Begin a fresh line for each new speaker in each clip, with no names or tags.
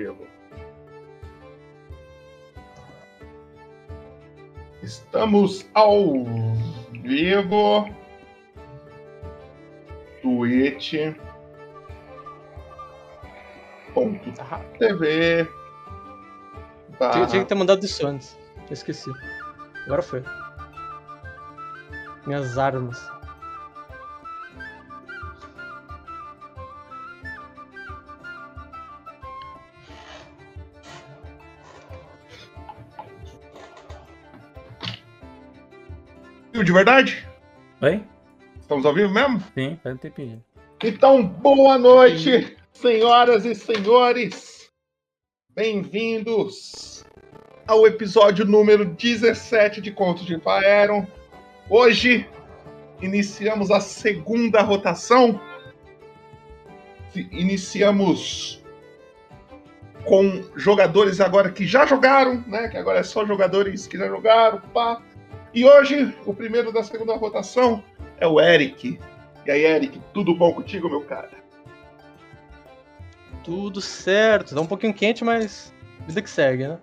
vivo. Estamos ao vivo. Twitch. Ponto TV.
Tinha, tinha que ter mandado isso antes. Eu esqueci. Agora foi. Minhas armas.
De verdade?
Oi?
Estamos ao vivo mesmo?
Sim, faz um tempinho.
Então, boa noite, senhoras e senhores. Bem-vindos ao episódio número 17 de Contos de Faeron. Hoje iniciamos a segunda rotação. Iniciamos com jogadores agora que já jogaram, né? Que agora é só jogadores que já jogaram, pá. E hoje, o primeiro da segunda rotação é o Eric. E aí, Eric, tudo bom contigo, meu cara?
Tudo certo. Tá um pouquinho quente, mas vida que segue, né?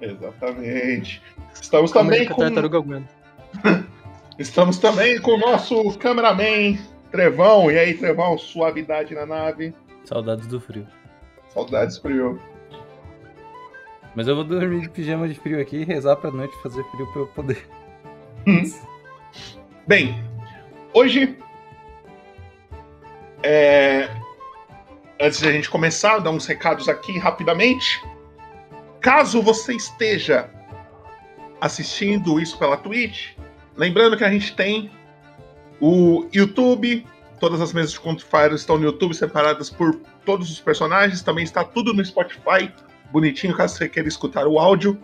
Exatamente. Estamos também com... Estamos também com o nosso cameraman, Trevão. E aí, Trevão, suavidade na nave.
Saudades do frio.
Saudades frio.
Mas eu vou dormir de pijama de frio aqui e rezar pra noite fazer frio pra eu poder.
Bem, hoje. É... Antes de a gente começar, dar uns recados aqui rapidamente. Caso você esteja assistindo isso pela Twitch, lembrando que a gente tem o YouTube, todas as mesas de Conto Fire estão no YouTube separadas por todos os personagens, também está tudo no Spotify, bonitinho, caso você queira escutar o áudio.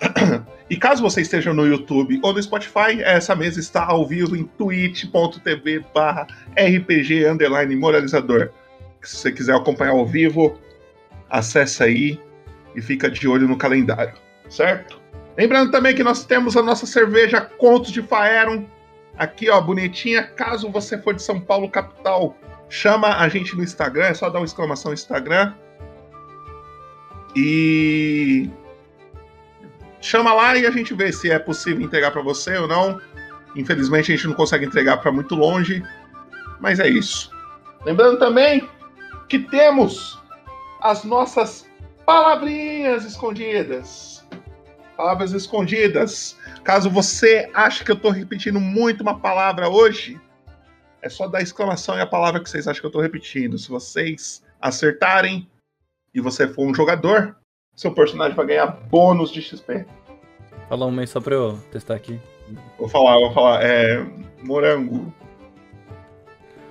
E caso você esteja no YouTube ou no Spotify, essa mesa está ao vivo em twitch.tv barra RPG moralizador. Se você quiser acompanhar ao vivo, acesse aí e fica de olho no calendário, certo? Lembrando também que nós temos a nossa cerveja Contos de Faeron, aqui ó, bonitinha. Caso você for de São Paulo, capital, chama a gente no Instagram, é só dar uma exclamação Instagram. E chama lá e a gente vê se é possível entregar para você ou não. Infelizmente a gente não consegue entregar para muito longe, mas é isso. Lembrando também que temos as nossas palavrinhas escondidas. Palavras escondidas. Caso você ache que eu estou repetindo muito uma palavra hoje, é só dar exclamação e a palavra que vocês acham que eu estou repetindo. Se vocês acertarem e você for um jogador, seu personagem vai ganhar bônus de XP.
Fala uma aí só pra eu testar aqui.
Vou falar, vou falar. É. Morango.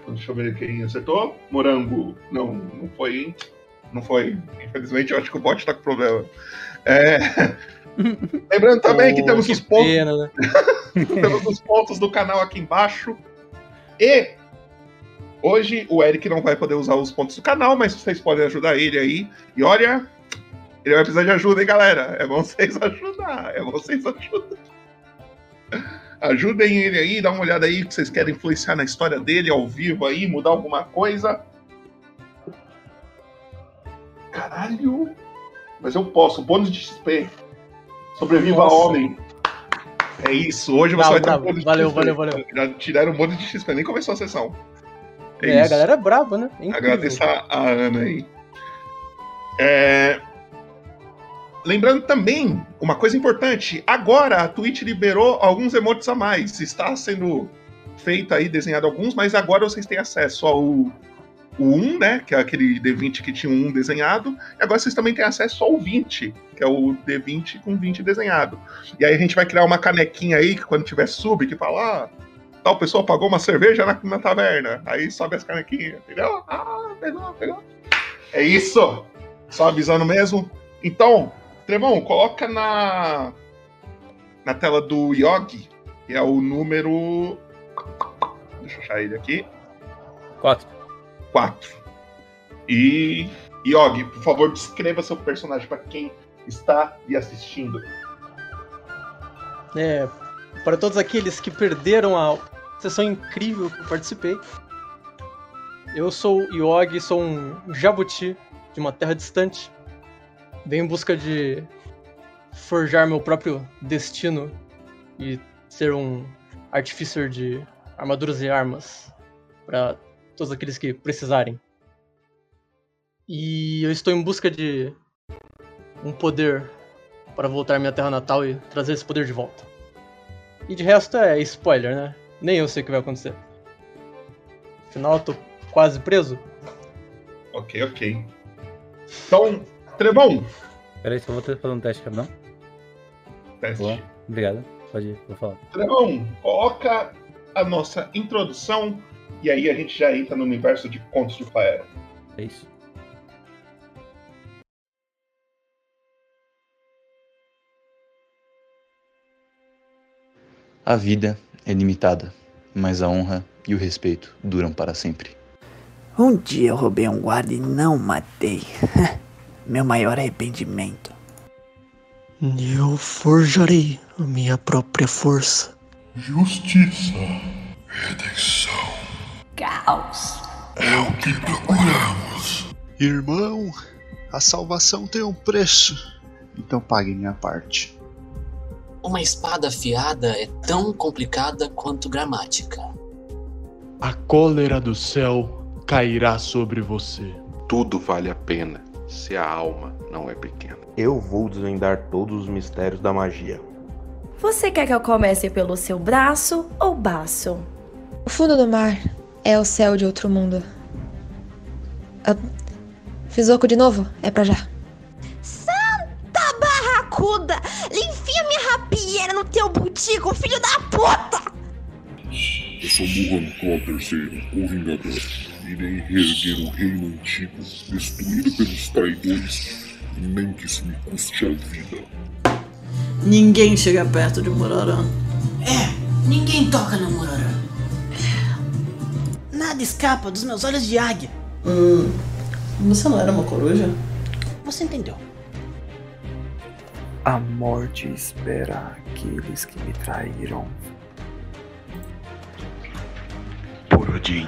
Deixa eu ver quem acertou. Morango. Não, não foi. Não foi. Infelizmente, eu acho que o bot tá com problema. É. Lembrando também oh, que temos que os pontos. Pena, né? temos os pontos do canal aqui embaixo. E hoje o Eric não vai poder usar os pontos do canal, mas vocês podem ajudar ele aí. E olha, ele vai precisar de ajuda, hein, galera? É bom vocês ajudar. É bom vocês ajudar. Ajudem ele aí, dá uma olhada aí que vocês querem influenciar na história dele ao vivo aí, mudar alguma coisa. Caralho! Mas eu posso, bônus de XP. Sobreviva Nossa. homem. É isso, hoje você vai ter um
bônus de valeu, XP. Valeu, valeu,
Já tiraram o bônus de XP, nem começou a sessão.
É, é a galera é brava, né?
É a Ana aí. É, Lembrando também, uma coisa importante, agora a Twitch liberou alguns emotes a mais. Está sendo feito aí, desenhado alguns, mas agora vocês têm acesso ao o 1, né? Que é aquele D20 que tinha um 1 desenhado. E agora vocês também têm acesso ao 20, que é o D20 com 20 desenhado. E aí a gente vai criar uma canequinha aí, que quando tiver sub, que fala, ah, tal pessoa pagou uma cerveja na, na taverna. Aí sobe as canequinhas, entendeu? Ah, pegou, pegou. É isso! Só avisando mesmo. Então, Trevão, coloca na, na tela do Yogi, que é o número. Deixa eu achar ele aqui.
4.
4. E. Yogi, por favor, descreva seu personagem para quem está lhe assistindo.
É, para todos aqueles que perderam a sessão incrível que eu participei, eu sou Yogi, sou um jabuti de uma terra distante venho em busca de forjar meu próprio destino e ser um artificer de armaduras e armas para todos aqueles que precisarem. E eu estou em busca de um poder para voltar à minha terra natal e trazer esse poder de volta. E de resto é spoiler, né? Nem eu sei o que vai acontecer. Afinal, eu tô quase preso.
Ok, ok. Então, Trevão.
Peraí, só vou ter fazer um teste, capitão.
Teste.
Boa. Obrigado. Pode ir, vou falar.
Trevão, coloca a nossa introdução e aí a gente já entra no universo de Contos de Faera.
É isso.
A vida é limitada, mas a honra e o respeito duram para sempre.
Um dia eu roubei um guarda e não matei. Meu maior arrependimento.
Eu forjarei a minha própria força.
Justiça, redenção.
Caos.
É o que procuramos.
Irmão, a salvação tem um preço. Então pague minha parte.
Uma espada afiada é tão complicada quanto gramática.
A cólera do céu cairá sobre você.
Tudo vale a pena se a alma não é pequena.
Eu vou desvendar todos os mistérios da magia.
Você quer que eu comece pelo seu braço ou baço?
O fundo do mar é o céu de outro mundo. Ah, fiz oco de novo? É pra já.
Santa barracuda! Enfia minha rapieira no teu butico, filho da puta!
Eu sou Muhan Claw III, o Vingador. Irei reerguer o reino antigo, destruído pelos traidores, nem que isso me custe a vida.
Ninguém chega perto de Murarã.
É, ninguém toca no Murarã. Nada escapa dos meus olhos de águia.
Hum, você não era uma coruja?
Você entendeu.
A morte espera aqueles que me traíram.
Por Odin,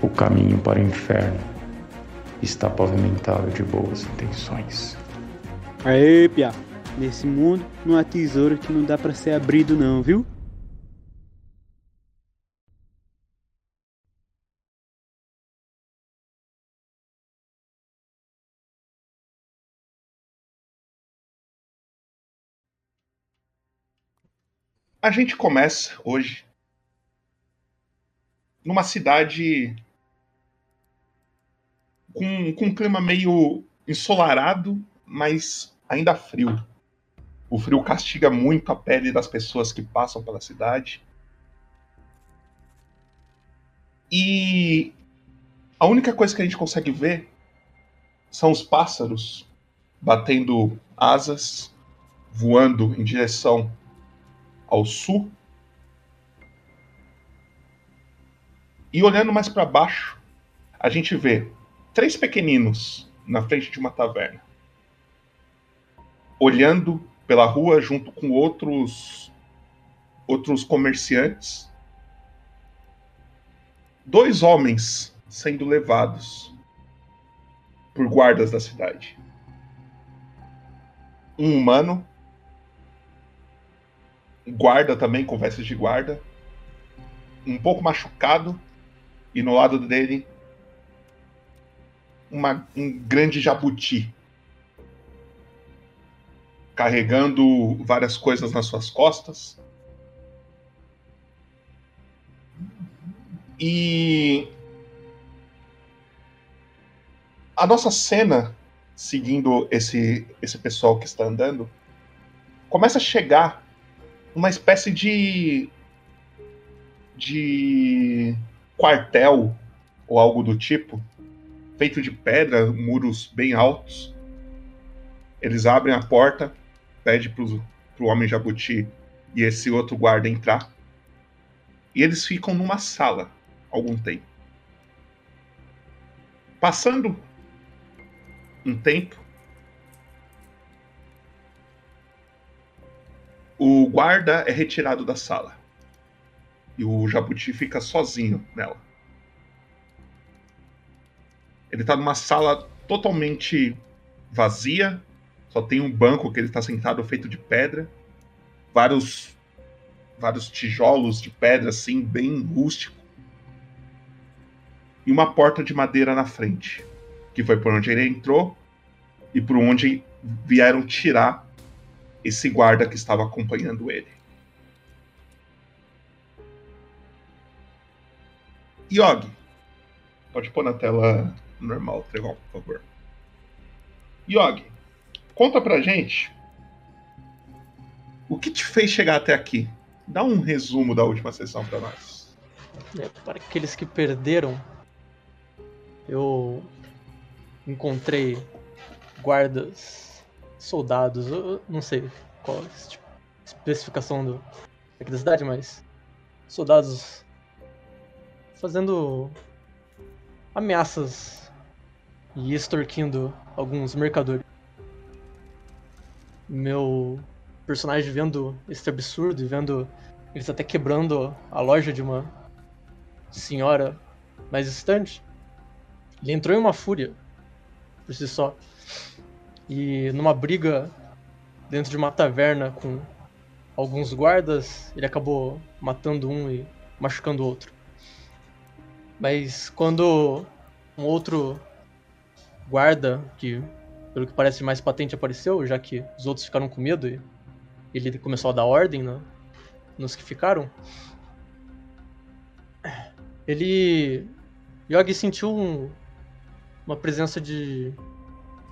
O caminho para o inferno está pavimentado de boas intenções.
Aê, Pia. Nesse mundo não há tesouro que não dá para ser abrido não, viu?
A gente começa hoje numa cidade com, com um clima meio ensolarado, mas ainda frio. O frio castiga muito a pele das pessoas que passam pela cidade. E a única coisa que a gente consegue ver são os pássaros batendo asas, voando em direção ao sul. E olhando mais para baixo, a gente vê três pequeninos na frente de uma taverna. Olhando pela rua junto com outros outros comerciantes. Dois homens sendo levados por guardas da cidade. Um humano guarda também, com vestes de guarda, um pouco machucado, e no lado dele uma, um grande jabuti. carregando várias coisas nas suas costas. E a nossa cena, seguindo esse, esse pessoal que está andando, começa a chegar uma espécie de de quartel ou algo do tipo, feito de pedra, muros bem altos. Eles abrem a porta, pede pro, pro homem jabuti e esse outro guarda entrar. E eles ficam numa sala algum tempo. Passando um tempo, o guarda é retirado da sala. E o jabuti fica sozinho nela. Ele tá numa sala totalmente vazia, só tem um banco que ele está sentado feito de pedra, vários vários tijolos de pedra assim, bem rústico. E uma porta de madeira na frente, que foi por onde ele entrou e por onde vieram tirar esse guarda que estava acompanhando ele. Yogi, pode pôr na tela normal, Trevon, por favor. Yogi, conta pra gente o que te fez chegar até aqui. Dá um resumo da última sessão pra nós.
É, para aqueles que perderam, eu encontrei guardas, soldados, eu não sei qual a tipo, especificação do, aqui da cidade, mas soldados fazendo ameaças e extorquindo alguns mercadores. Meu personagem vendo esse absurdo e vendo eles até quebrando a loja de uma senhora mais distante, ele entrou em uma fúria por si só. E numa briga dentro de uma taverna com alguns guardas, ele acabou matando um e machucando o outro. Mas quando um outro guarda, que pelo que parece mais patente, apareceu, já que os outros ficaram com medo e ele começou a dar ordem no, nos que ficaram, ele. Yogi sentiu um, uma presença de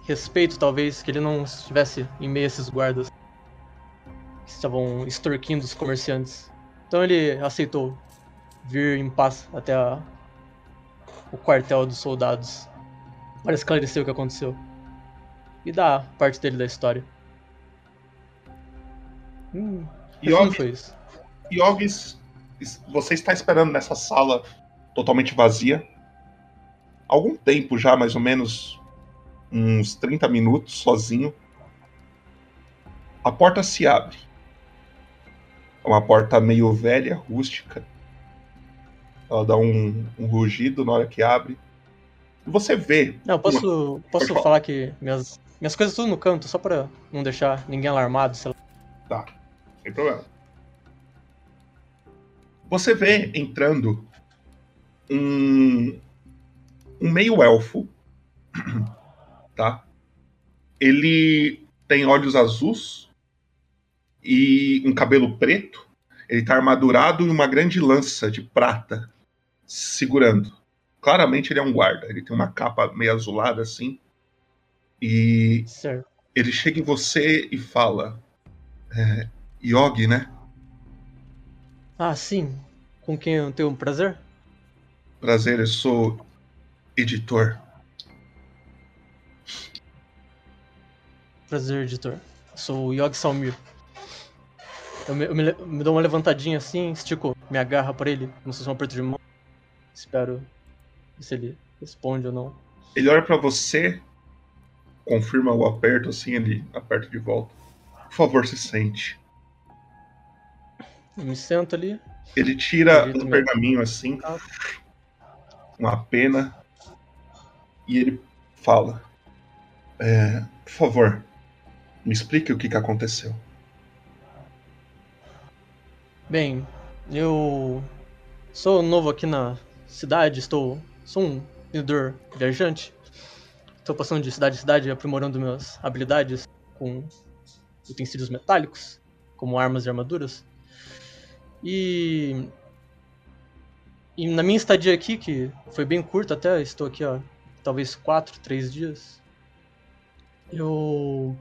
respeito, talvez, que ele não estivesse em meio a esses guardas que estavam extorquindo os comerciantes. Então ele aceitou vir em paz até a, o quartel dos soldados para esclarecer o que aconteceu e dar parte dele da história. Hum,
Yogi,
foi isso.
Yogis, você está esperando nessa sala totalmente vazia. Algum tempo já, mais ou menos uns 30 minutos, sozinho. A porta se abre. É uma porta meio velha, rústica. Ela dá um, um rugido na hora que abre. E você vê.
Não, posso, posso falar. falar que minhas, minhas coisas tudo no canto, só pra não deixar ninguém alarmado. Sei lá.
Tá, sem problema. Você vê entrando um, um meio-elfo, tá? Ele tem olhos azuis e um cabelo preto. Ele tá armadurado e uma grande lança de prata segurando. Claramente ele é um guarda. Ele tem uma capa meio azulada assim. E
certo.
ele chega em você e fala: é, Yogi, né?
Ah, sim. Com quem eu tenho um prazer?
Prazer, eu sou editor.
Prazer, editor. Eu sou o Yogi Salmir. Eu, me, eu me, me, dou uma levantadinha assim, estico minha garra pra ele, como se fosse um aperto de mão. Espero se ele responde ou não.
Ele olha para você, confirma o aperto assim, ele aperta de volta. Por favor, se sente.
Eu me sento ali.
Ele tira um pergaminho assim, uma pena, e ele fala: é, Por favor, me explique o que, que aconteceu.
Bem, eu sou novo aqui na cidade, estou. sou um vendedor viajante. Estou passando de cidade em cidade aprimorando minhas habilidades com utensílios metálicos, como armas e armaduras. E, e na minha estadia aqui, que foi bem curta até, estou aqui há talvez quatro, três dias, eu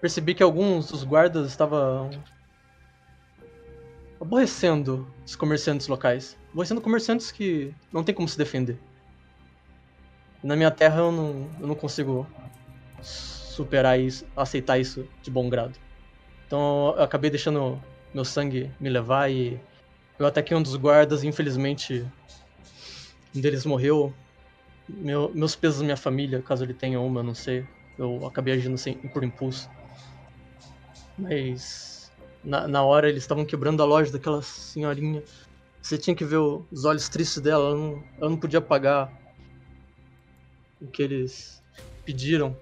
percebi que alguns dos guardas estavam aborrecendo os comerciantes locais. Aborrecendo comerciantes que não tem como se defender. Na minha terra eu não, eu não consigo superar isso, aceitar isso de bom grado. Então eu acabei deixando meu sangue me levar e eu ataquei um dos guardas infelizmente um deles morreu. Meu, meus pesos minha família, caso ele tenha uma, não sei. Eu acabei agindo sem, por impulso. Mas na, na hora eles estavam quebrando a loja daquela senhorinha. Você tinha que ver os olhos tristes dela. Ela não, ela não podia pagar o que eles pediram.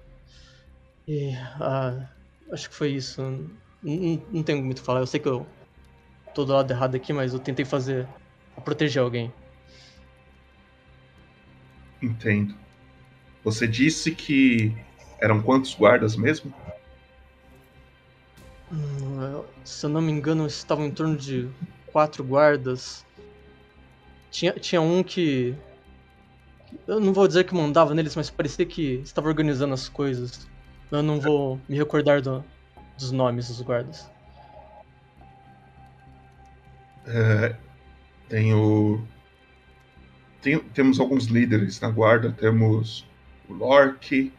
E ah, acho que foi isso. Não, não tenho muito o que falar. Eu sei que eu tô do lado errado aqui, mas eu tentei fazer proteger alguém.
Entendo. Você disse que eram quantos guardas mesmo?
Hum, se eu não me engano, estavam em torno de quatro guardas. Tinha, tinha um que. Eu não vou dizer que mandava neles, mas parecia que estava organizando as coisas. Eu não vou me recordar do, dos nomes dos guardas.
É, tenho, tenho. Temos alguns líderes na guarda. Temos o Lork,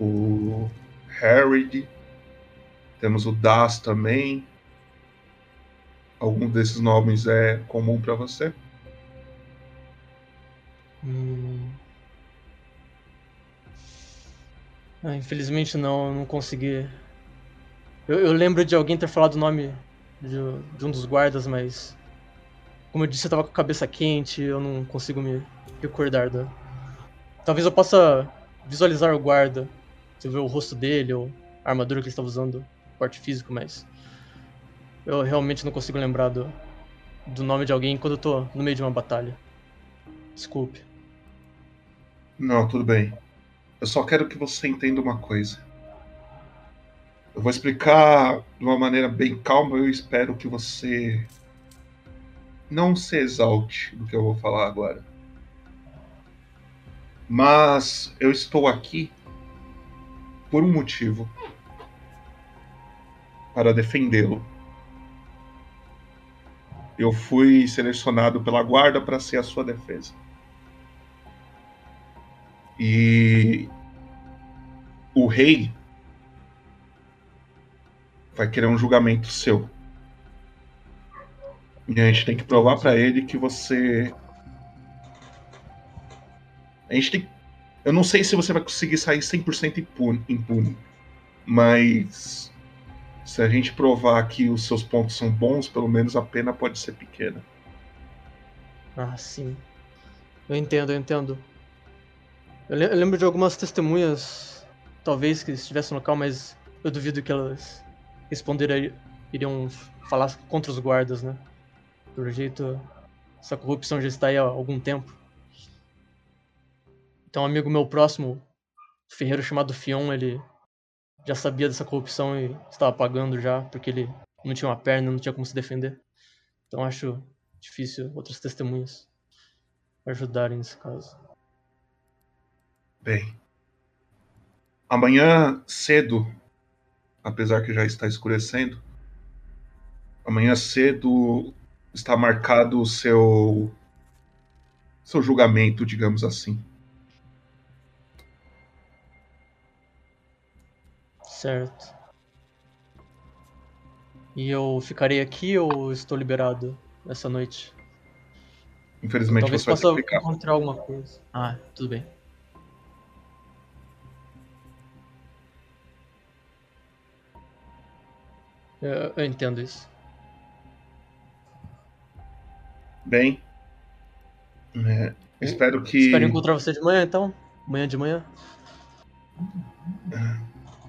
o Harry, temos o Das também. Algum desses nomes é comum para você?
Hum... Ah, infelizmente não, eu não consegui. Eu, eu, lembro de alguém ter falado o nome de, de, um dos guardas, mas. Como eu disse, eu tava com a cabeça quente, eu não consigo me recordar da. Talvez eu possa visualizar o guarda, se eu ver o rosto dele ou a armadura que ele estava usando, porte físico, mas. Eu realmente não consigo lembrar do, do nome de alguém quando eu tô no meio de uma batalha. Desculpe.
Não, tudo bem. Eu só quero que você entenda uma coisa. Eu vou explicar de uma maneira bem calma. Eu espero que você não se exalte do que eu vou falar agora. Mas eu estou aqui por um motivo para defendê-lo. Eu fui selecionado pela guarda para ser a sua defesa. E o rei vai querer um julgamento seu. E a gente tem que provar para ele que você. A gente tem. Eu não sei se você vai conseguir sair 100% impune, impune, mas se a gente provar que os seus pontos são bons, pelo menos a pena pode ser pequena.
Ah, sim. Eu entendo, eu entendo. Eu, eu lembro de algumas testemunhas, talvez que estivessem no local, mas eu duvido que elas responderiam, iriam falar contra os guardas, né? Pelo jeito, essa corrupção já está aí há algum tempo. Então, um amigo meu próximo, ferreiro chamado Fion, ele já sabia dessa corrupção e estava pagando já, porque ele não tinha uma perna, não tinha como se defender. Então, acho difícil outras testemunhas ajudarem nesse caso.
Bem, amanhã cedo, apesar que já está escurecendo, amanhã cedo está marcado o seu seu julgamento, digamos assim.
Certo. E eu ficarei aqui ou estou liberado essa noite?
Infelizmente
Talvez
você vai
possa
ficar.
encontrar alguma coisa. Ah, tudo bem. Eu, eu entendo isso.
Bem, é, espero que
Espero encontrar você de manhã, então. Manhã de manhã.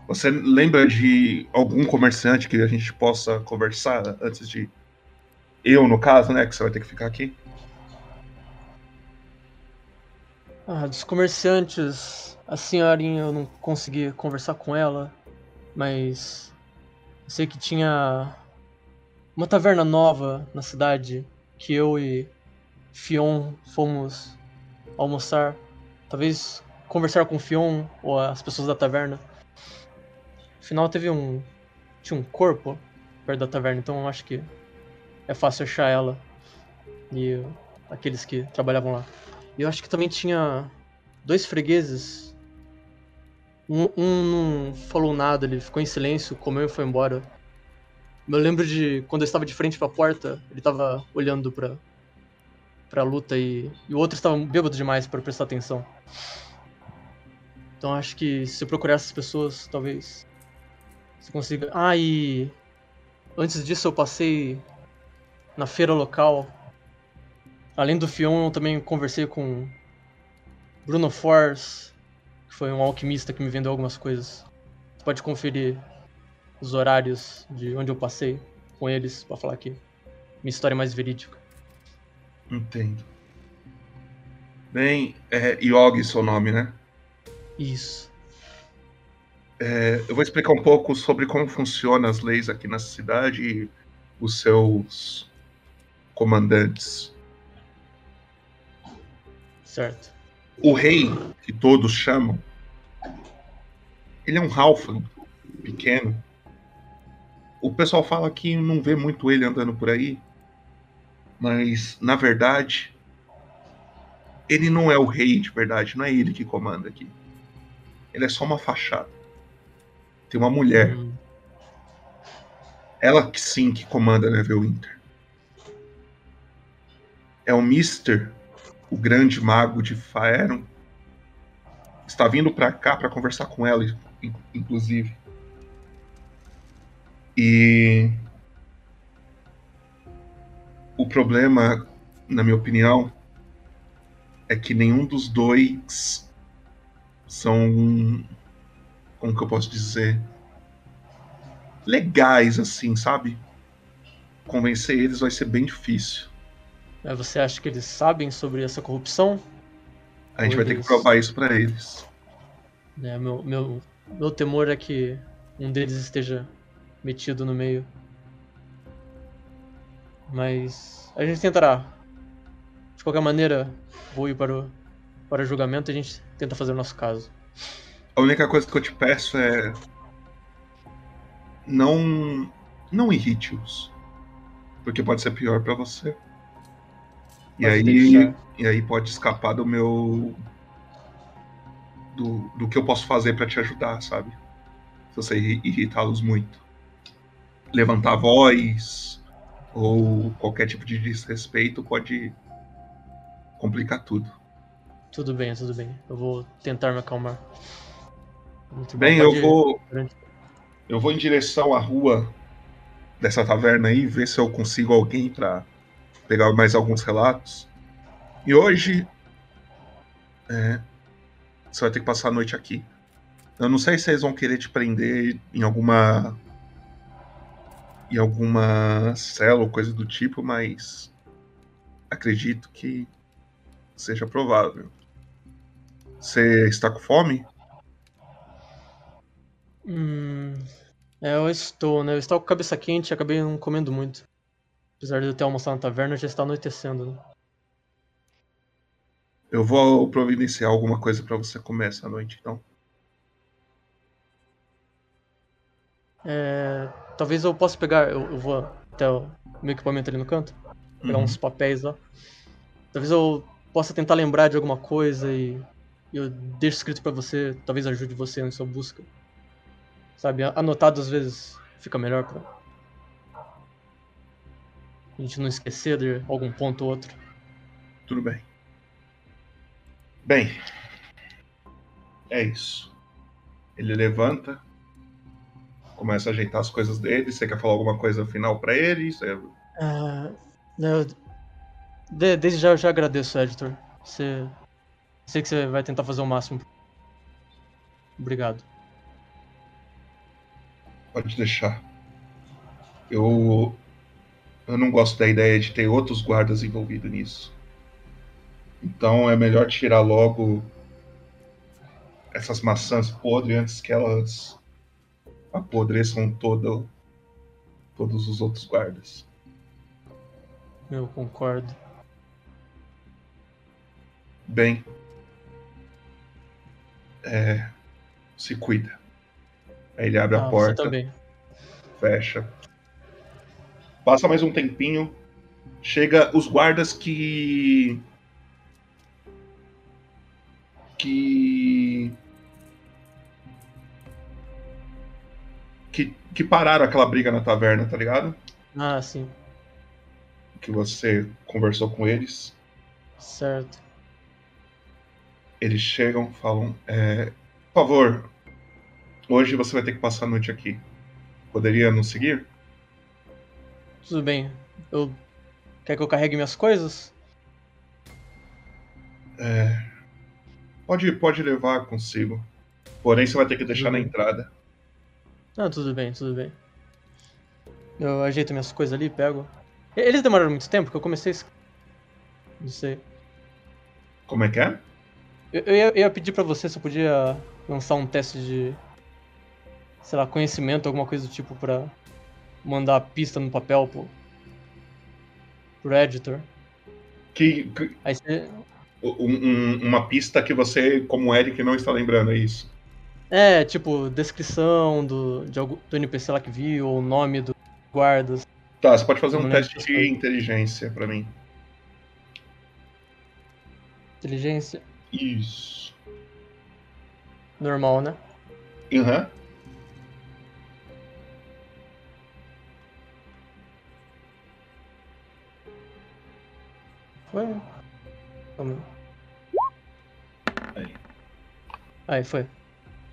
você lembra de algum comerciante que a gente possa conversar antes de eu, no caso, né, que você vai ter que ficar aqui.
Ah, dos comerciantes, a senhorinha eu não consegui conversar com ela, mas sei que tinha uma taverna nova na cidade que eu e Fion fomos almoçar. Talvez conversar com Fion ou as pessoas da taverna. Afinal, teve um. Tinha um corpo perto da taverna, então acho que é fácil achar ela e aqueles que trabalhavam lá. E eu acho que também tinha dois fregueses. Um, um não falou nada, ele ficou em silêncio, comeu e foi embora. Eu lembro de quando eu estava de frente para a porta, ele estava olhando para para luta e, e o outro estava bêbado demais para prestar atenção. Então acho que se eu procurar essas pessoas, talvez você consiga. Ah, e antes disso eu passei na feira local. Além do Fion, eu também conversei com Bruno Force, foi um alquimista que me vendeu algumas coisas. Você pode conferir os horários de onde eu passei com eles para falar que minha história é mais verídica.
Entendo. Bem, é Yogi seu nome, né?
Isso.
É, eu vou explicar um pouco sobre como funcionam as leis aqui na cidade e os seus comandantes.
Certo.
O rei, que todos chamam, ele é um halfling pequeno. O pessoal fala que não vê muito ele andando por aí, mas na verdade ele não é o rei de verdade, não é ele que comanda aqui. Ele é só uma fachada. Tem uma mulher.
Hum.
Ela que sim que comanda Neverwinter. É o Mister, o grande mago de Faerun. Está vindo para cá para conversar com ela, inclusive. E o problema, na minha opinião, é que nenhum dos dois são. Como que eu posso dizer? Legais, assim, sabe? Convencer eles vai ser bem difícil.
Mas você acha que eles sabem sobre essa corrupção?
A gente
Ou
vai ter que
eles-
provar isso pra eles.
É, meu, meu, meu temor é que um deles esteja metido no meio. Mas a gente tentará. De qualquer maneira, vou ir para o, para o julgamento e a gente tenta fazer o nosso caso.
A única coisa que eu te peço é. Não. Não irrite-os. Porque pode ser pior pra você. E aí.
deixar.
E aí pode escapar do meu. Do, do que eu posso fazer pra te ajudar, sabe? Se você irri- irritá-los muito. Levantar a voz. Ou qualquer tipo de desrespeito pode complicar tudo.
Tudo bem, tudo bem. Eu vou tentar me acalmar. Muito bom,
Bem,
pode-
eu vou. Eu vou em direção à rua dessa taverna aí, ver se eu consigo alguém pra pegar mais alguns relatos. E hoje. É, você vai ter que passar a noite aqui. Eu não sei se eles vão querer te prender em alguma. Em alguma cela ou coisa do tipo, mas. Acredito que seja provável. Você está com fome?
Hum, é, eu estou, né? Eu estava com a cabeça quente e acabei não comendo muito. Apesar de eu ter almoçado na taverna, já está anoitecendo, né?
Eu vou providenciar alguma coisa pra você comer essa noite, então.
É, talvez eu possa pegar. Eu, eu vou até o meu equipamento ali no canto. Pegar
Uhum.
uns papéis lá. Talvez eu possa tentar lembrar de alguma coisa e eu deixo escrito pra você. Talvez ajude você na sua busca. Sabe, anotado às vezes fica melhor pra. A gente não esquecer de algum ponto ou outro.
Tudo bem. Bem, é isso. Ele levanta, começa a ajeitar as coisas dele. Você quer falar alguma coisa final pra ele? Você-
Ah, eu- de- desde já eu já agradeço, editor. Você. Sei que você vai tentar fazer o máximo. Obrigado.
Pode deixar. Eu. Eu não gosto da ideia de ter outros guardas envolvidos nisso. Então é melhor tirar logo essas maçãs podres antes que elas apodreçam todo todos os outros guardas.
Eu concordo.
Bem. É, se cuida. Aí ele abre
Ah,
a porta, fecha. Passa mais um tempinho. Chega os guardas que. Que. Que, que pararam aquela briga na taverna, tá ligado?
Ah, sim.
Que você conversou com eles.
Certo.
Eles chegam, falam: é, Por favor, hoje você vai ter que passar a noite aqui. Poderia nos seguir?
Tudo bem. Eu. Quer que eu carregue minhas coisas?
É, pode, pode levar consigo. Porém, você vai ter que deixar na entrada.
Não, tudo bem, tudo bem. Eu ajeito minhas coisas ali, pego. Eles demoraram muito tempo, porque eu comecei. Não sei.
Como é que é?
Eu, eu ia, eu ia pedir pra você se eu podia lançar um teste de. Sei lá, conhecimento, alguma coisa do tipo pra mandar a pista no papel pro. pro editor.
Que, que-
Aí você.
Um- um- uma pista que você, como Eric, não está lembrando, é isso?
É, tipo, descrição do, de algum, do NPC lá que viu, ou o nome dos guardas.
Tá, você pode fazer um teste de inteligência pra mim.
Inteligência
Isso.
normal, né?
Aham.
Foi. Vamos.
Aí,
foi.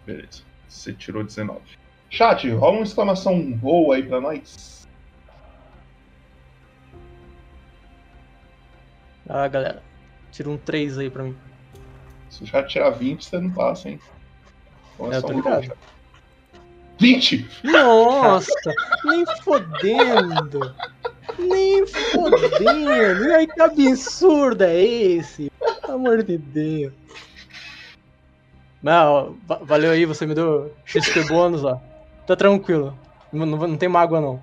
Beleza. Você tirou 19. Chat, rola uma exclamação boa aí pra nós.
Ah, galera. Tira um 3 aí pra mim.
Se o chat tirar 20, você não passa, hein? Então
É, eu tô ligado.
chat. 20!
Nossa! nem fodendo! Nem fodendo! E aí, que absurdo é esse? Pelo amor de Deus. Não, va- valeu aí, você me deu XP bônus, ó. Tá tranquilo. Não, não, não tem mágoa, não.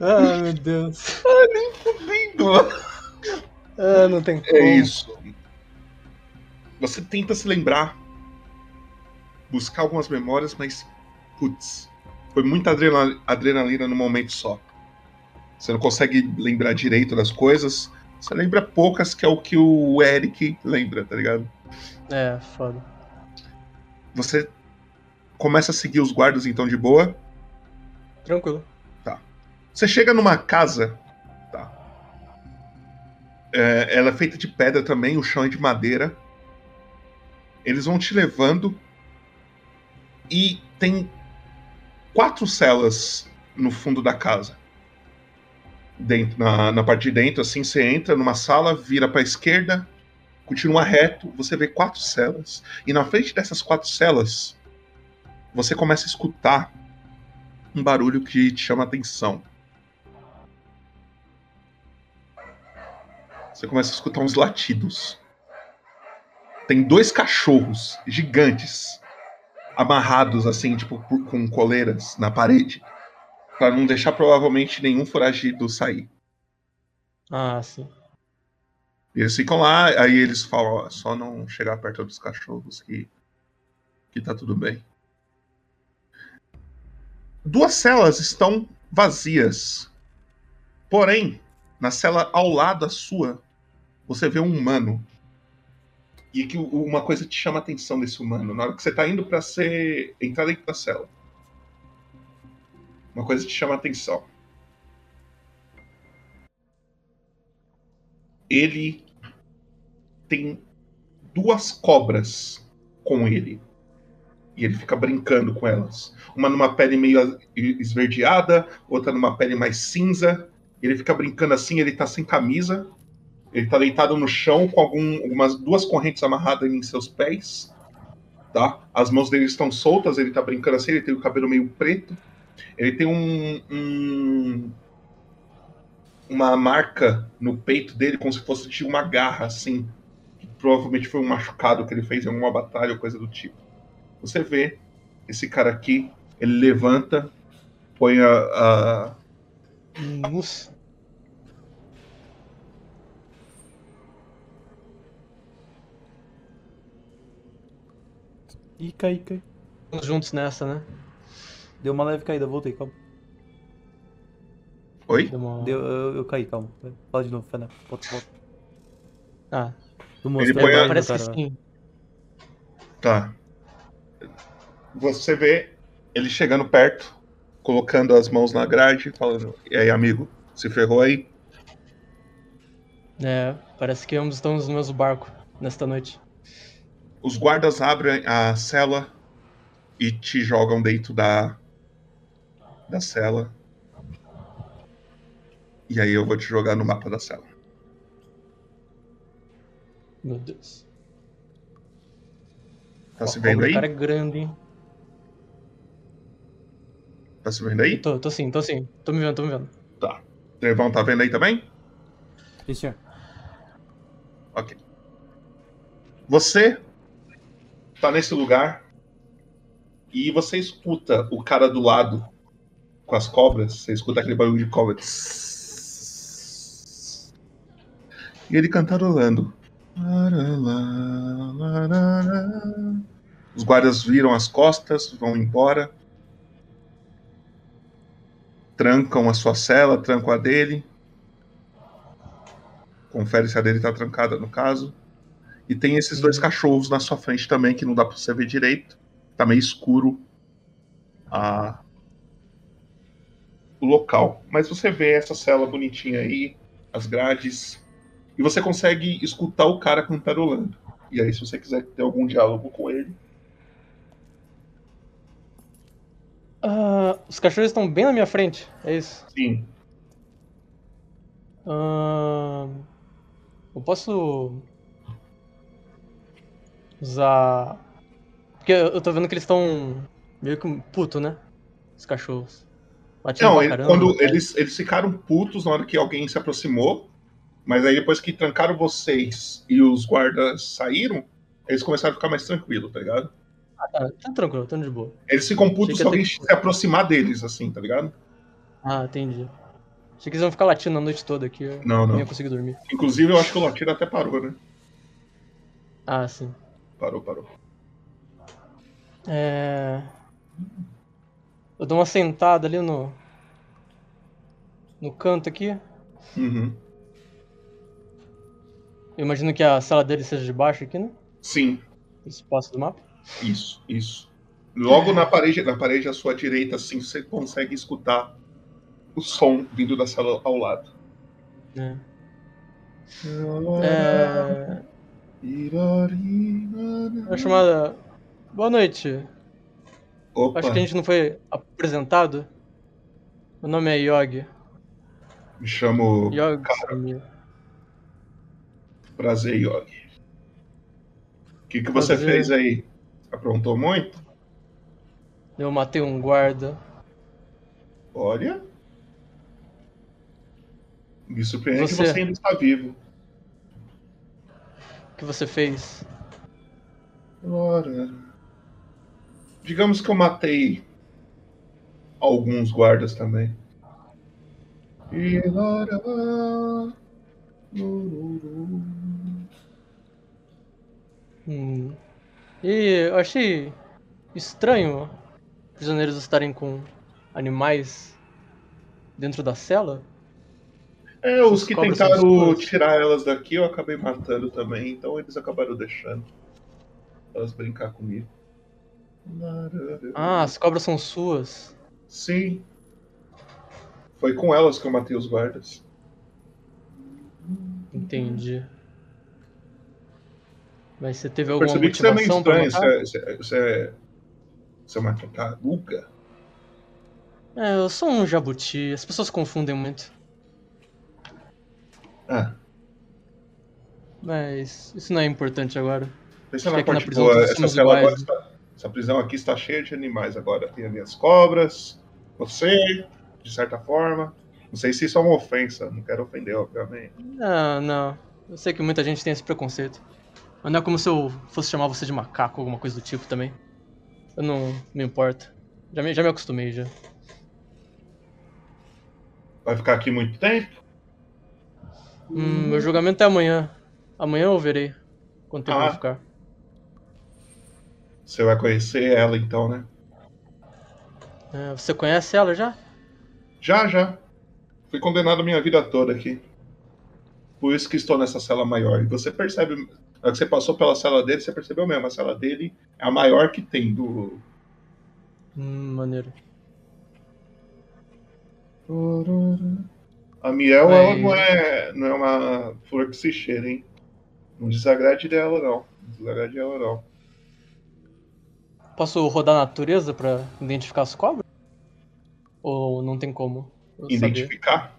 Ai, meu Deus.
Ah, nem fudendo!
Ah, não tem como.
É isso. Você tenta se lembrar, buscar algumas memórias, mas, putz, foi muita adrena- adrenalina no momento só. Você não consegue lembrar direito das coisas. Você lembra poucas, que é o que o Eric lembra, tá ligado?
É, foda.
Você começa a seguir os guardas então de boa.
Tranquilo.
Tá. Você chega numa casa. Tá. É, ela é feita de pedra também, o chão é de madeira. Eles vão te levando. E tem quatro celas no fundo da casa. Dentro, na, na parte de dentro, assim, você entra numa sala, vira pra esquerda, continua reto, você vê quatro celas. E na frente dessas quatro celas, você começa a escutar um barulho que te chama a atenção. Você começa a escutar uns latidos. Tem dois cachorros gigantes amarrados assim, tipo, com coleiras na parede, Pra não deixar provavelmente nenhum foragido sair.
Ah, sim.
E eles ficam lá, aí eles falam, ó, só não chegar perto dos cachorros que que tá tudo bem. Duas celas estão vazias. Porém, na cela ao lado da sua, você vê um humano. E que uma coisa te chama a atenção desse humano. Na hora que você tá indo pra ser. entrar dentro da cela. Uma coisa te chama a atenção. Ele tem duas cobras com ele. E ele fica brincando com elas. Uma numa pele meio esverdeada, outra numa pele mais cinza. Ele fica brincando assim, ele tá sem camisa. Ele tá deitado no chão com algum, algumas duas correntes amarradas em seus pés. Tá? As mãos dele estão soltas, ele tá brincando assim, ele tem o cabelo meio preto. Ele tem um, um- uma marca no peito dele, como se fosse de uma garra, assim. Que provavelmente foi um machucado que ele fez em alguma batalha ou coisa do tipo. Você vê esse cara aqui, Ele levanta, põe a. a...
Nossa.
Cai.
Estamos juntos nessa, né?
Deu uma leve caída, voltei, calma.
Oi?
Deu uma...
Deu, eu, eu caí, calma. Fala de novo, Fana. Volta, volta.
Ah.
Do
Ele
monstro.
põe a-
Parece que sim.
Tá. Você vê ele chegando perto, colocando as mãos na grade, falando: E aí, amigo, se ferrou aí?
É, parece que ambos estamos no mesmo barco nesta noite.
Os guardas abrem a cela e te jogam dentro da, da cela. E aí eu vou te jogar no mapa da cela.
Meu Deus.
Tá se vendo aí?
O cara é grande, hein?
Tá se vendo aí?
Tô, tô sim, tô sim. Tô me vendo, tô me vendo.
Tá. Trevão tá vendo aí também?
Sim, senhor.
Ok. Você tá nesse lugar e você escuta o cara do lado com as cobras. Você escuta aquele barulho de cobra. E ele cantarolando. Os guardas viram as costas, vão embora. Trancam a sua cela, trancam a dele. Confere se a dele tá trancada, no caso. E tem esses dois cachorros na sua frente também, que não dá pra você ver direito. Tá meio escuro a... o local. Mas você vê essa cela bonitinha aí, as grades. E você consegue escutar o cara cantarolando. E aí, se você quiser ter algum diálogo com ele.
Ah, os cachorros estão bem na minha frente, é isso?
Sim.
Ah, eu posso usar. Porque eu tô vendo que eles estão meio que puto, né? Os cachorros.
Não, ele-
caramba,
quando
né?
eles, eles ficaram putos na hora que alguém se aproximou, mas aí depois que trancaram vocês e os guardas saíram, eles começaram a ficar mais tranquilos, tá ligado?
Ah, tá, tá tranquilo, tá de boa.
Eles ficam putos se alguém
que-
se aproximar deles, assim, tá ligado?
Ah, entendi. Achei que eles iam ficar latindo a noite toda aqui. eu
Não, não.
ia conseguir dormir.
Inclusive, eu acho que o Latino até parou, né?
Ah, sim.
Parou, parou.
É... Eu dou uma sentada ali no. No canto aqui.
Uhum.
Eu imagino que a sala dele seja de baixo aqui, né?
Sim,
Esse espaço do mapa.
isso, isso. Logo na parede, na parede à sua direita, assim, você consegue escutar o som vindo da sala ao lado.
É. É... A chamada. Boa noite.
Opa,
Acho que a gente não foi apresentado. Meu nome é Yogi.
me chamo
Yogi Samir.
Prazer, Yogi. O que, que você fez aí? Aprontou muito?
Eu matei um guarda.
Olha. Me surpreende que
Você-
você ainda está vivo.
O que você fez?
Ora. Digamos que eu matei alguns guardas também. E.
Hum. E eu achei estranho prisioneiros estarem com animais dentro da cela.
É, os
Essas
que tentaram tirar elas daqui eu acabei matando também, então eles acabaram deixando elas brincar comigo.
Ah, as cobras são suas.
Sim. Foi com elas que eu matei os guardas.
Entendi. Mas você teve alguma
percebi que você é meio
motivação
estranho. Você, você, você é. Você é uma tartaruga?
É, eu sou um jabuti. As pessoas confundem muito.
Ah,
Mas isso não é importante agora.
pensa na
na
parte
prisão
boa. Essa, cela agora
iguais.
está, essa prisão aqui está cheia de animais agora. Tem ali as cobras, você, de certa forma. Não sei se isso é uma ofensa, não quero ofender, obviamente.
Não, não. Eu sei que muita gente tem esse preconceito. Mas não é como se eu fosse chamar você de macaco ou alguma coisa do tipo também. Eu não me importo. Já me, já me acostumei já.
Vai ficar aqui muito tempo?
Hum, meu julgamento é amanhã. Amanhã eu verei quanto tempo
Ah.
vou ficar.
Você vai conhecer ela então, né?
É, você conhece ela já?
Já, já. Fui condenado a minha vida toda aqui. Por isso que estou nessa cela maior. E você percebe, na hora que você passou pela cela dele, você percebeu mesmo, a cela dele é a maior que tem do.
Hum, maneiro.
A Miel, ela
Mas-
não é, não é uma flor que se cheira, hein? Não desagrade dela, não. Não desagrade dela, não.
Posso rodar a natureza pra identificar as cobras? Ou não tem como? eu saber?
Identificar?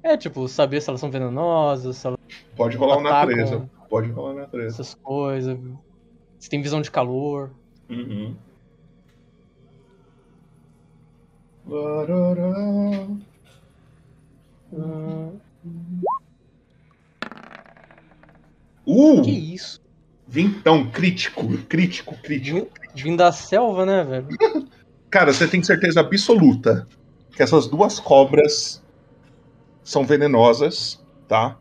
É, tipo, saber se elas são venenosas, se elas
Pode rolar
atacam
natureza. Pode rolar natureza.
essas coisas. Se tem visão de calor.
Uhum. Uh!
Que isso?
Vintão, crítico, crítico, crítico.
Vim da selva, né, velho?
Cara, você tem certeza absoluta que essas duas cobras são venenosas, tá?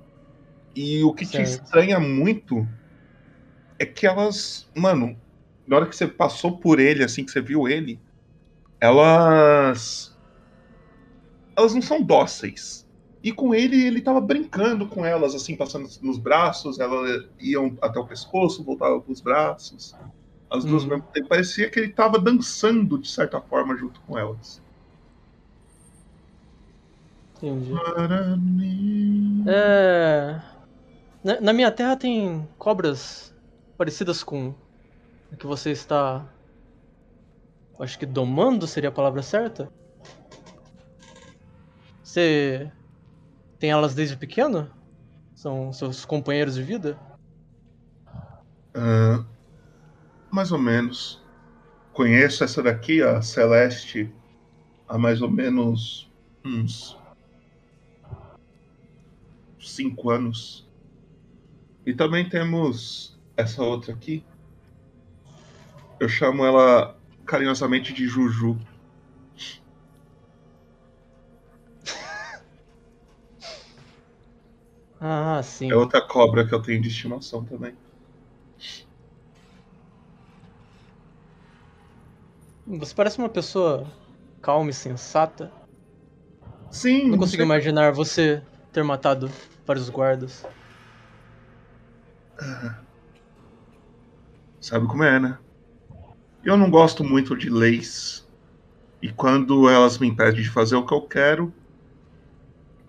E o que te
Certo.
estranha muito é que elas, mano, na hora que você passou por ele, assim que você viu ele, elas elas não são dóceis. E com ele, ele tava brincando com elas, assim, passando nos braços, elas iam até o pescoço, voltavam pros braços. As duas ao mesmo tempo. Parecia que ele tava dançando, de certa forma, junto com elas.
Entendi. É. Na, na minha terra tem cobras parecidas com a que você está. Acho que domando seria a palavra certa? Você tem elas desde pequeno? São seus companheiros de vida?
Ah, mais ou menos. Conheço essa daqui, a Celeste, há mais ou menos uns cinco anos. E também temos essa outra aqui. Eu chamo ela carinhosamente de Juju.
Ah, sim.
É outra cobra que eu tenho de estimação também.
Você parece uma pessoa calma e sensata.
Sim.
Não consigo
sei-
imaginar você ter matado vários guardas.
Sabe como é, né? Eu não gosto muito de leis. E quando elas me impedem de fazer o que eu quero,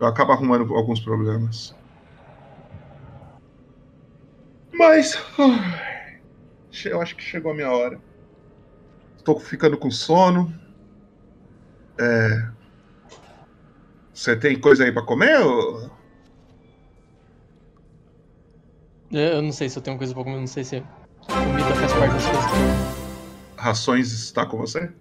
eu acabo arrumando alguns problemas. Mas. Eu acho que chegou a minha hora. Tô ficando com sono. É. Você tem coisa aí pra comer? Ou...
Eu não sei se eu tenho coisa pra comer, não sei se comida faz parte das coisas.
Rações está com você?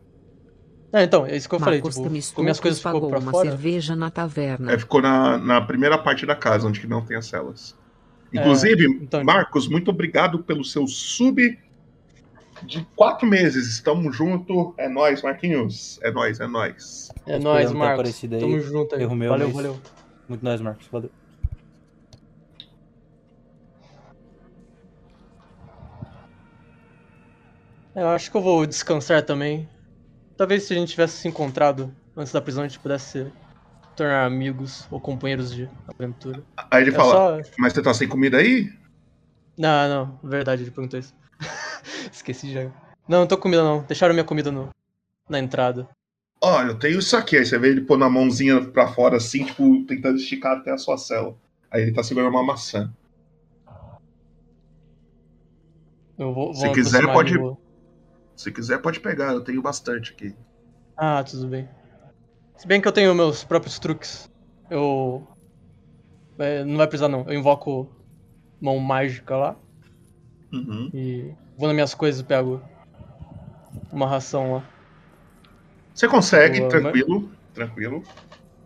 Ah, então, é isso que eu falei,
Marcos
tipo,
Temistocles
comer as coisas ficou
pagou
pra
uma
fora.
cerveja na taverna.
É, ficou na, na primeira parte da casa, onde que não tem as celas. Inclusive,
então-
Marcos, muito obrigado pelo seu sub de quatro meses. Estamos junto. É nóis, Marquinhos. É nóis, é nóis.
É
ter
Marcos.
aí.
Tamo junto aí.
Erro meu,
valeu,
mas
valeu.
Muito nóis, Marcos. Valeu.
Eu acho que eu vou descansar também. Talvez se a gente tivesse se encontrado antes da prisão, a gente pudesse se tornar amigos ou companheiros de aventura.
Aí ele
É
fala:
só-
Mas você tá sem comida aí?
Não, não, verdade, ele perguntou isso. Esqueci já. Não, não tô com comida não. Deixaram minha comida no... na entrada.
Olha, eu tenho isso aqui. Aí você vê ele pôr na mãozinha pra fora, assim, tipo, tentando esticar até a sua cela. Aí ele tá segurando uma maçã.
Eu vou, vou
Se quiser, pode.
vou-
Se quiser, pode pegar. Eu tenho bastante aqui.
Ah, tudo bem. Se bem que eu tenho meus próprios truques. Eu. é, não vai precisar não. Eu invoco mão mágica lá.
Uhum.
E vou nas minhas coisas e pego uma ração lá.
Você consegue,
Boa,
tranquilo, tranquilo.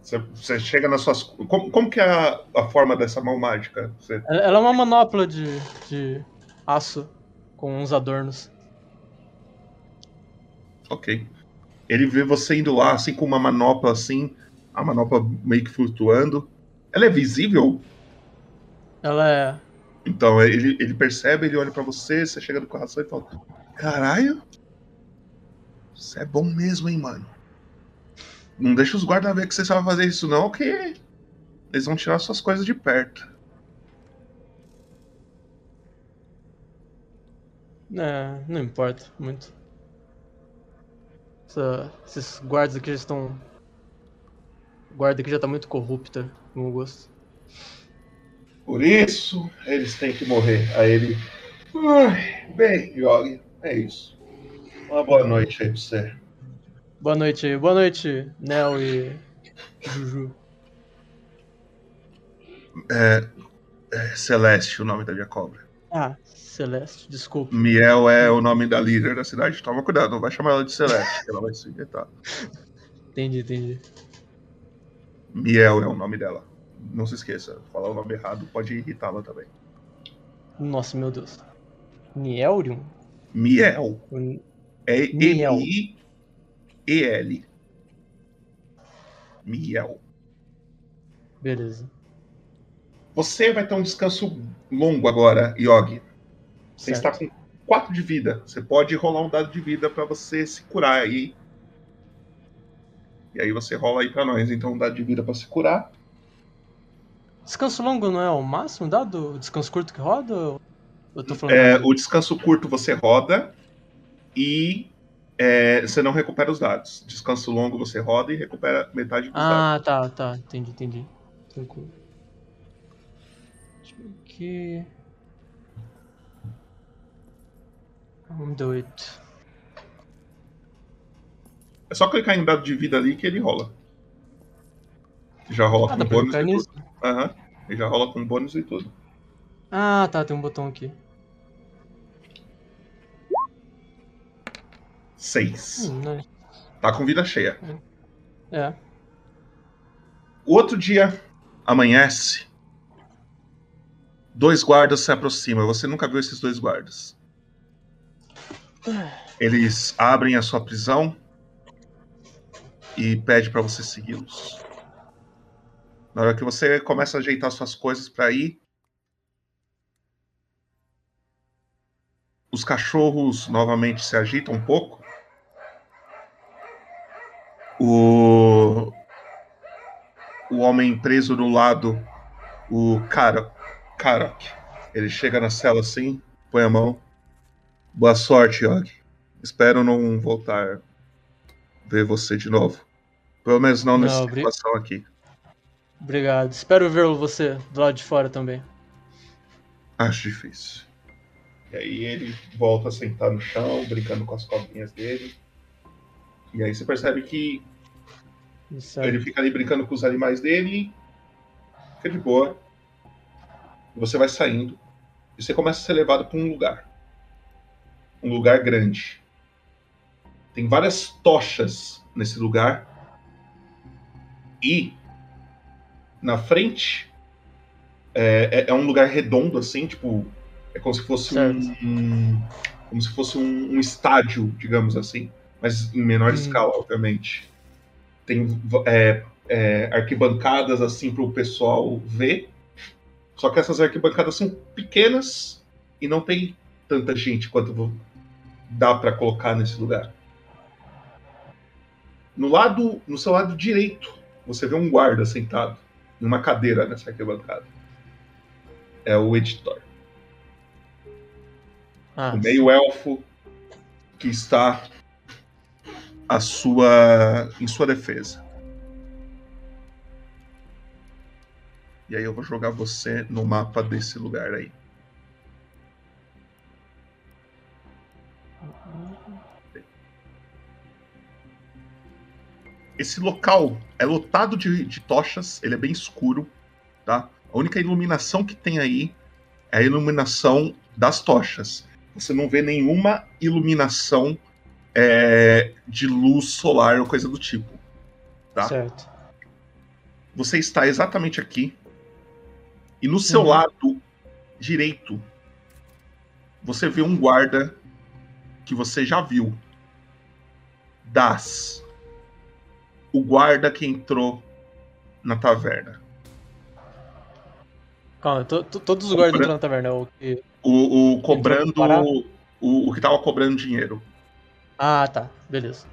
Você, você chega nas suas. Como, como que é a, a forma dessa mão mágica? Você-
Ela ela é uma manopla de, de aço com uns adornos.
Ok. Ele vê você indo lá, assim, com uma manopla, assim, a manopla meio que flutuando. Ela é visível?
Ela é.
Então, ele, ele percebe, ele olha pra você, você chega do coração e fala: Caralho, você é bom mesmo, hein, mano. Não deixa os guardas ver que você sabe fazer isso, não, que eles vão tirar suas coisas de perto.
É, não importa muito. Essa- esses guardas aqui já estão. O guarda aqui já tá muito corrupta, no meu gosto.
Por isso, eles têm que morrer. Aí ele. Ai, bem, Yogi, é isso. Uma boa noite aí pra você.
Boa noite aí, boa noite, Nel e Juju.
É, é Celeste, o nome da minha cobra.
Ah, Celeste, desculpa.
Miel é o nome da líder da cidade. Toma cuidado, não vai chamar ela de Celeste, ela vai se irritar.
Entendi, entendi.
Miel é o nome dela. Não se esqueça, falar o nome errado pode irritá-la também.
Nossa, meu Deus. Nielrium?
Miel. É
Miel.
M-I-E-L. Miel.
Beleza.
Você vai ter um descanso longo agora, Yogi. Você
Certo.
está com 4 de vida. Você pode rolar um dado de vida pra você se curar aí. E aí você rola aí pra nós, então um dado de vida pra se curar.
Descanso longo não é o máximo dado? O descanso curto que roda? Eu tô falando.
É, o descanso curto você roda e é, você não recupera os dados. Descanso longo você roda e recupera metade dos dados.
Ah, tá, tá. Entendi, entendi. Tranquilo. Deixa eu ver aqui. Vamos do 8.
É só clicar em dado de vida ali que ele rola. Já rola
Ah,
com bônus Aham. Ele já rola com bônus e tudo.
Ah, tá, tem um botão aqui.
Seis.
Hum, né?
Tá com vida cheia.
É.
O outro dia amanhece. Dois guardas se aproximam. Você nunca viu esses dois guardas. Eles abrem a sua prisão e pede pra você segui-los. Na hora que você começa a ajeitar suas coisas pra ir, os cachorros novamente se agitam um pouco. O o homem preso do lado, o cara, Karak, ele chega na cela assim, põe a mão. Boa sorte, Yogi. Espero não voltar ver você de novo. Pelo menos não,
Não,
nessa
obri-
situação aqui.
Obrigado. Espero ver você do lado de fora também.
Acho difícil. E aí ele volta a sentar no chão, brincando com as cobrinhas dele. E aí você percebe que ele fica ali brincando com os animais dele, fica de boa. Você vai saindo. E você começa a ser levado para um lugar. Um lugar grande. Tem várias tochas nesse lugar. E na frente é, é- é um lugar redondo, assim, tipo. É como se fosse um, um- Como se fosse um, um estádio, digamos assim. Mas em menor
Hum.
escala, obviamente. Tem é, é, arquibancadas assim para o pessoal ver. Só que essas arquibancadas são pequenas e não tem tanta gente quanto dá para colocar nesse lugar. No lado, no seu lado direito, você vê um guarda sentado numa cadeira nessa arquibancada. É o editor.
Ah,
o meio elfo que está a sua em sua defesa. E aí eu vou jogar você no mapa desse lugar aí. Esse local é lotado de, de tochas, ele é bem escuro, tá? A única iluminação que tem aí é a iluminação das tochas. Você não vê nenhuma iluminação é, de luz solar ou coisa do tipo, tá?
Certo.
Você está exatamente aqui. E no seu
Uhum.
lado direito, você vê um guarda que você já viu. Das, o guarda que entrou na taverna.
Calma, to- to- todos os guardas entrando na taverna. O que...
O, o cobrando. O, o que tava cobrando dinheiro.
Ah, tá. Beleza.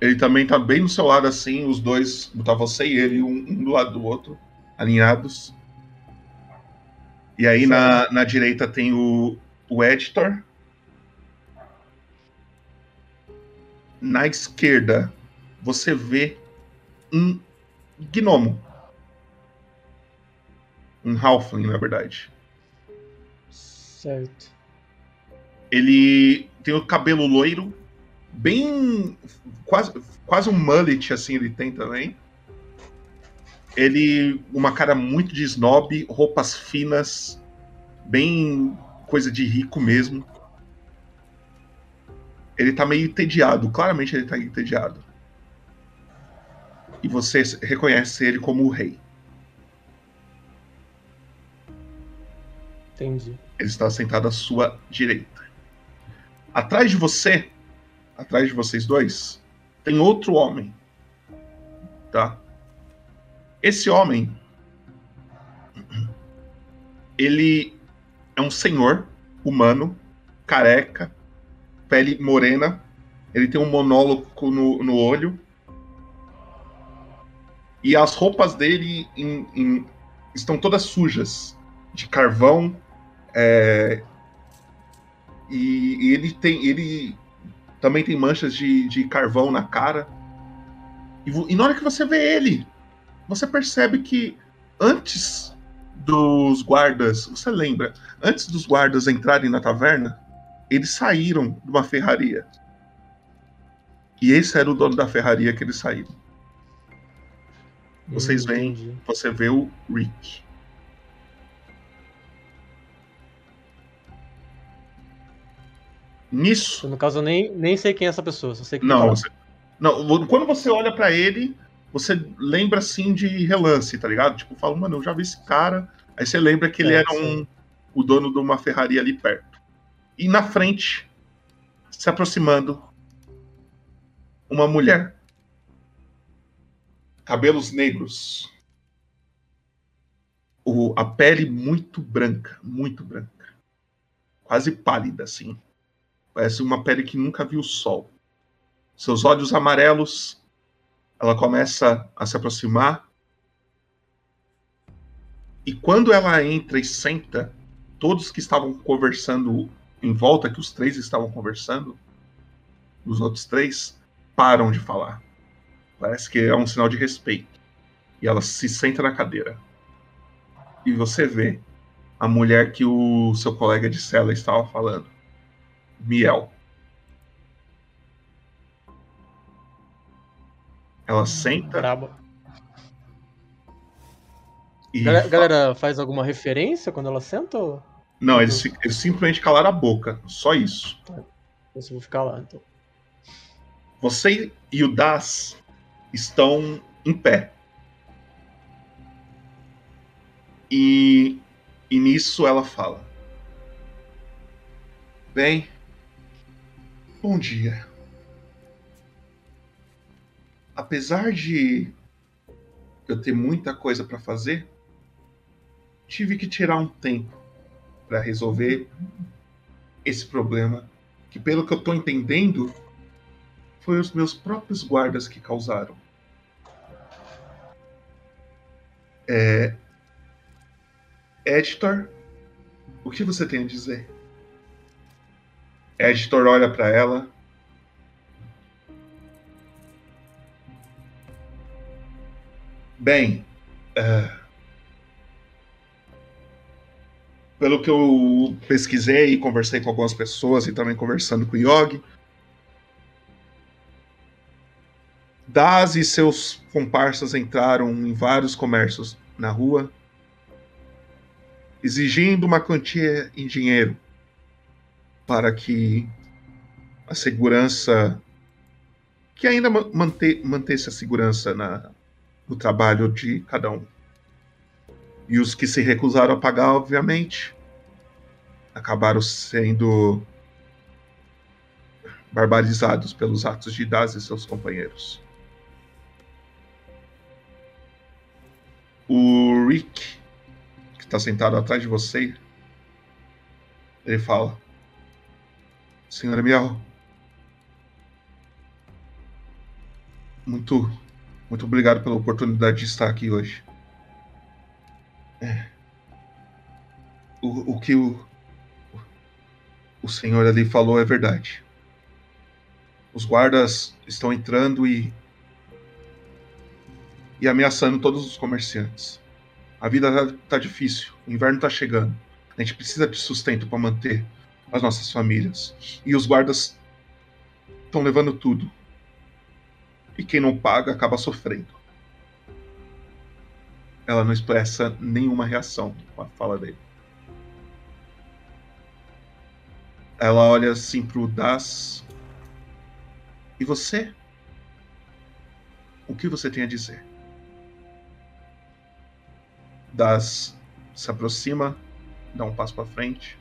Ele também tá bem do seu lado assim, os dois, tá você e ele, um, um do lado do outro, alinhados. E aí na, na direita tem o, o editor. Na esquerda, você vê um gnomo. Um halfling, na verdade.
Certo.
Ele tem o cabelo loiro, bem. quase, quase um mullet, assim, ele tem também. Ele. uma cara muito de snob, roupas finas, bem coisa de rico mesmo. Ele tá meio entediado, claramente ele tá entediado. E você reconhece ele como o rei.
Entendi.
Ele está sentado à sua direita. Atrás de você, atrás de vocês dois, tem outro homem. Tá? Esse homem ele é um senhor humano, careca, pele morena. Ele tem um monólogo no, no olho. E as roupas dele em- em- estão todas sujas de carvão. é, e, e ele tem. Ele também tem manchas de, de carvão na cara. E, e na hora que você vê ele, você percebe que antes dos guardas, você lembra, antes dos guardas entrarem na taverna, eles saíram de uma ferraria. E esse era o dono da ferraria que eles saíram. Vocês
Hum,
veem,
entendi.
você vê o Rick. Nisso.
No caso, eu nem, nem sei quem é essa pessoa, só sei que.
Não,
tá.
você- não, quando você olha pra ele, você lembra assim de relance, tá ligado? Tipo, fala, mano, eu já vi esse cara. Aí você lembra que ele
É,
era um, o dono de uma ferraria ali perto. E na frente, se aproximando, uma mulher. Cabelos negros. O, a pele muito branca, muito branca. Quase pálida, assim. Parece uma pele que nunca viu o sol. Seus olhos amarelos. Ela começa a se aproximar. E quando ela entra e senta, todos que estavam conversando em volta, que os três estavam conversando, os outros três, param de falar. Parece que é um sinal de respeito. E ela se senta na cadeira. E você vê a mulher que o seu colega de cela estava falando. Miel. Ela senta
Braba.
e.
Galera,
fa-
galera faz alguma referência quando ela senta? Ou...
Não, eles, eles simplesmente calaram a boca. Só isso.
Eu só vou ficar lá, então.
Você e o Das estão em pé. E, e nisso ela fala: Bem, bom dia. Apesar de eu ter muita coisa para fazer, tive que tirar um tempo para resolver esse problema que, pelo que eu tô entendendo, foi os meus próprios guardas que causaram. É... Editor, o que você tem a dizer? Editor olha para ela. Bem, é, pelo que eu pesquisei e conversei com algumas pessoas e também conversando com o Yogi, Daz e seus comparsas entraram em vários comércios na rua, exigindo uma quantia em dinheiro para que a segurança. que ainda ma- mante, mantesse a segurança na, no trabalho de cada um. E os que se recusaram a pagar, obviamente, acabaram sendo barbarizados pelos atos de Daz e seus companheiros. O Rick, que está sentado atrás de você, ele fala: Senhora Miel, muito, muito obrigado pela oportunidade de estar aqui hoje. É. O, o que o, o senhor ali falou é verdade. Os guardas estão entrando e. e ameaçando todos os comerciantes. A vida tá, tá difícil, o inverno tá chegando. A gente precisa de sustento para manter as nossas famílias. E os guardas estão levando tudo. E quem não paga acaba sofrendo. Ela não expressa nenhuma reação com a fala dele. Ela olha assim pro Das. E você? O que você tem a dizer? Das se aproxima, dá um passo para frente.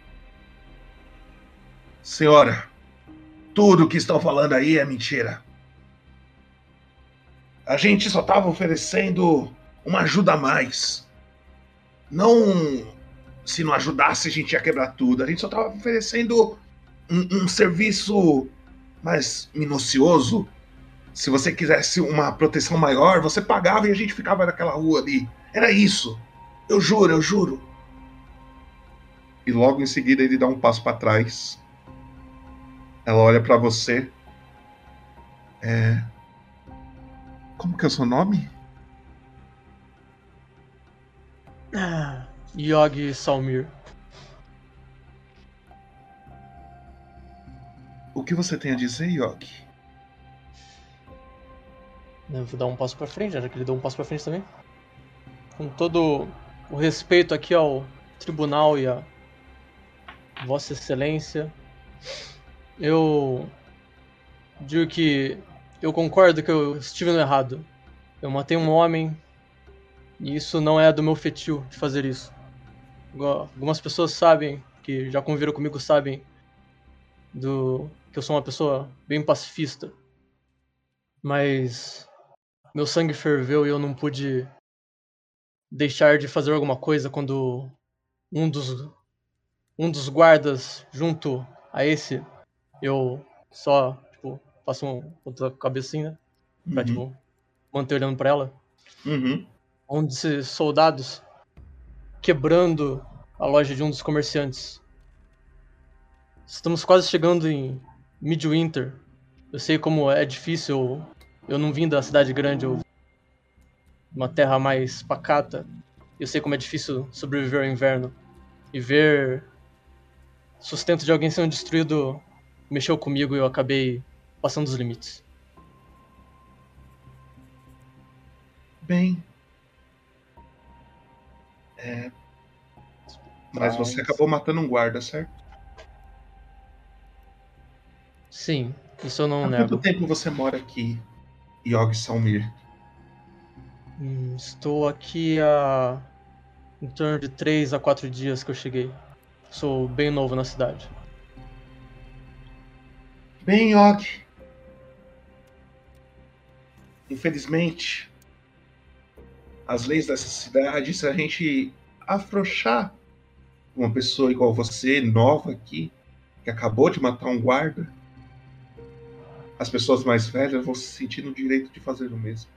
Senhora, tudo que estão falando aí é mentira. A gente só estava oferecendo uma ajuda a mais. Não. Se não ajudasse, a gente ia quebrar tudo. A gente só estava oferecendo um, um serviço mais minucioso. Se você quisesse uma proteção maior, você pagava e a gente ficava naquela rua ali. Era isso. Eu juro, eu juro. E logo em seguida ele dá um passo para trás. Ela olha para você. É. Como que é o seu nome?
Ah, Yogi Salmir.
O que você tem a dizer, Yogi?
Eu vou dar um passo pra frente, já que ele deu um passo pra frente também. Com todo o respeito aqui ao tribunal e a Vossa Excelência, eu digo que eu concordo que eu estive no errado. Eu matei um homem e isso não é do meu fetil de fazer isso. Algumas pessoas sabem, que já conviveram comigo, sabem do que eu sou uma pessoa bem pacifista. Mas meu sangue ferveu e eu não pude deixar de fazer alguma coisa quando um dos um dos guardas junto a esse eu só tipo faço um outra cabecinha
Uhum.
tipo manter olhando pra ela
Uhum.
um desses soldados quebrando a loja de um dos comerciantes. Estamos quase chegando em Midwinter. Eu sei como é difícil. Eu não vim da cidade grande, eu uma terra mais pacata. Eu sei como é difícil sobreviver ao inverno e ver sustento de alguém sendo destruído mexeu comigo e eu acabei passando dos limites.
Bem. É. Mas você acabou matando um guarda, certo?
Sim, isso eu não
Há
nego.
quanto tempo você mora aqui, Yog Salmir?
Hum, Estou aqui há em torno de 3 a 4 dias que eu cheguei. Sou bem novo na cidade.
Bem, Og. Infelizmente, as leis dessa cidade, se a gente afrouxar uma pessoa igual você, nova aqui, que acabou de matar um guarda, as pessoas mais velhas vão se sentir no direito de fazer o mesmo.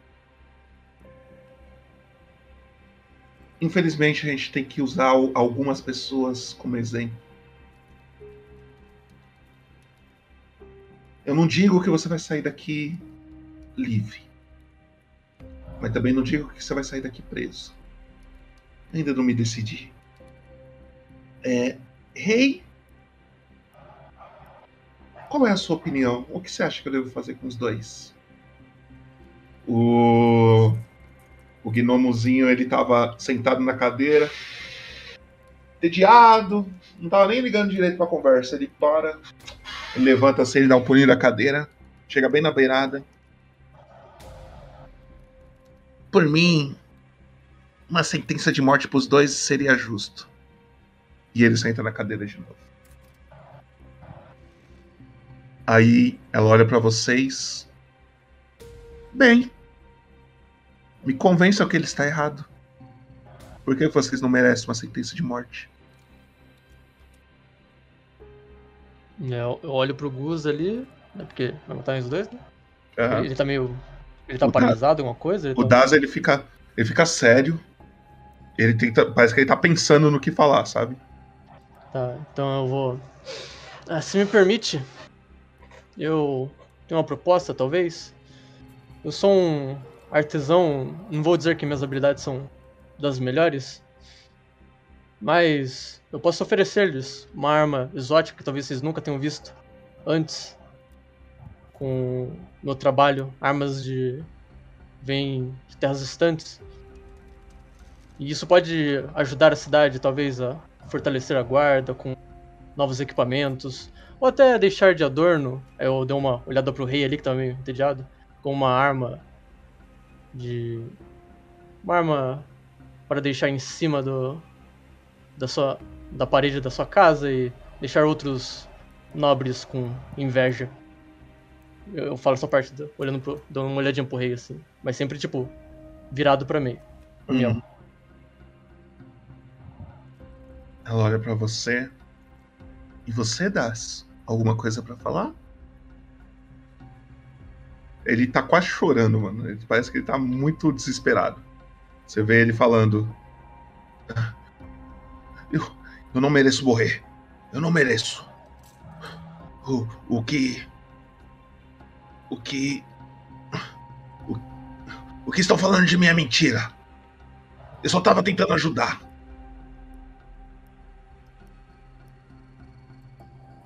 Infelizmente, a gente tem que usar al- algumas pessoas como exemplo. Eu não digo que você vai sair daqui livre. Mas também não digo que você vai sair daqui preso. Ainda não me decidi. É. Rei. Qual é a sua opinião? O que você acha que eu devo fazer com os dois? O. O gnomozinho, ele tava sentado na cadeira, tediado, não tava nem ligando direito pra conversa. Ele para, ele levanta assim, ele dá um pulinho na cadeira, chega bem na beirada. Por mim, uma sentença de morte pros dois seria justo. E ele senta na cadeira de novo. Aí ela olha pra vocês. Bem, me convençam que ele está errado. Por que vocês não merecem uma sentença de morte?
É, Eu, olho pro Gus ali, né, porque vai matar os dois, né?
Aham.
Ele, ele tá meio. Ele tá
O
paralisado, alguma coisa? Ele
O
tá-
Daz ele fica, ele fica sério. Ele tenta, parece que ele tá pensando no que falar, sabe?
Tá, então eu vou. Ah, se me permite, eu tenho uma proposta, talvez. Eu sou um artesão, não vou dizer que minhas habilidades são das melhores, mas eu posso oferecer-lhes uma arma exótica que talvez vocês nunca tenham visto antes. Com meu trabalho, armas de. vêm de terras distantes. E isso pode ajudar a cidade, talvez, a fortalecer a guarda com novos equipamentos. Ou até deixar de adorno. Eu dei uma olhada pro rei ali que tava meio entediado. Com uma arma de. Uma arma para deixar em cima do. Da sua. Da parede da sua casa e deixar outros nobres com inveja. Eu, eu falo essa parte do- olhando pro. dando uma olhadinha pro rei assim. Mas sempre tipo. Virado pra mim. Pra.
Uhum. Ela olha pra você. E você, Das? Alguma coisa pra falar? Ele tá quase chorando, mano. Ele parece que ele tá muito desesperado. Você vê ele falando. Eu, eu não mereço morrer. Eu não mereço. O, o que. O que. O, o que estão falando de mim é mentira. Eu só tava tentando ajudar.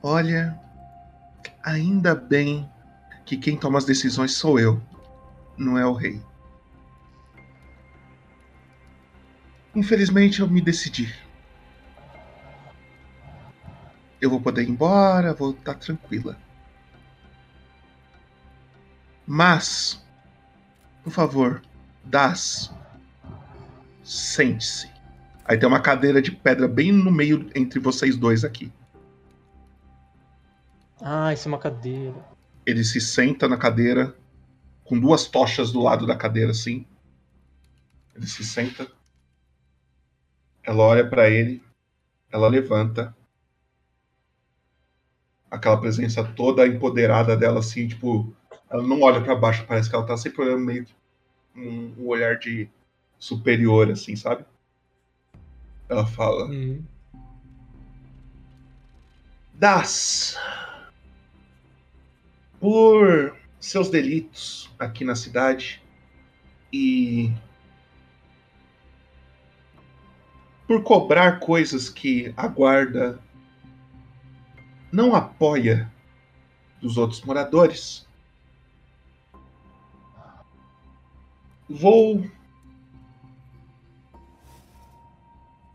Olha, ainda bem que quem toma as decisões sou eu, não é o rei. Infelizmente eu me decidi. Eu vou poder ir embora, vou estar tranquila. Mas, por favor, Das, sente-se. Aí tem uma cadeira de pedra bem no meio entre vocês dois aqui.
Ah, isso é uma cadeira.
Ele se senta na cadeira, com duas tochas do lado da cadeira, assim. Ele se senta. Ela olha pra ele. Ela levanta. Aquela presença toda empoderada dela, assim, tipo. Ela não olha pra baixo, parece que ela tá sempre olhando meio. Um, um olhar de superior, assim, sabe? Ela fala. Das por seus delitos aqui na cidade e por cobrar coisas que a guarda não apoia dos outros moradores. Vou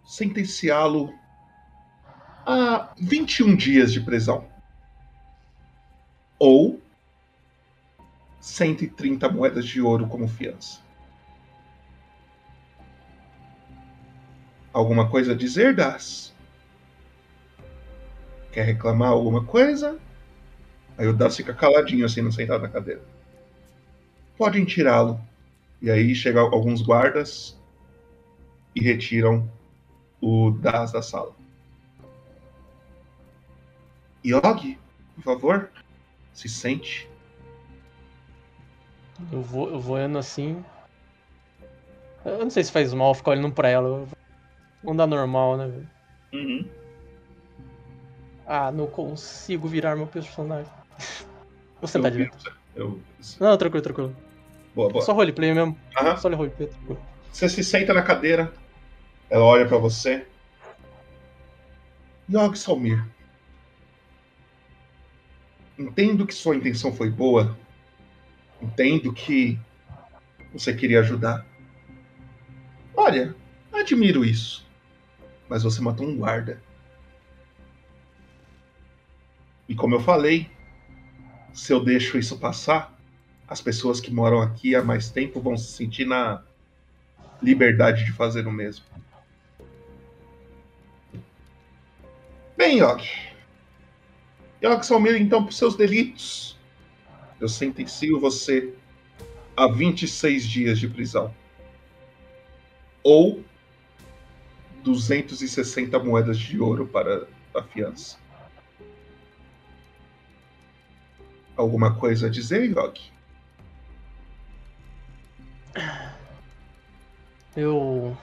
sentenciá-lo a 21 dias de prisão. Ou 130 moedas de ouro como fiança. Alguma coisa a dizer, Das? Quer reclamar alguma coisa? Aí o Das fica caladinho assim, no sentado na cadeira. Podem tirá-lo. E aí chegam alguns guardas e retiram o Das da sala. Yogi, por favor, se sente.
Eu vou, eu vou indo assim. Eu não sei se faz mal ficar olhando pra ela. Não dá normal, né, velho?
Uhum.
Ah, não consigo virar meu personagem. Vou sentar
Eu-
direito.
Eu,
Não, tranquilo, tranquilo.
boa, boa.
Só roleplay mesmo.
Aham.
Só roleplay, tranquilo.
Você se senta na cadeira, ela olha pra você. Yog Salmir. Entendo que sua intenção foi boa. Entendo que você queria ajudar. Olha, admiro isso. Mas você matou um guarda. E como eu falei, se eu deixo isso passar, as pessoas que moram aqui há mais tempo vão se sentir na liberdade de fazer o mesmo. Bem, Yogi. E Salmeira, então, por seus delitos, eu sentencio você a 26 dias de prisão. Ou 260 moedas de ouro para a fiança. Alguma coisa a dizer, Yogi?
Eu.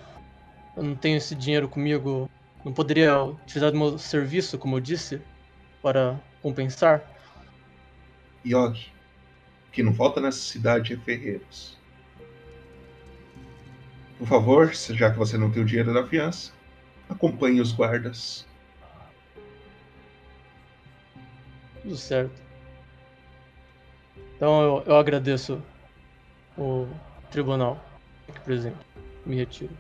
Eu não tenho esse dinheiro comigo. Não poderia utilizar do meu serviço, como eu disse, para compensar?
Yogi, o que não falta nessa cidade é ferreiros. Por favor, já que você não tem o dinheiro da fiança, acompanhe os guardas.
Tudo certo. Então eu, eu agradeço o tribunal aqui presente. Me retiro.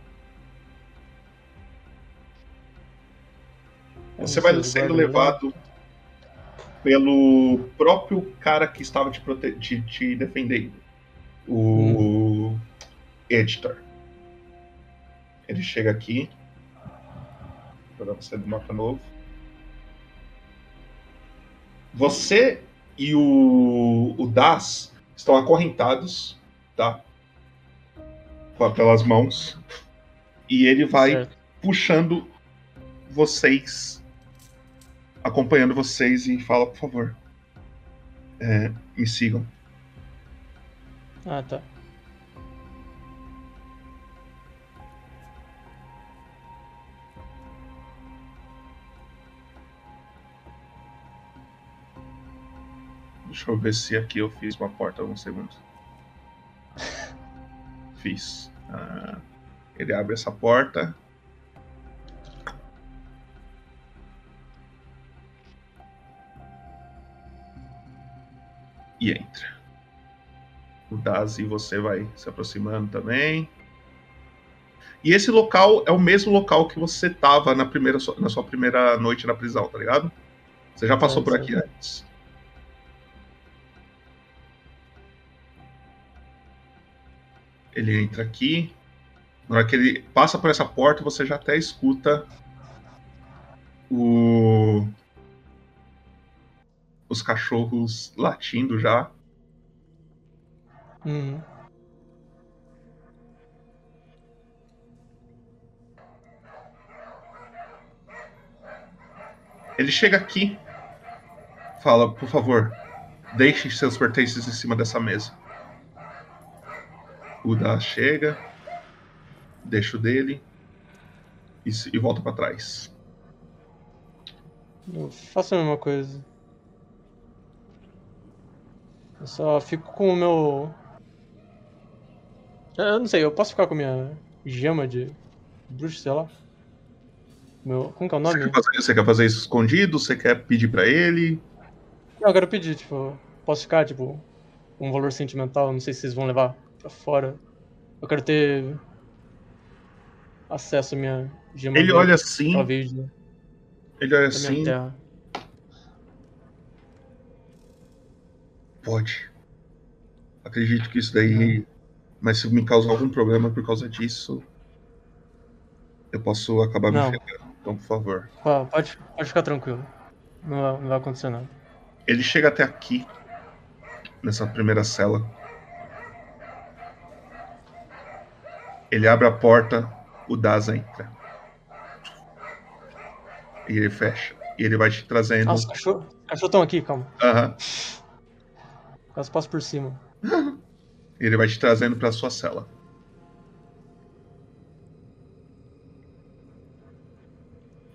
Você vai sendo levado pelo próprio cara que estava te, prote... te, te defendendo. O hum. editor. Ele chega aqui. Vou dar você do mapa novo. Você e o, o Das estão acorrentados, tá? Pelas mãos. E ele vai certo. puxando vocês, acompanhando vocês e fala, por favor, é, me sigam.
Ah, tá.
Deixa eu ver se aqui eu fiz uma porta alguns segundos. Fiz. Ah, ele abre essa porta. E entra. O Daz e você vai se aproximando também. E esse local é o mesmo local que você estava na, primeira, na sua primeira noite na prisão, tá ligado? Você já passou é, por aqui antes. Ele entra aqui. Na hora que ele passa por essa porta, você já até escuta o... os cachorros latindo já.
Uhum.
Ele chega aqui, fala, por favor, deixe seus pertences em cima dessa mesa. O Da chega, deixa o dele e, e volta para trás.
Eu faço a mesma coisa. Eu só fico com o meu. Eu não sei, eu posso ficar com a minha gema de bruxo, sei lá. Meu... Como que é o nome?
Você quer, fazer, você quer fazer isso escondido? Você quer pedir para ele?
Não, eu quero pedir, tipo, posso ficar, tipo, um valor sentimental, não sei se vocês vão levar pra fora. Eu quero ter acesso à minha gema.
Ele olha assim.
Talvez, né?
Ele olha assim. Pode. Acredito que isso daí. Mas se me causar algum problema por causa disso, eu posso acabar
não.
me ferrando. Então, por favor.
Pode, pode ficar tranquilo. Não vai, não vai acontecer nada.
Ele chega até aqui, nessa primeira cela. Ele abre a porta, o Daza entra. E ele fecha. E ele vai te trazendo.
Nossa, os cachorros estão aqui, calma.
Aham.
Quase passo por cima.
Ele vai te trazendo pra sua cela.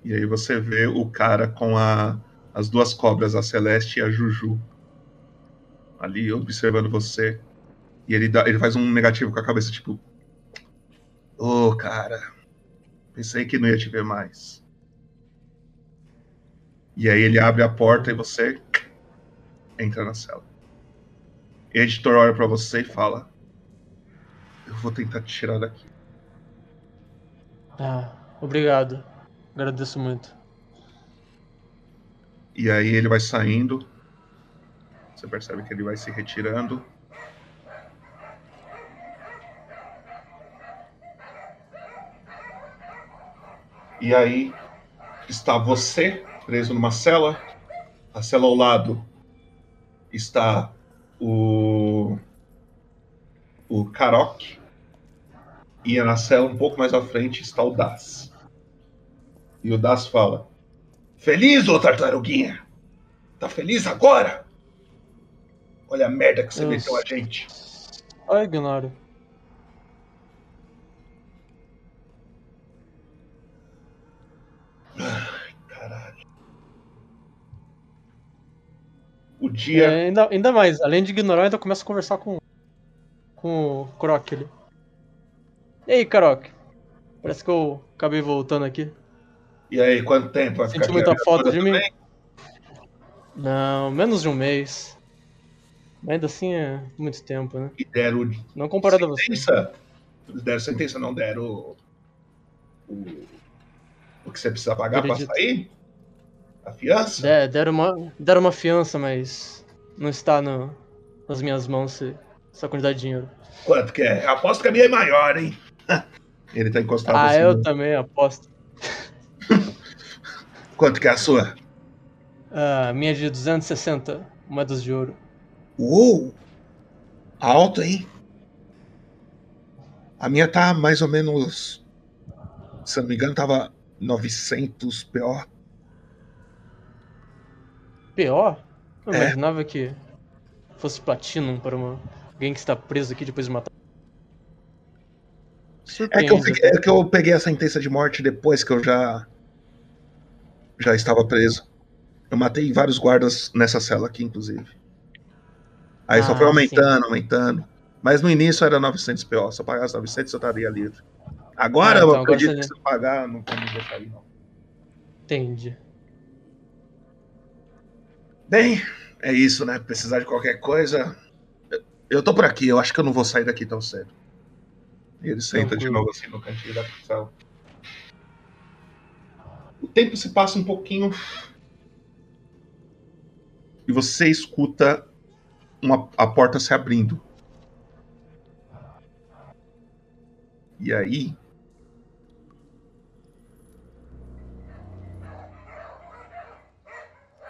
E aí você vê o cara com a, as duas cobras, a Celeste e a Juju. Ali observando você. E ele, dá, ele faz um negativo com a cabeça, tipo, Ô, oh, cara, pensei que não ia te ver mais. E aí ele abre a porta e você entra na cela. E o editor olha pra você e fala: Eu vou tentar te tirar daqui.
Ah, obrigado. Agradeço muito.
E aí ele vai saindo. Você percebe que ele vai se retirando. E aí está você preso numa cela A cela ao lado está o. O Karok. E na cela um pouco mais à frente está o Das. E o Das fala: Feliz, ô tartaruguinha? Tá feliz agora? Olha a merda que você
Eu
meteu a gente.
Só ignoro.
O dia.
É, ainda, ainda mais, além de ignorar, ainda começo a conversar com, com o Croc ali. E aí, Croc? Parece que eu acabei voltando aqui.
E aí, quanto tempo? Vai aqui
muita falta de mim?
também?
Não, menos de um mês. Mas ainda assim é muito tempo, né?
E deram.
Não comparado a você.
sentença? Eles deram sentença, não deram o, o, o que você precisa pagar pra
Veredito.
sair? A fiança?
É, deram uma, deram uma fiança, mas não está no, nas minhas mãos essa quantidade de dinheiro.
Quanto que é? Aposto que a minha é maior, hein? Ele tá encostado
Ah,
assim,
eu
né?
também aposto.
Quanto que é a sua?
Ah, a minha é de 260 moedas de ouro.
Uou! Alto, hein? A minha tá mais ou menos. Se eu não me engano, tava 900 PO.
Pior? Eu
É.
imaginava que fosse Platinum para uma... alguém que está preso aqui depois de matar.
É que, eu é que eu peguei a sentença de morte depois que eu já. Já estava preso. Eu matei vários guardas nessa cela aqui, inclusive. Aí só
Ah,
foi
sim.
aumentando, aumentando. Mas no início era 900 PO. Se eu pagasse 900, eu estaria livre. Agora
Ah,
eu
então, agora
acredito
você-
que se eu pagar, não vou me deixar aí, não.
Entendi.
Bem, é isso, né? Precisar de qualquer coisa. eu- tô por aqui, eu acho que eu não vou sair daqui tão cedo. E ele senta de novo assim no cantinho da cela. O tempo se passa um pouquinho. E você escuta uma, a porta se abrindo. E aí.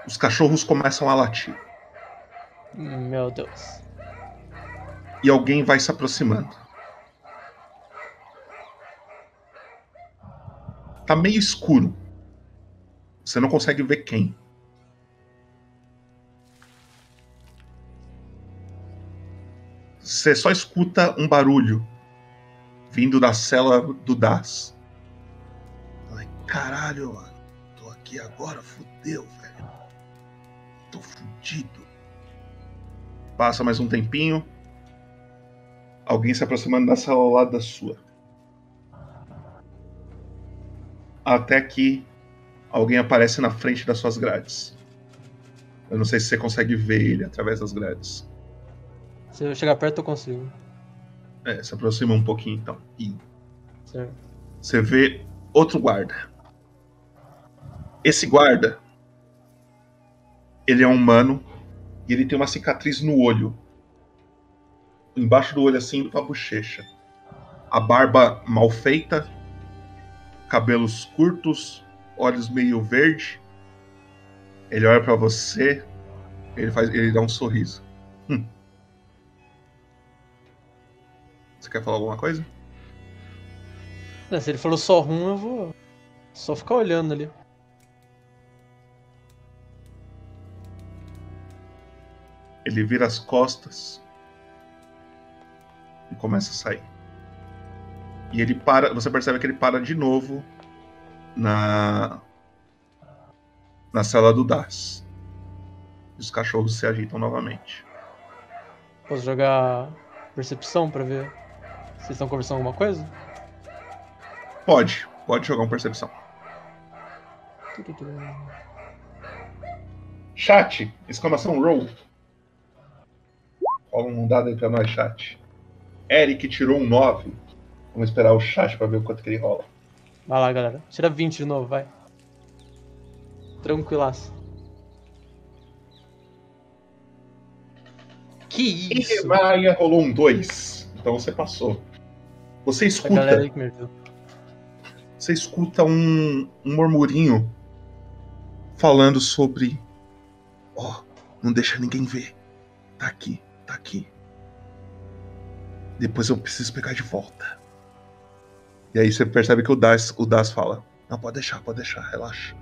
Os cachorros começam a latir.
Meu Deus.
e alguém vai se aproximando. Tá meio escuro. Você não consegue ver quem. Você só escuta um barulho vindo da cela do Das. Ai, caralho, mano. Tô aqui agora, fudeu, velho. Tô fudido. Passa mais um tempinho. Alguém se aproximando da sala ao lado da sua. Até que alguém aparece na frente das suas grades. Eu não sei se você consegue ver ele através das grades.
Se eu chegar perto, eu consigo.
É, se aproxima um pouquinho então. E
Certo.
você vê outro guarda. Esse guarda, ele é um humano e ele tem uma cicatriz no olho. Embaixo do olho, assim, indo pra bochecha. A barba mal feita, cabelos curtos, olhos meio verde. Ele olha pra você, ele faz, ele dá um sorriso. Hum. Você quer falar alguma coisa?
É, se ele falou só rum, eu vou só ficar olhando ali.
Ele vira as costas e começa a sair. E ele para, você percebe que ele para de novo na na sala do Das. E os cachorros se agitam novamente.
Posso jogar percepção pra ver se estão conversando alguma coisa?
Pode, pode jogar uma percepção. Chat, exclamação roll. Rola um dado aí pra nós, chat. Eric tirou um 9. Vamos esperar o chat pra ver o quanto que ele rola.
Vai lá, galera. Tira 20 de novo, vai. Tranquilaço. Que isso?
E Maia rolou um 2. Então você passou. Você
A
escuta.
galera aí que me viu.
Você escuta um, um murmurinho falando sobre Ó, não deixa ninguém ver. Tá aqui, aqui. Depois eu preciso pegar de volta. E aí você percebe que o Das, o Das fala: Não, pode deixar, pode deixar, relaxa.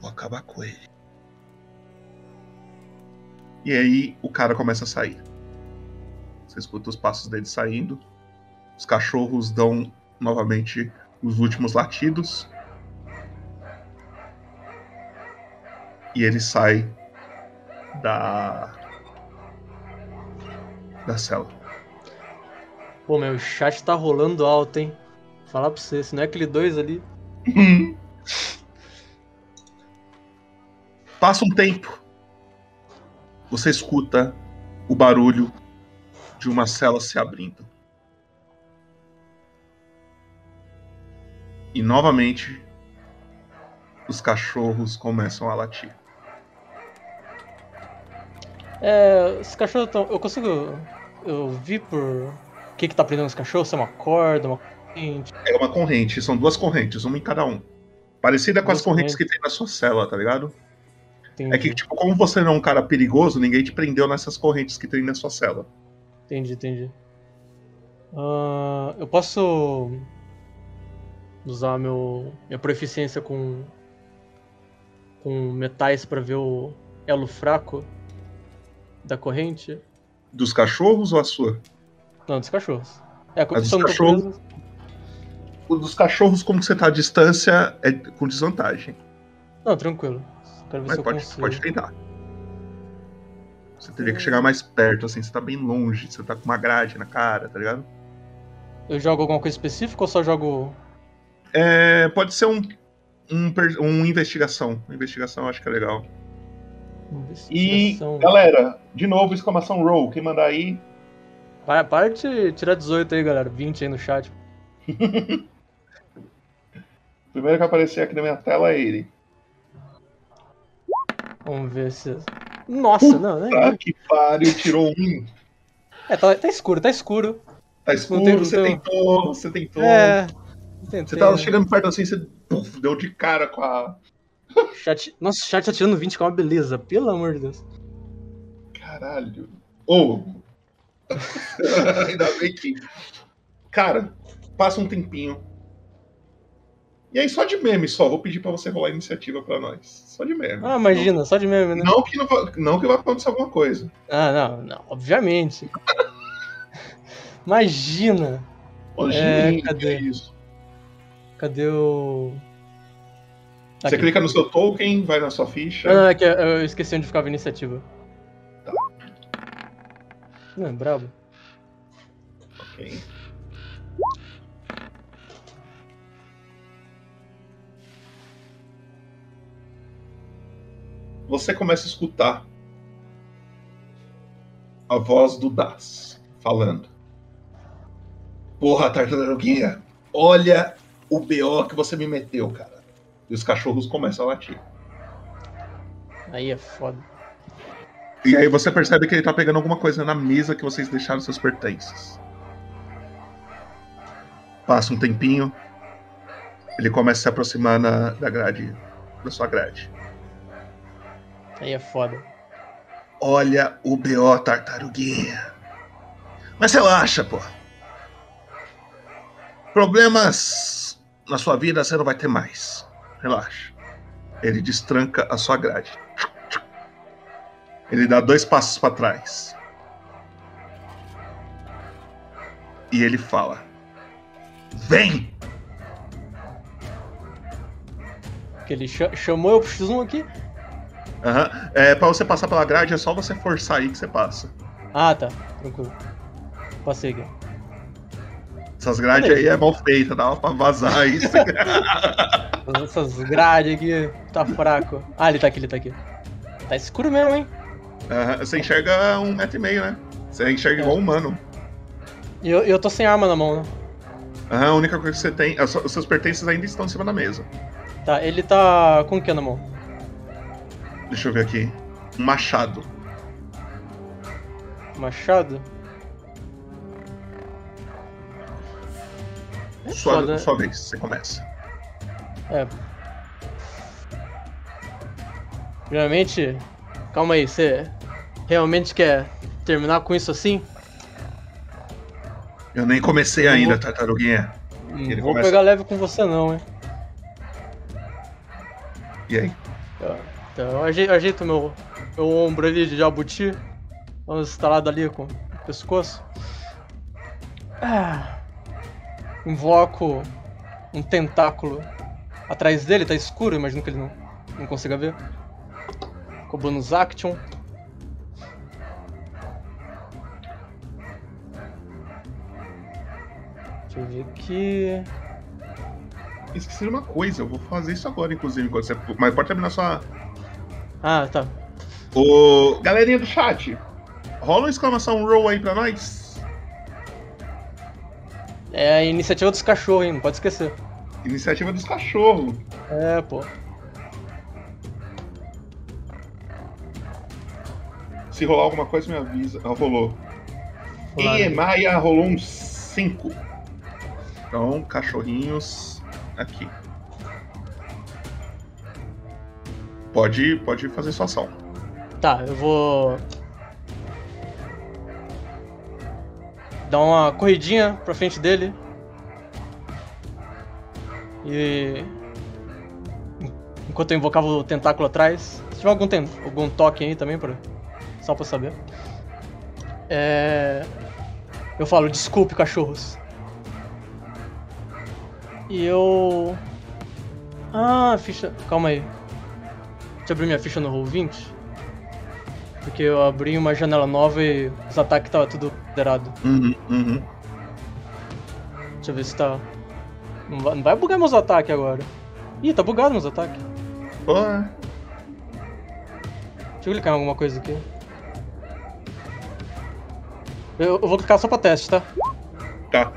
Vou acabar com ele. E aí o cara começa a sair. Você escuta os passos dele saindo. Os cachorros dão novamente os últimos latidos. E ele sai da. Da cela.
Pô, meu, o chat tá rolando alto, hein? Falar pra você, se não é aquele dois ali.
Passa um tempo. Você escuta o barulho de uma cela se abrindo. E novamente os cachorros começam a latir.
É, os cachorros tão. Eu consigo. Eu vi por. O que que tá prendendo os cachorros? Se é uma corda, uma corrente.
É uma corrente, são duas correntes, uma em cada um. Parecida com as
Duas
correntes
correntes.
que tem na sua cela, tá ligado?
Entendi.
É que, tipo, como você não é um cara perigoso, ninguém te prendeu nessas correntes que tem na sua cela.
Entendi, entendi. Ah, eu posso usar meu minha proficiência com com metais pra ver o elo fraco da corrente?
Dos cachorros ou a sua?
Não, dos cachorros. É,
A dos
eu
cachorros-
preso-
O dos cachorros, como você tá à distância, é com desvantagem.
Não, tranquilo. Quero ver
Mas
se eu
pode,
consigo.
pode tentar. Você teria que chegar mais perto, assim, você tá bem longe, você tá com uma grade na cara, tá ligado?
Eu jogo alguma coisa específica ou só jogo.
É, pode ser um, um, um investigação. Uma investigação eu acho que é legal. E, galera, de novo, exclamação roll. Quem mandar aí,
Para, para de tirar 18 aí, galera. 20 aí no chat.
o primeiro que aparecer aqui na minha tela é ele.
Vamos ver se. Nossa, não, né?
Tá que pariu, tirou um.
É, tá, tá escuro, tá escuro.
Tá escuro,
tem-
você
tem-
tentou, você tentou.
É.
Você tava chegando perto assim, você puf, deu de cara com a.
Chat... Nossa, o chat tá tirando 20 que é uma beleza, pelo amor de Deus.
Caralho. Ou. Ainda bem que. Cara, passa um tempinho. E aí, só de meme só, vou pedir pra você rolar a iniciativa pra nós. Só de meme.
Ah, imagina, só de meme, né?
Não que, não, não que vai acontecer alguma coisa.
Ah, não, não, obviamente. Imagina.
Ô,
É, cadê?
é isso.
Cadê o.
Você
Aqui.
clica no seu token, vai na sua ficha.
Ah, não, é que eu esqueci onde ficava a iniciativa.
Tá.
Não, é brabo.
Ok. Você começa a escutar a voz do Das falando. Porra, tartaruguinha, olha o BO que você me meteu, cara. E os cachorros começam a latir.
Aí é foda.
E aí você percebe que ele tá pegando alguma coisa na mesa que vocês deixaram seus pertences. Passa um tempinho. Ele começa a se aproximar na- da grade. Da sua grade.
Aí é foda.
Olha o BO, tartaruguinha. Mas relaxa, pô. Problemas na sua vida você não vai ter mais. Relaxa. Ele destranca a sua grade. Ele dá dois passos para trás. E ele fala: Vem!
Que ele cha- chamou eu pro X1 aqui?
Aham. É, para você passar pela grade é só você forçar aí que você passa.
Ah, tá. Tranquilo. Passei aqui.
Essas grades aí é mal feita, dava pra vazar isso.
Essas grades aqui tá fraco. Ah, ele tá aqui, ele tá aqui. Tá escuro mesmo, hein?
Aham, Você enxerga um metro e meio, né? Você enxerga igual um humano.
E eu, eu tô sem arma na mão, né?
Aham, a única coisa que você tem. as- Os seus pertences ainda estão em cima da mesa.
Tá, ele tá com o que na mão?
Deixa eu ver aqui. Um machado.
Machado? É
Sua,
foda, né?
sua vez, você começa.
É. Primeiramente, calma aí, você realmente quer terminar com isso assim?
Eu nem comecei
Eu
ainda,
vou-
tartaruguinha.
Não
Ele
vou
começa-
pegar leve com você não, hein?
E aí?
Então, eu aje- ajeito meu, meu ombro ali de jabuti. Vamos instalado ali com o pescoço. Ah, invoco um tentáculo atrás dele, tá escuro, imagino que ele não, não consiga ver. Com o bonus action. Deixa eu ver aqui.
Esqueci de uma coisa, eu vou fazer isso agora, inclusive, enquanto você. Mas pode terminar sua.
Ah, tá.
Ô, galerinha do chat, rola uma exclamação roll aí pra nós.
É a iniciativa dos cachorros, hein? Não pode esquecer.
Iniciativa dos cachorros.
É, pô.
Se rolar alguma coisa, me avisa. Ah, rolou.
Rolado.
E Maia rolou um 5. Então, cachorrinhos aqui. Pode, pode fazer sua ação.
Tá, eu vou. Dar uma corridinha pra frente dele. E. Enquanto eu invocava o tentáculo atrás. Se tiver algum, ten... algum toque aí também, pra... só pra saber. É. Eu falo, desculpe, cachorros. E eu. Ah, ficha. Calma aí. Deixa eu abrir minha ficha no Roll20. Porque eu abri uma janela nova e os ataques estavam tudo zerado.
Uhum, uhum.
Deixa eu ver se tá. Não vai, não vai bugar meus ataques agora. Ih, tá bugado meus ataques.
Pô,
Deixa eu clicar em alguma coisa aqui. Eu, eu vou clicar só pra teste, tá?
Tá.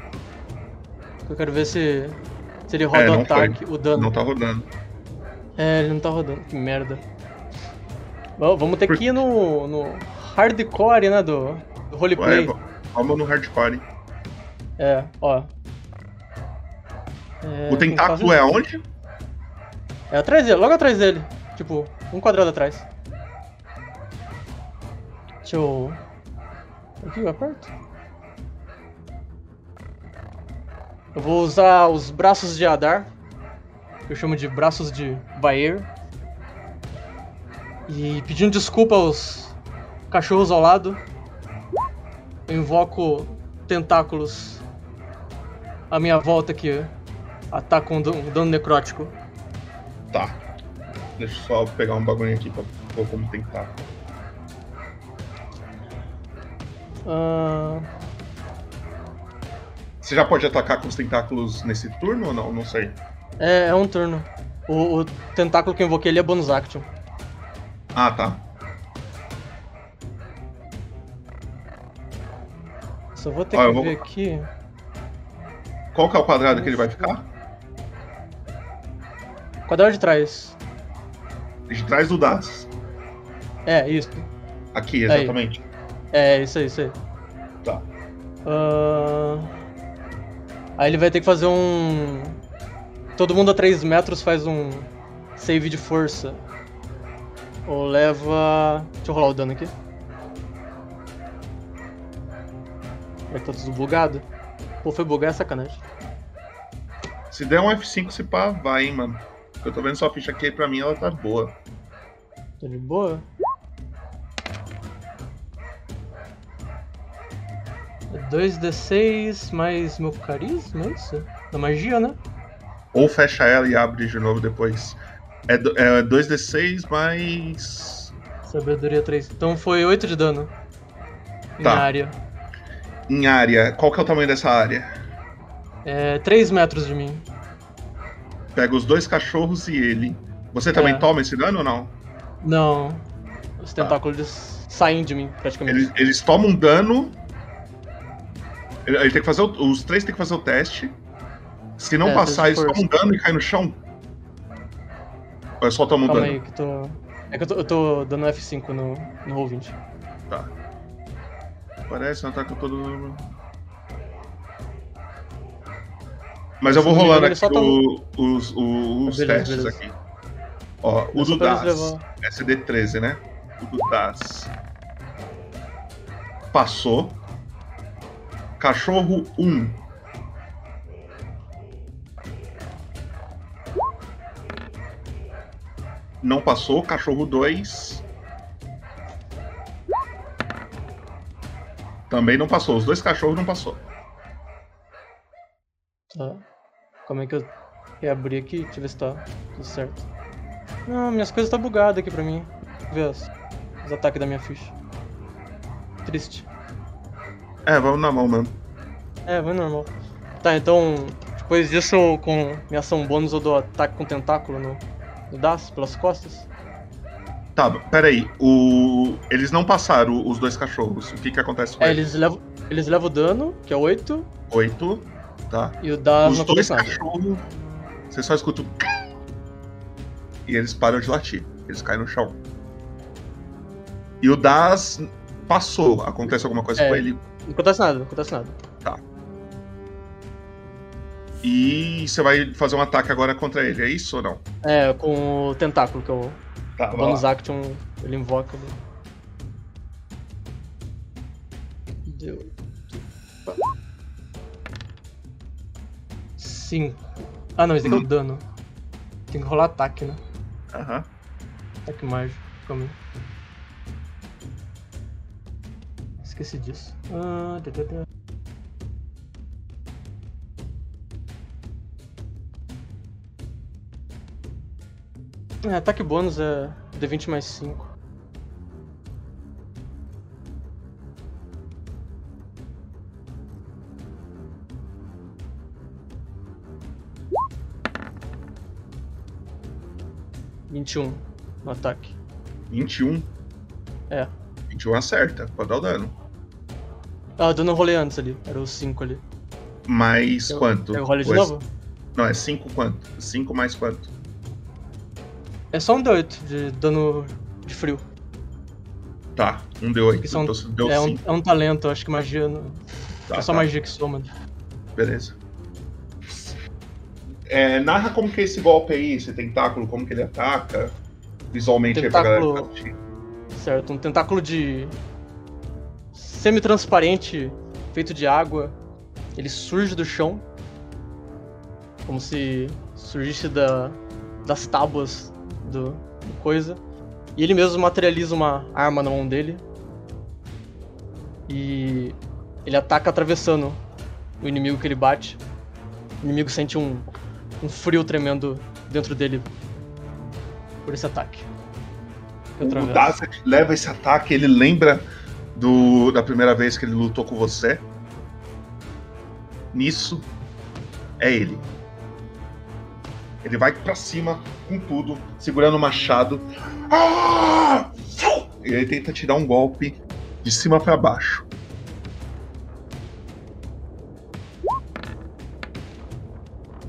Eu quero ver se. Se ele roda
É,
o
não foi.
ataque, o dano.
Não tá rodando.
É, ele não tá rodando, que merda. Vamos ter que ir no, no hardcore, né, do, do roleplay.
Ué, vamos no hardcore.
É, ó. É,
o tentáculo é aonde?
É atrás dele, logo atrás dele. Tipo, um quadrado atrás. Deixa eu. Aqui eu aperto. Eu vou usar os braços de Adar. Que eu chamo de braços de Baer. E pedindo desculpa aos cachorros ao lado. Eu invoco tentáculos à minha volta que atacam um dan- dano necrótico.
Tá. Deixa eu só pegar um bagulho aqui pra pôr como tentar.
Ah,
Você já pode atacar com os tentáculos nesse turno ou não? Não sei.
é, é um turno. O, o tentáculo que eu invoquei ele é bonus action.
Ah, tá.
Só vou ter
Ó,
que
vou-
ver aqui.
Qual que é o quadrado que ele vai ficar?
Quadrado de trás.
De trás do Das.
É, isso.
Aqui, exatamente.
É, isso aí, isso aí.
Tá.
Ah, Aí ele vai ter que fazer um. Todo mundo a 3 metros faz um save de força. Ou leva. Deixa eu rolar o dano aqui. É que tá tudo bugado? Pô, foi bugar é sacanagem.
Se der um F5, se pá, vai, hein, mano. Eu tô vendo sua ficha aqui, pra mim ela tá boa.
Tá de boa? É 2d6 mais meu carisma, é isso? Da magia, né?
Ou fecha ela e abre de novo depois. É, do- é 2d6 mais.
Sabedoria 3. Então foi 8 de dano. Em
Tá.
área.
Em área. Qual que é o tamanho dessa área?
É 3 metros de mim.
Pega os dois cachorros e ele. Você também
É.
toma esse dano ou não?
Não. Os tentáculos eles saem de mim, praticamente.
Eles, eles tomam dano. Ele, ele tem que fazer o- os três tem que fazer o teste. Se não
É,
passar, eles tomam dano e caem no chão. Ou é só tomam
Calma aí, que tô. É que eu tô, eu tô dando F5 no, no Roll20.
Tá. Parece um ataque todo. Mas eu vou
não
rolando aqui o- os, os
Beleza,
testes
beleza.
aqui. Ó, o do Das.
levar.
SD13, né? O do Das. Passou. Cachorro 1. Não passou. Cachorro 2. Também não passou. Os dois cachorros não passou.
Tá. Como é que eu reabri aqui? Deixa eu ver se tá tudo certo. Não, minhas coisas tá bugadas aqui pra mim. Deixa eu ver os, os ataques da minha ficha. Triste.
É, vamos na mão, mano.
É, vai normal. Tá, então, depois disso, com minha ação bônus, eu dou ataque com tentáculo no, no Das, pelas costas.
Tá, peraí. O... Eles não passaram, os dois cachorros. O que que acontece com
É,
eles?
eles levam, eles levam o dano, que é 8,
Oito. Tá.
e o Das
Os dois cachorros, você só escuta o... E eles param de latir. Eles caem no chão. E o Das passou. Acontece alguma coisa
É.
com ele.
Não acontece nada, não acontece nada.
E você vai fazer um ataque agora contra ele, é isso ou não?
É, com o tentáculo, que o
Tá,
bonus
lá.
action, ele invoca. Deu. 5. Ah não, esse daqui é o dano. Tem que rolar ataque, né?
Aham.
Ataque mágico. Calma aí. Esqueci disso. Ah, da, da, da. É, ataque bônus é D20 mais 5. Vinte e um no ataque.
21.
É.
21 acerta, pode dar o dano.
Ah, o dano eu rolei antes ali. Era o 5 ali.
Mais
Eu-
quanto?
eu rolo de
Ou é-
novo?
Não, é 5 quanto? 5 mais quanto?
É só um D8 de dano de frio.
Tá, um D8.
Que são,
Então deu
é, um,
5.
é um talento, acho que magia.
Tá,
é só
tá.
magia que soma.
Beleza. É, narra como que é esse golpe aí, esse tentáculo, como que ele ataca. Visualmente aí pra galera tá
Tentáculo. Certo, um tentáculo de. semi-transparente, feito de água. Ele surge do chão. Como se surgisse da, das tábuas do, do coisa. E ele mesmo materializa uma arma na mão dele. E ele ataca atravessando o inimigo que ele bate. O inimigo sente um, um frio tremendo dentro dele por esse ataque. Que
O. Dazet leva esse ataque, ele lembra do, da primeira vez que ele lutou com você. Nisso, é ele. Ele vai pra cima com tudo, segurando o machado. Ah! E ele tenta tirar um golpe de cima pra baixo.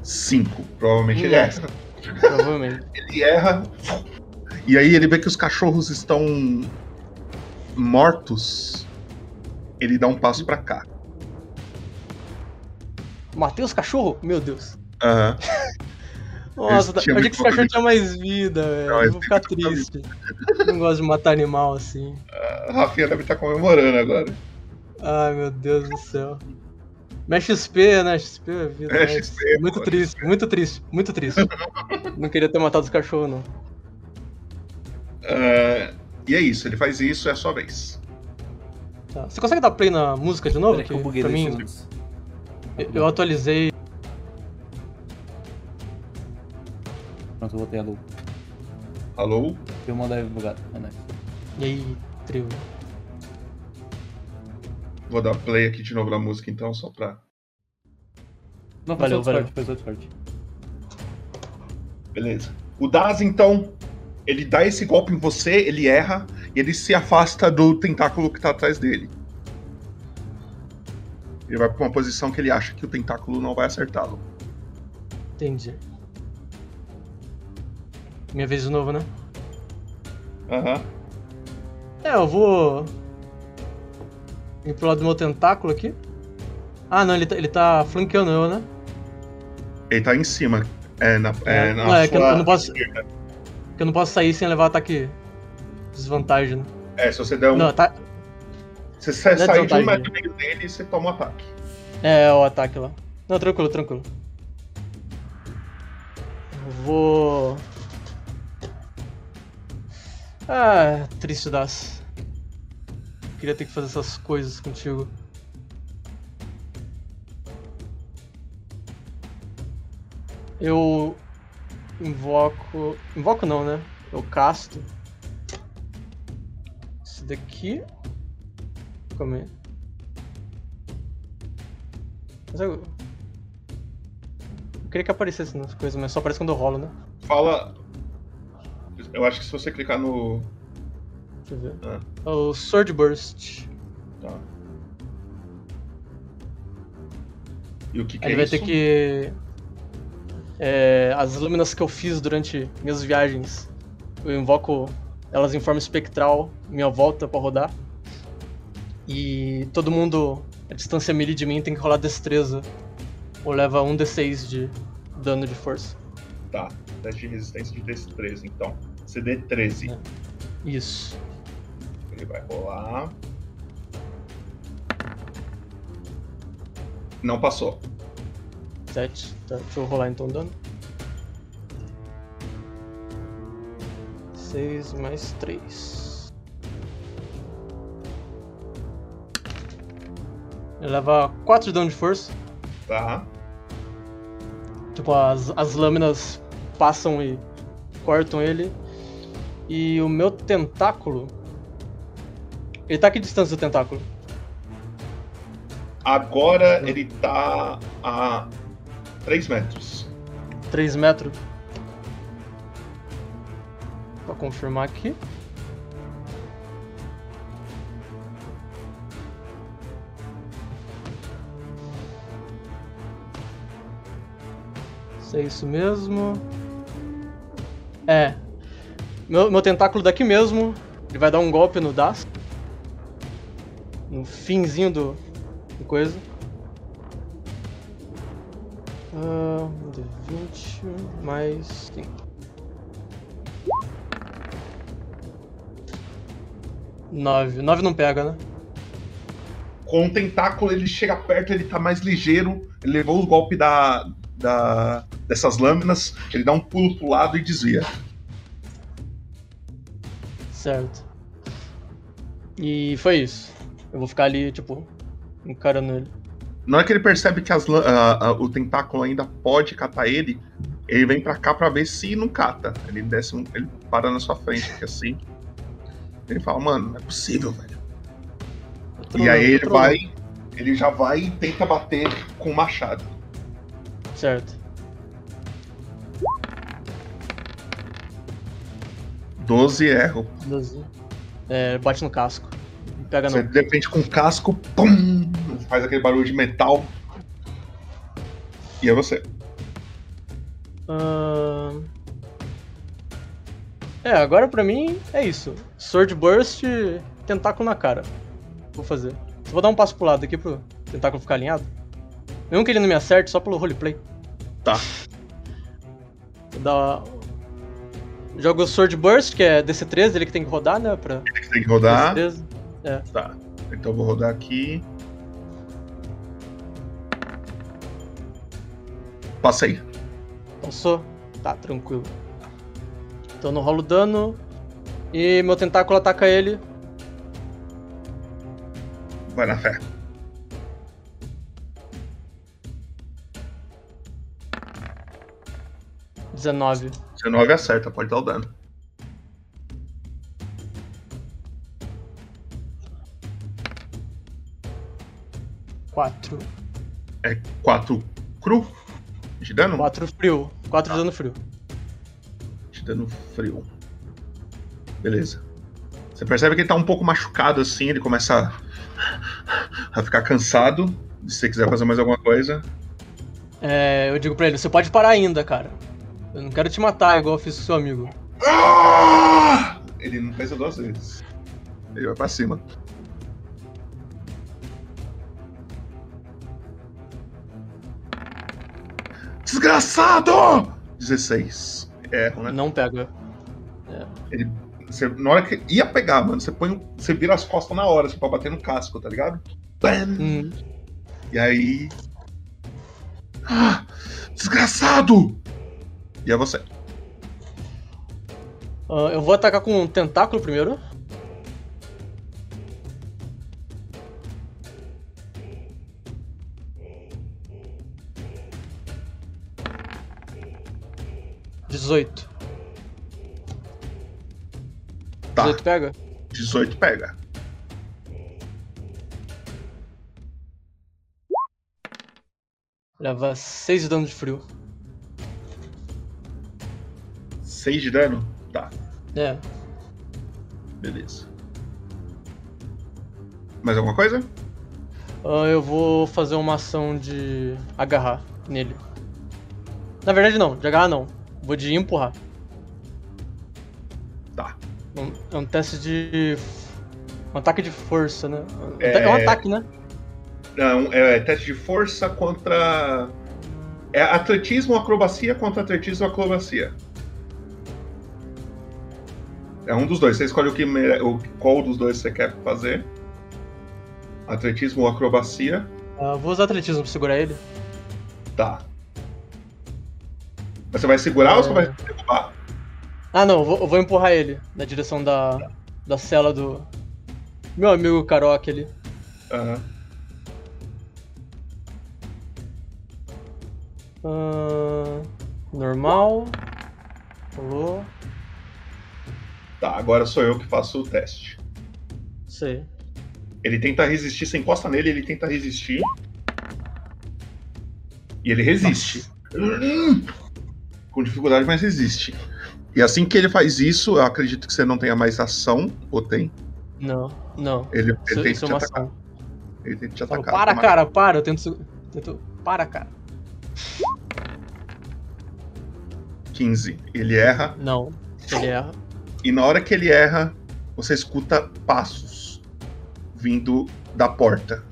Cinco. Provavelmente ele erra.
Provavelmente.
Ele erra. E aí ele vê que os cachorros estão mortos. Ele dá um passo pra cá.
Matei os cachorros? Meu Deus.
Aham.
Nossa, eu achei que esse
muito
cachorro tinha mais vida, velho. Eu vou ficar triste. Não gosto de matar animal assim.
A Rafinha deve estar comemorando agora.
Ai, meu Deus do céu. Mas XP, né? XP é vida.
É,
mas
XP,
muito
pô.
triste, muito triste, muito triste. não queria ter matado os cachorros, não.
Ah, e é isso, ele faz isso, é a sua vez.
Tá. Você consegue dar play na música de novo?
Peraí que eu buguei
pra mim, eu- eu atualizei.
Pronto, eu voltei a luz.
Alô?
Eu mandei bugado. É nice.
E aí, trio.
Vou dar play aqui de novo na música então, só pra.
Não,
Valeu, valeu.
foi só o Discord.
Beleza. O Daz, então, ele dá esse golpe em você, ele erra e ele se afasta do tentáculo que tá atrás dele. Ele vai pra uma posição que ele acha que o tentáculo não vai acertá-lo.
Entendi. Minha vez de novo, né?
Aham.
É, eu vou. Ir pro lado do meu tentáculo aqui. Ah, não, ele tá, ele tá flanqueando eu, né?
Ele tá em cima. É, na, é, na
não, é que eu
sua
não posso. que eu eu não posso sair sem levar ataque desvantagem, né?
É, se você der um.
Não, tá.
Se você
Não é
sair de um metro e meio dele, você toma um ataque.
É, o ataque lá. Não, tranquilo, tranquilo. Eu vou. Ah, triste das. Queria ter que fazer essas coisas contigo. Eu invoco. Invoco não, né? Eu casto. Esse daqui. Calma aí. Mas eu... eu queria que aparecesse nas coisas, mas só aparece quando eu rolo, né?
Fala. Eu acho que se você clicar no.
Deixa eu ver.
Ah,
O Sword Burst.
tá. E o que, que
Aí
é
ele vai
isso?
ter que. é, as lâminas que eu fiz durante minhas viagens. Eu invoco elas em forma espectral, minha volta pra rodar. E todo mundo, a distância melee de mim, tem que rolar destreza. Ou leva um d6 de dano de força.
Tá. Teste de resistência de destreza, então. CD 13.
Isso.
Ele vai rolar. Não passou.
7. Tá, deixa eu rolar então o dano. 6 mais 3. Ele leva 4 de dano de força.
Tá.
Tipo, as, as lâminas passam e cortam ele. E o meu tentáculo. Ele tá a que distância do tentáculo?
Agora ele tá a 3 metros.
3 metros. Pra confirmar aqui. Se é isso mesmo. É. Meu, meu tentáculo daqui mesmo. Ele vai dar um golpe no Das. No finzinho do, do coisa. Ah, um de 20 mais 5. Nove. Nove não pega, né?
Com o tentáculo ele chega perto, ele tá mais ligeiro. Ele levou os golpes da, da, dessas lâminas. Ele dá um pulo pro lado e desvia.
Certo. E foi isso. Eu vou ficar ali, tipo, encarando ele.
Na hora que ele percebe que as ah, ah, o tentáculo ainda pode catar ele, ele vem pra cá pra ver se não cata. Ele desce, um- ele para na sua frente aqui assim. Ele fala, mano, não é possível, velho. E aí ele vai, ele já vai e tenta bater com o machado.
Certo.
12 erro.
12. É, bate no casco. Não pega
Você
não.
defende com o casco, pum, faz aquele barulho de metal. E é você.
Ahn. É, agora pra mim é isso. Sword Burst, tentáculo na cara. Vou fazer. Só vou dar um passo pro lado aqui pro tentáculo ficar alinhado. Mesmo que ele não me acerte, só pelo roleplay.
Tá.
Vou dar. Jogo Sword Burst, que é DC13, ele que tem que rodar, né? Pra...
Você tem que rodar.
DC13. É.
Tá. Então eu vou rodar aqui. Passei.
Passou? Tá, tranquilo. Então não rolo dano. E meu tentáculo ataca ele.
Vai na fé.
Dezenove.
19 acerta, pode dar o dano.
Quatro.
É 4 cru de dano?
Quatro frio. Quatro de dano frio.
De dano frio. Beleza. Você percebe que ele tá um pouco machucado assim, ele começa a, a ficar cansado. Se você quiser fazer mais alguma coisa.
É, eu digo pra ele, você pode parar ainda, cara. Eu não quero te matar igual eu fiz com seu amigo.
Ah! Ele não pensa duas vezes. Ele vai pra cima. Desgraçado! 16. Erro, né?
Não pega.
Ele, você, na hora que ia pegar, mano, você põe. Você vira as costas na hora, assim, pra bater no casco, tá ligado? Bam!
Hum.
E aí. Ah, desgraçado! E é você.
Ah, eu vou atacar com um tentáculo primeiro. Dezoito.
Tá.
18 pega?
18 pega.
Leva 6 de dano de frio.
6 de dano? Tá,
É.
beleza. Mais alguma coisa?
Ah, eu vou fazer uma ação de agarrar nele. Na verdade não, de agarrar não. Vou de empurrar.
Tá.
Um- É um teste de. Um ataque de força, né?
É-
É, um ataque, né?
Não, é teste de força contra. É atletismo ou acrobacia contra atletismo ou acrobacia. É um dos dois. Você escolhe o que o, qual dos dois você quer fazer. Atletismo ou acrobacia.
Ah, vou usar atletismo pra segurar ele.
Tá. Mas Você vai segurar ou
É.
você vai derrubar?
Ah não, eu vou, eu vou empurrar ele na direção da. da cela do. Meu amigo Karok ali.
Aham.
Ah, normal. Rolou.
Tá, agora sou eu que faço o teste.
Sei.
Ele tenta resistir, você encosta nele, ele tenta resistir. E ele resiste. Com dificuldade, mas resiste. E assim que ele faz isso, eu acredito que você não tenha mais ação, ou tem?
Não, não.
Ele,
Isso-
ele tenta
isso é
te atacar.
ação.
Ele tenta te
Falo,
atacar.
para,
Toma-
cara, para. Eu tento. tento... Para, cara.
15. Ele erra.
Não. Ele erra.
E na hora que ele erra, você escuta passos vindo da porta.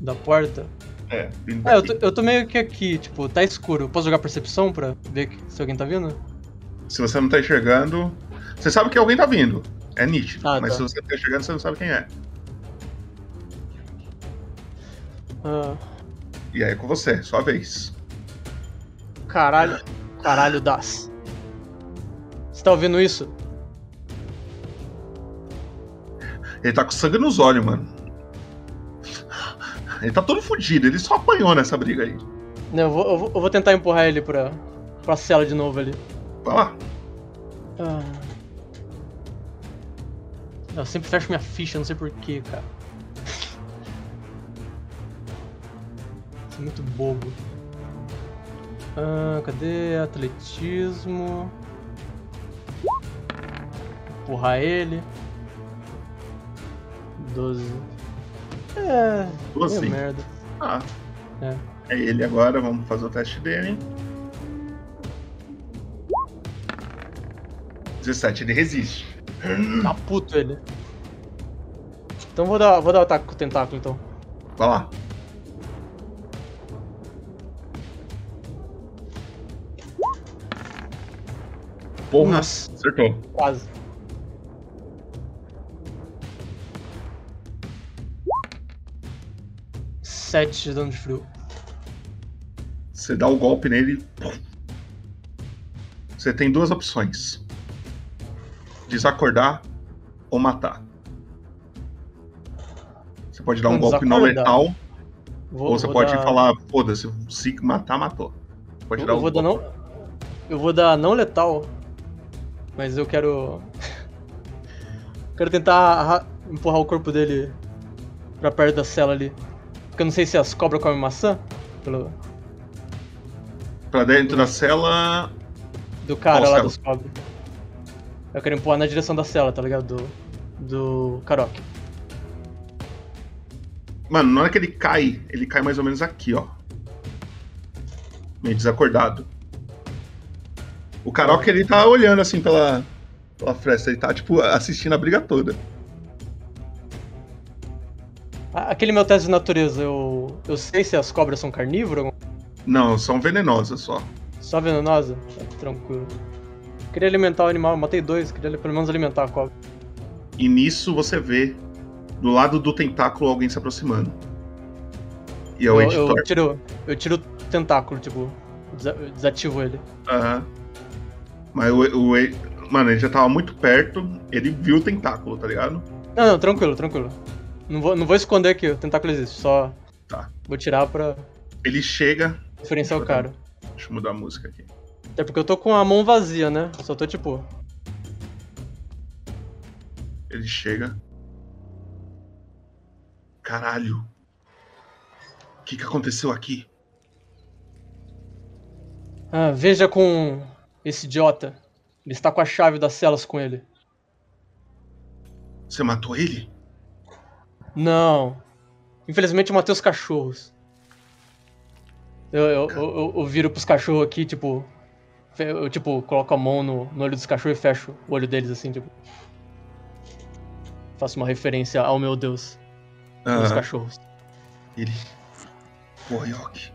Da porta.
É, vindo
É, eu tô, eu tô meio que aqui, tipo, tá escuro. Posso jogar percepção pra ver se alguém tá vindo?
Se você não tá enxergando. Você sabe que alguém tá vindo. É nítido.
Ah,
mas
tá.
se você tá enxergando, você não sabe quem é.
Ah,
E aí é com você, sua vez.
caralho. Caralho, das. Você tá ouvindo isso?
Ele tá com sangue nos olhos, mano. Ele tá todo fudido, ele só apanhou nessa briga aí.
Não, eu vou, eu vou, eu vou tentar empurrar ele pra, pra cela de novo ali.
Vai lá.
Ah. Eu sempre fecho minha ficha, não sei porquê, cara. Sou muito bobo. Ah, cadê? Atletismo. Empurrar ele. 12. É.
Doze?
meio merda.
Ah.
É.
É ele agora, vamos fazer o teste dele. 17, ele resiste.
Tá puto ele. Então vou dar, vou dar o ataque com o tentáculo então.
Vai lá. Porra,
Nossa.
acertou.
Quase. Sete de dano de frio.
Você dá o golpe nele. Você tem duas opções: desacordar ou matar. Você pode dar um
Não,
golpe não letal,
Vou-
ou você pode
dar-
falar: foda-se, se matar, matou. Pode
Eu,
dar
eu
um
vou dar
golpe.
não. Eu vou dar não letal. Mas eu quero. quero tentar empurrar o corpo dele pra perto da cela ali. Porque eu não sei se as cobras comem maçã. Pelo.
Pra dentro da cela.
Do cara
Qual
lá
cela?
das cobras. Eu quero empurrar na direção da cela, tá ligado? Do. Do Karok.
Mano, na hora que ele cai, ele cai mais ou menos aqui, ó. Meio desacordado. O Karok, ele tá olhando assim pela, pela fresta, ele tá, tipo, assistindo a briga toda.
Ah, Aquele meu teste de natureza, eu. Eu sei se as cobras são carnívoras?
Não, são venenosas só.
Só venenosa? Tá tranquilo. Queria alimentar o animal, matei dois, queria pelo menos alimentar a cobra.
E nisso você vê do lado do tentáculo alguém se aproximando. E é o
eu,
editor.
eu tiro, eu tiro o tentáculo, tipo, desativo ele.
Aham. Mas o, o, Mano, ele já tava muito perto, ele viu o tentáculo, tá ligado?
Não, não, tranquilo, tranquilo. Não vou, não vou esconder que o tentáculo existe, só
Tá.
vou tirar pra
Ele chega.
diferenciar o cara.
Deixa eu mudar a música aqui.
Até porque eu tô com a mão vazia, né? Só tô tipo.
Ele chega. Caralho. O que, que aconteceu aqui?
Ah, veja com esse idiota. Ele está com a chave das celas com ele.
Você matou ele?
Não. Infelizmente eu matei os cachorros. Eu, eu, eu, eu- viro pros cachorros aqui, tipo. Eu, tipo, coloco a mão no, no olho dos cachorros e fecho o olho deles assim, tipo. Faço uma referência ao meu Deus. Dos
Aham.
cachorros.
Ele. Pô, Yoki.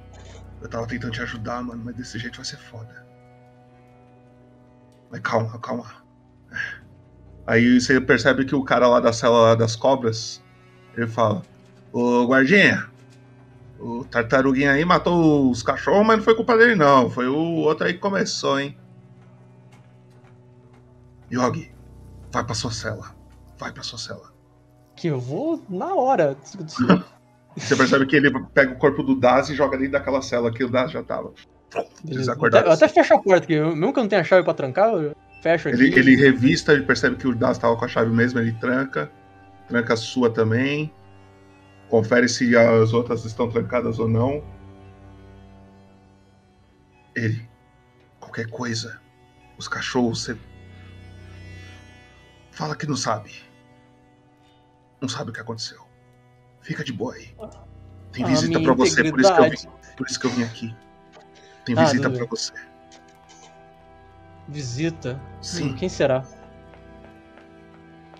Eu tava tentando te ajudar, mano, mas desse jeito vai ser foda. Mas calma, calma. Aí você percebe que o cara lá da cela lá das cobras, ele fala, ô guardinha, o tartaruguinha aí matou os cachorros, mas não foi culpa dele não. Foi o outro aí que começou, hein? Yogi, vai pra sua cela. Vai pra sua cela.
Que eu vou na hora.
Você percebe que ele pega o corpo do Daz e joga dentro daquela cela que o Daz já tava. Eles
Eu
acordaram.
até, fecho a porta aqui. eu- Mesmo que eu não tenha chave pra trancar, eu fecho aqui.
Ele, ele revista, ele percebe que o Daz tava com a chave mesmo, ele tranca. Tranca a sua também. Confere se as outras estão trancadas ou não. Ele. Qualquer coisa. Os cachorros, você. Fala que não sabe. Não sabe o que aconteceu. Fica de boa aí. Tem
A
visita
minha
pra você, por isso, que eu vim, por isso que eu vim aqui. Tem
Ah,
visita
bem.
você.
Visita?
Sim.
Hum, quem será?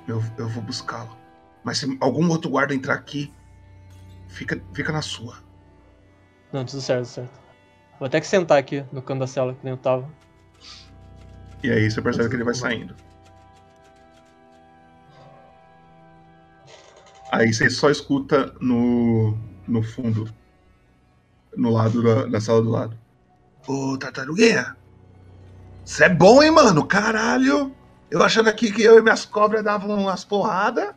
Eu, eu vou buscá-lo. Mas se algum outro guarda entrar aqui, fica, fica na sua.
Não, tudo certo, tudo certo. Vou até que sentar aqui no canto da cela, que nem eu tava.
E aí você percebe que ele vai saindo. Aí você só escuta no, no fundo, no lado da, da sala do lado. Ô, tartaruguinha, você é bom, hein, mano? Caralho! Eu achando aqui que eu e minhas cobras davam umas porradas.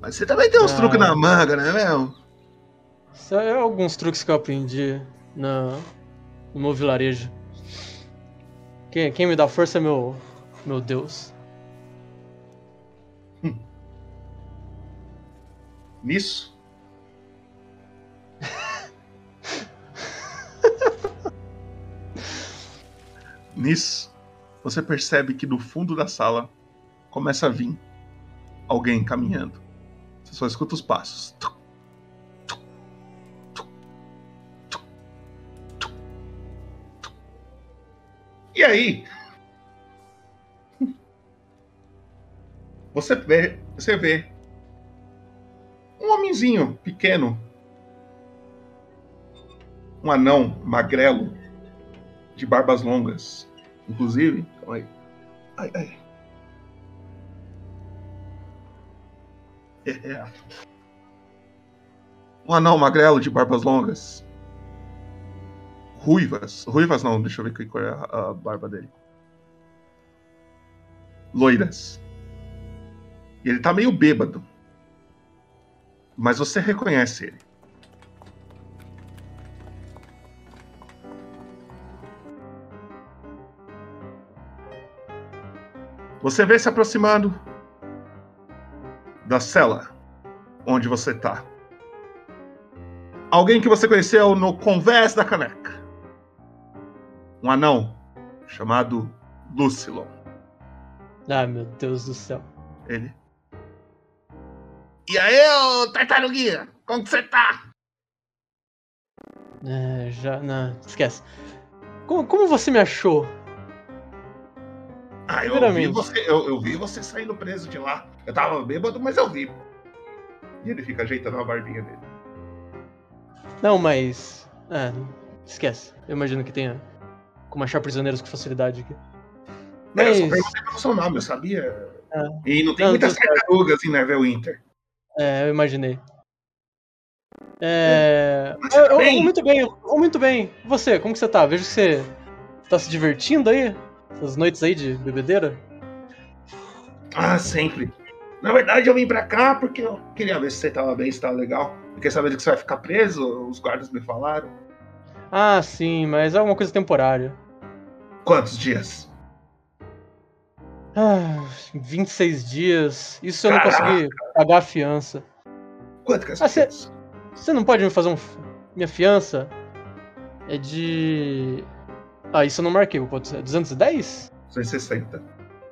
Mas você também tem uns
Ah.
truques na manga, né, meu?
Isso é alguns truques que eu aprendi na, no meu vilarejo. Quem, quem me dá força é meu, meu Deus.
Nisso. Nisso, você percebe que do fundo da sala começa a vir alguém caminhando. Você só escuta os passos. E aí? Você vê, você vê um homenzinho pequeno, um anão magrelo, de barbas longas, inclusive. Calma aí. Ai, ai. É, é. Um anão magrelo de barbas longas. Ruivas. Ruivas não, deixa eu ver que cor é a, a barba dele. Loiras. E ele tá meio bêbado. Mas você reconhece ele. Você vê se aproximando da cela onde você tá. Alguém que você conheceu no Convés da Caneca. Um anão chamado Lucilon.
Ah, meu Deus do céu.
Ele. E aí, ô tartaruguinha? Como que você tá?
É, já. Não, esquece. Como, como você me achou?
Ah, eu vi, você, eu, eu vi você saindo preso de lá. Eu tava bêbado, mas eu vi. E ele fica ajeitando a barbinha dele.
Não, mas. É, esquece. Eu imagino que tenha como achar prisioneiros com facilidade aqui.
É, eu só
Mas.
perguntei pelo seu nome, eu sabia.
Ah,
E não tem
Não,
muitas tartarugas em Neverwinter.
É, eu imaginei. É.
Mas
eu- eu-
bem?
muito bem, eu- muito bem. Você, como que você tá? Vejo que você tá se divertindo aí? Essas noites aí de bebedeira?
Ah, sempre. Na verdade, eu vim pra cá porque eu queria ver se você tava bem, se tava legal. Fiquei sabendo que você vai ficar preso, os guardas me falaram.
Ah, sim, mas é uma coisa temporária.
Quantos dias?
Ah, 26 dias. Isso se eu não
Caraca.
conseguir pagar a fiança.
Quanto que é essa
Ah, você-
fiança?
Você não pode me fazer um. Minha fiança é de. Ah, isso eu não marquei, pode ser. 210?
260.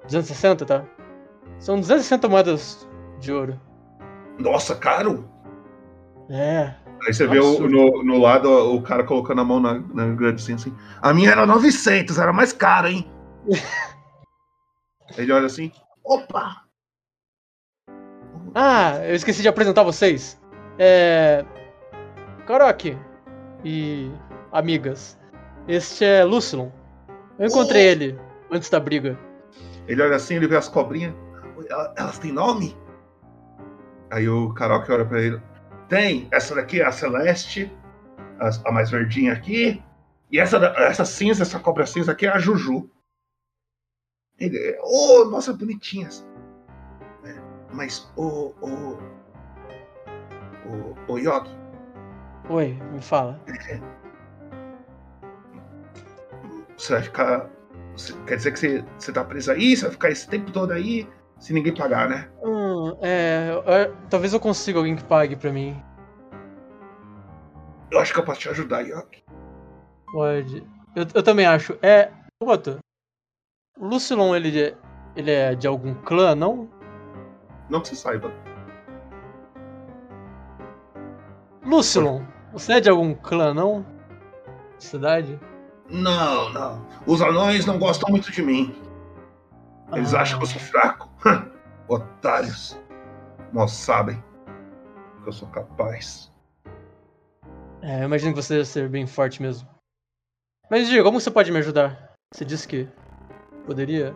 260, tá? São 260 moedas de ouro.
Nossa, caro!
É.
Aí você vê o- no, no lado o cara colocando a mão na, na grade assim, assim. A minha era 900, era mais cara, hein? Ele olha assim. Opa!
Ah, eu esqueci de apresentar vocês. É. Karok e amigas. Este é Lucilon. Eu encontrei ele antes da briga.
Ele olha assim, ele vê as cobrinhas. "Ela- Elas têm nome? Aí o Karaoke olha pra ele. Tem, essa daqui é a Celeste, a, mais verdinha aqui. E essa, essa cinza, essa cobra cinza aqui é a Juju. Ele, oh, nossa, bonitinhas. É, Mas, o. O. O, o Yogi,
Oi, me fala.
você vai ficar. você- quer dizer que você, você tá preso aí? Você vai ficar esse tempo todo aí? Se ninguém pagar, né?
Hum, é, é, Talvez eu consiga alguém que pague pra mim.
Eu acho que eu posso te ajudar, Yogi.
Pode. Eu, eu também acho. É. Boto. O Lucilon, ele, é- ele é de algum clã, não?
Não que você saiba.
Lucilon, você é de algum clã, não? Cidade?
Não, não. Os anões não gostam muito de mim. Eles
Ah.
acham que eu sou fraco. Otários. Mal sabem que eu sou capaz.
É, eu imagino que você deve ser bem forte mesmo. Mas diga, como você pode me ajudar? Você disse que poderia?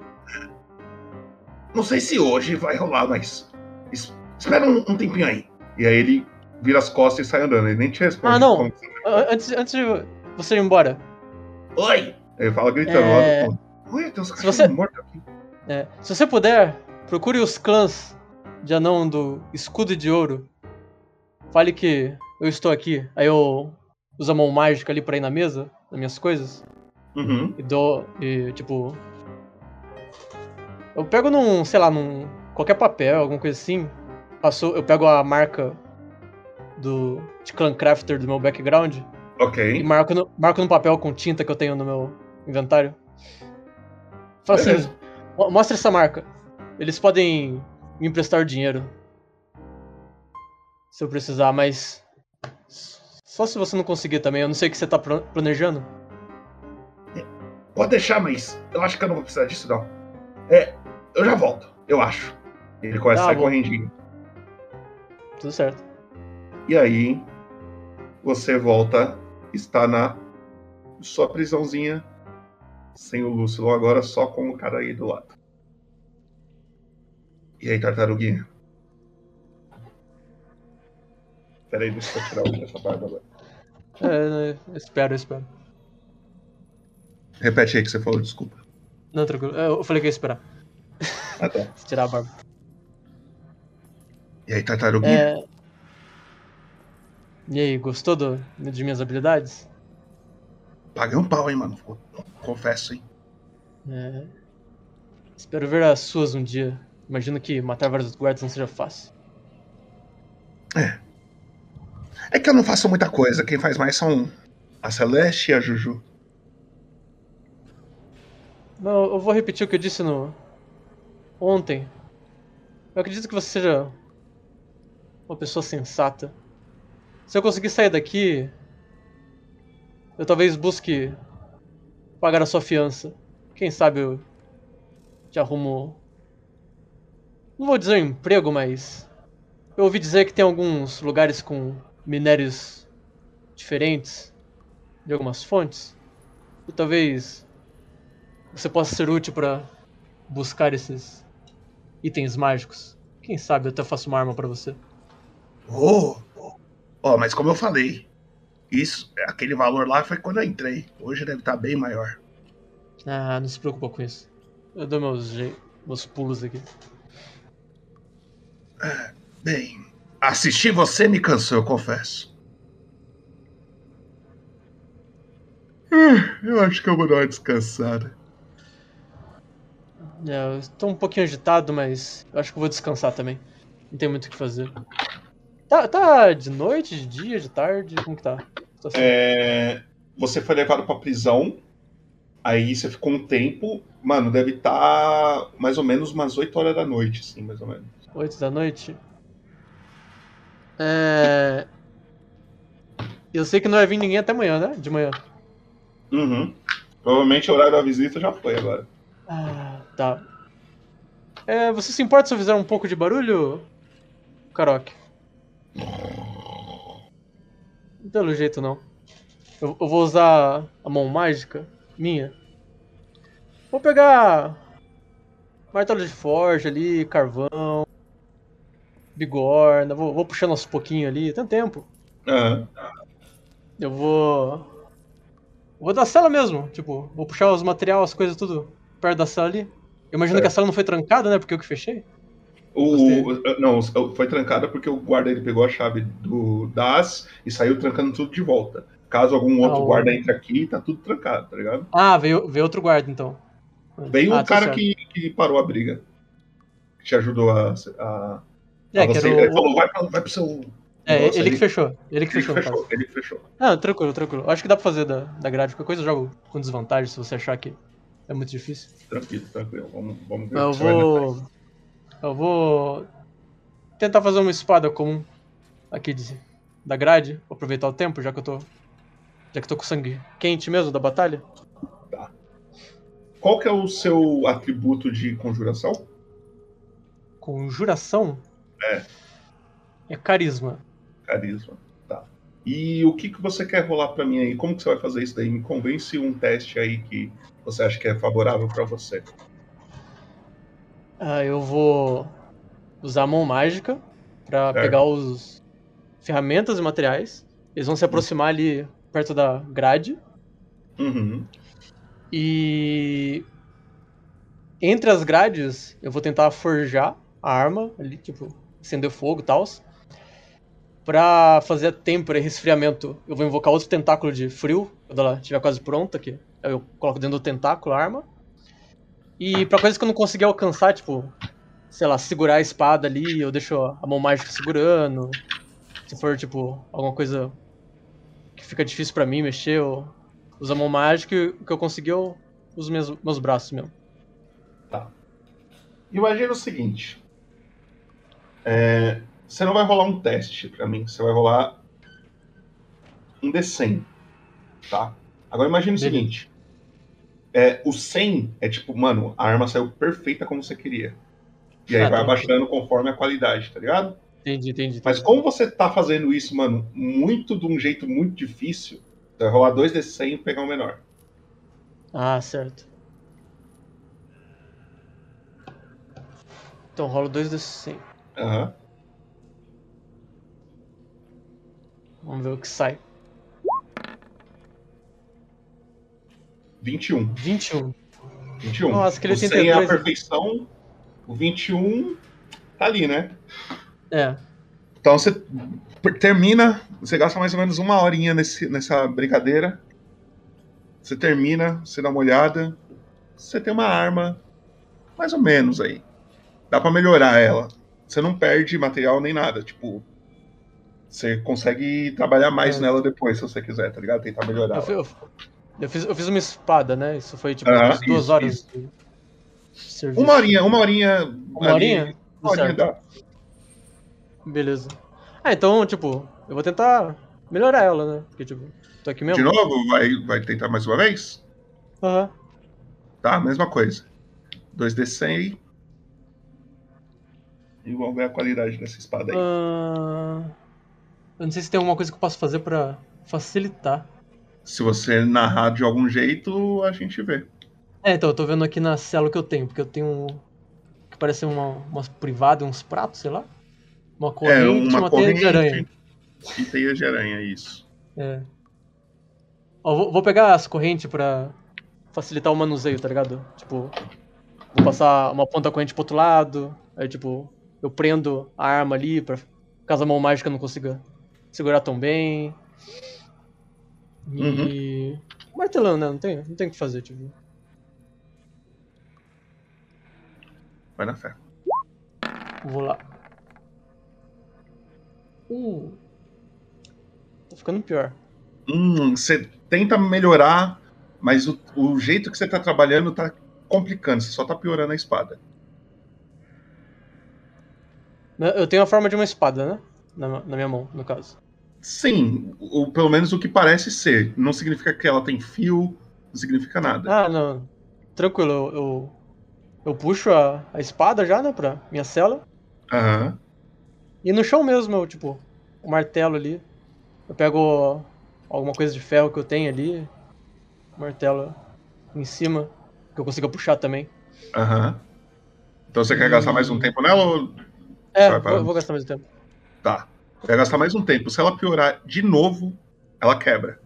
Não sei se hoje vai rolar, mas. es- Espera um, um tempinho aí. E aí ele vira as costas e sai andando. Ele nem te responde.
Ah, não!
Como-
A- Antes, antes de você ir embora,
Oi! Ele fala gritando
É.
lá do. Oi, tem uns
Se
cachorros
você-
mortos aqui.
é, se você puder, procure os clãs de anão do escudo de ouro. Fale que eu estou aqui. Aí eu uso a mão mágica ali pra ir na mesa, nas minhas coisas.
Uhum.
E dou. E tipo. Eu pego num, sei lá, num. qualquer papel, alguma coisa assim. Passou, eu pego a marca do. de Clan Crafter do meu background. E
Ok.
marco no, marco no papel com tinta que eu tenho no meu inventário. Fala assim,
Beleza.
"Mo- mostra essa marca. Eles podem me emprestar dinheiro. Se eu precisar, mas. Só se você não conseguir também. Eu não sei o que você tá planejando.
Pode deixar, mas eu acho que eu não vou precisar disso, não. É, eu já volto, eu acho. Ele começa a
Tá
sair
bom.
correndinho.
Tudo certo.
E aí, você volta, está na sua prisãozinha, sem o Lúcio agora, só com o cara aí do lado. E aí, tartaruguinha? Pera aí, deixa eu tirar o- essa barba agora.
É, eu espero, eu espero.
Repete aí que você falou, desculpa.
Não, tranquilo. Eu falei que ia esperar.
Ah, tá.
Tirar a barba.
E aí, tartaruguinha?
É... E aí, gostou do, de minhas habilidades?
Paguei um pau, hein, mano. Confesso, hein.
É... Espero ver as suas um dia. Imagino que matar vários guardas não seja fácil.
É que eu não faço muita coisa. Quem faz mais são a Celeste e a Juju.
Não, eu vou repetir o que eu disse no. ontem. Eu acredito que você seja uma pessoa sensata. Se eu conseguir sair daqui, eu talvez busque pagar a sua fiança. Quem sabe eu te arrumo. Não vou dizer um emprego, mas. Eu ouvi dizer que tem alguns lugares com minérios diferentes. de algumas fontes. E talvez você possa ser útil para buscar esses itens mágicos. Quem sabe eu até faço uma arma para você.
Oh, ó, mas como eu falei, isso, aquele valor lá foi quando eu entrei. Hoje deve estar bem maior.
Ah, não se preocupa com isso. Eu dou meus, meus pulos aqui.
Bem, assistir você me cansou, eu confesso. Ah, Eu acho que eu vou dar uma descansada.
É, eu estou um pouquinho agitado, mas eu acho que eu vou descansar também. Não tem muito o que fazer. Tá, tá de noite, de dia, de tarde? Como que tá? Tá.
É, você foi levado pra prisão. Aí você ficou um tempo. Mano, deve estar mais ou menos umas 8 horas da noite, assim, mais ou menos.
8 da noite? É. Eu sei que não vai vir ninguém até amanhã, né? De manhã.
Uhum. Provavelmente o horário da visita já foi agora.
Ah, tá. É, você se importa se eu fizer um pouco de barulho, Karok? Pelo jeito não. Eu, eu vou usar a mão mágica minha. Vou pegar martelo de forja ali, carvão, bigorna, vou, vou puxando aos pouquinhos ali, tem tempo.
Aham.
Eu vou. Vou da cela mesmo, tipo, vou puxar os materiais, as coisas tudo perto da cela ali. Eu imagino que a
Certo.
cela não foi trancada, né? Porque eu que fechei.
O, o- não, foi trancada porque o guarda ele pegou a chave do das e saiu trancando tudo de volta. Caso algum outro
Ah, o-
guarda entre aqui, tá tudo trancado, tá ligado?
Ah, veio, veio outro guarda então.
Veio
ah,
o
tá
cara que, que parou a briga. Que te ajudou a. a,
É,
a
que
você.
o-
Ele falou, vai, pra, vai pro seu.
É,
negócio
ele
aí."
que fechou. Ele que
Ele
fechou,
fechou, ele fechou.
Ah, tranquilo, tranquilo. Acho que dá pra fazer da, da grade. Qualquer coisa eu jogo com desvantagem se você achar que é muito difícil.
Tranquilo, tranquilo. Vamos, vamos ver.
Eu
o que você vai nessa aí.
vou. Eu vou. Tentar fazer uma espada comum aqui de, da grade. Vou aproveitar o tempo, já que eu tô. Já que eu tô com sangue quente mesmo da batalha.
Qual que é o seu atributo de conjuração?
Conjuração
É,
é carisma.
carisma. Tá. E o que, que você quer rolar pra mim aí? Como que você vai fazer isso daí? Me convence um teste aí que você acha que é favorável pra você.
Ah, eu vou usar a mão mágica pra
Certo.
pegar os ferramentas e materiais. Eles vão se aproximar ali perto da grade.
Uhum.
E entre as grades, eu vou tentar forjar a arma ali, tipo, acender fogo e tal. Pra fazer a têmpora e resfriamento, eu vou invocar outro tentáculo de frio, quando ela estiver quase pronta, que aí eu coloco dentro do tentáculo a arma. E pra coisas que eu não conseguir alcançar, tipo, sei lá, segurar a espada ali, eu deixo a mão mágica segurando. Se for, tipo, alguma coisa que fica difícil pra mim mexer, eu uso a mão mágica e o que eu conseguir eu uso meus, meus braços mesmo.
Imagina o seguinte. É, você não vai rolar um teste pra mim, você vai rolar um D100, tá? Agora imagina o
Beleza.
seguinte. É, o 100 é tipo, mano, a arma saiu perfeita como você queria. E aí
Ah,
vai
tá.
abaixando conforme a qualidade, tá ligado?
Entendi, entendi.
Mas como você tá fazendo isso, mano, muito de um jeito muito difícil, você vai rolar 2D100 e pegar o menor.
Ah, certo. Então rolo 2 desses 100.
Aham.
Vamos ver o que sai.
21.
21.
21.
Nossa, aquele
o 100 é a
82.
perfeição, o 21 tá ali, né?
É.
Então você termina, você gasta mais ou menos uma horinha nesse, nessa brincadeira. Você termina, você dá uma olhada. Você tem uma arma, mais ou menos aí. Dá pra melhorar ela. Você não perde material nem nada. Tipo, você consegue trabalhar mais
É.
nela depois, se você quiser, tá ligado? Tentar melhorar.
Eu. Eu, fiz, eu fiz uma espada, né? Isso foi tipo
Aham,
umas duas
isso,
horas
isso.
de serviço.
Uma horinha, uma horinha.
Uma horinha?
Uma horinha dá.
Beleza. Ah, então, tipo, eu vou tentar melhorar ela, né? Porque, tipo, tô aqui mesmo.
De novo, vai, vai tentar mais uma vez?
Aham.
Tá, mesma coisa. 2D100. E vamos ver a qualidade dessa espada aí.
Ah, eu não sei se tem alguma coisa que eu posso fazer pra facilitar.
Se você narrar de algum jeito, a gente vê.
É, então, eu tô vendo aqui na célula que eu tenho, porque eu tenho um. que parece uma, umas privadas, uns pratos, sei lá. Uma corrente,
é,
uma,
uma
teia
corrente
de aranha.
e teia de aranha, isso.
É. Ó, vou, vou pegar as correntes pra facilitar o manuseio, tá ligado? Tipo, vou passar uma ponta corrente pro outro lado, aí tipo, eu prendo a arma ali pra caso a mão mágica não consiga segurar tão bem. E. Martelando, né? Não tem, não tem o que fazer, tipo.
Vai na fé.
Vou lá. Uh. Tá ficando pior.
Hum, você tenta melhorar, mas o, o jeito que você tá trabalhando tá complicando, você só tá piorando a espada.
Eu tenho a forma de uma espada, né? Na, na minha mão, no caso.
Sim, ou pelo menos o que parece ser. Não significa que ela tem fio, não significa nada.
Ah, não. Tranquilo, eu, eu, eu puxo a, a espada já, né, pra minha cela.
Aham.
E no chão mesmo, eu, tipo, o martelo ali. Eu pego alguma coisa de ferro que eu tenho ali. Martelo em cima, que eu consiga puxar também.
Aham. Então você quer gastar mais um tempo nela ou.
É, vou, vou gastar mais um tempo.
Tá. Vai gastar mais um tempo. Se ela piorar de novo, ela quebra.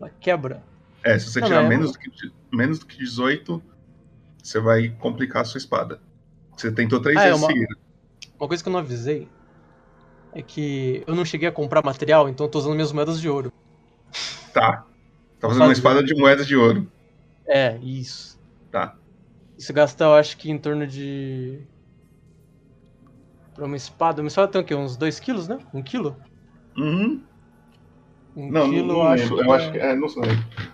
Ela quebra.
É, se você
Não,
tirar
é
menos, do que, menos do que 18, você vai complicar a sua espada. Você tentou três
Ah, é
vezes
uma-
seguidas.
Uma coisa que eu não avisei é que eu não cheguei a comprar material, então eu tô usando minhas moedas de ouro.
Tá. Tá fazendo uma espada de moedas de ouro.
É, isso.
Tá.
Isso gasta, eu acho que em torno de. Pra uma espada. Uma espada tem o quê? Uns 2 quilos, né? 1 um quilo?
Uhum.
Um
Não,
quilo,
não,
acho
lembro.
que.
Eu acho que. É, não sei.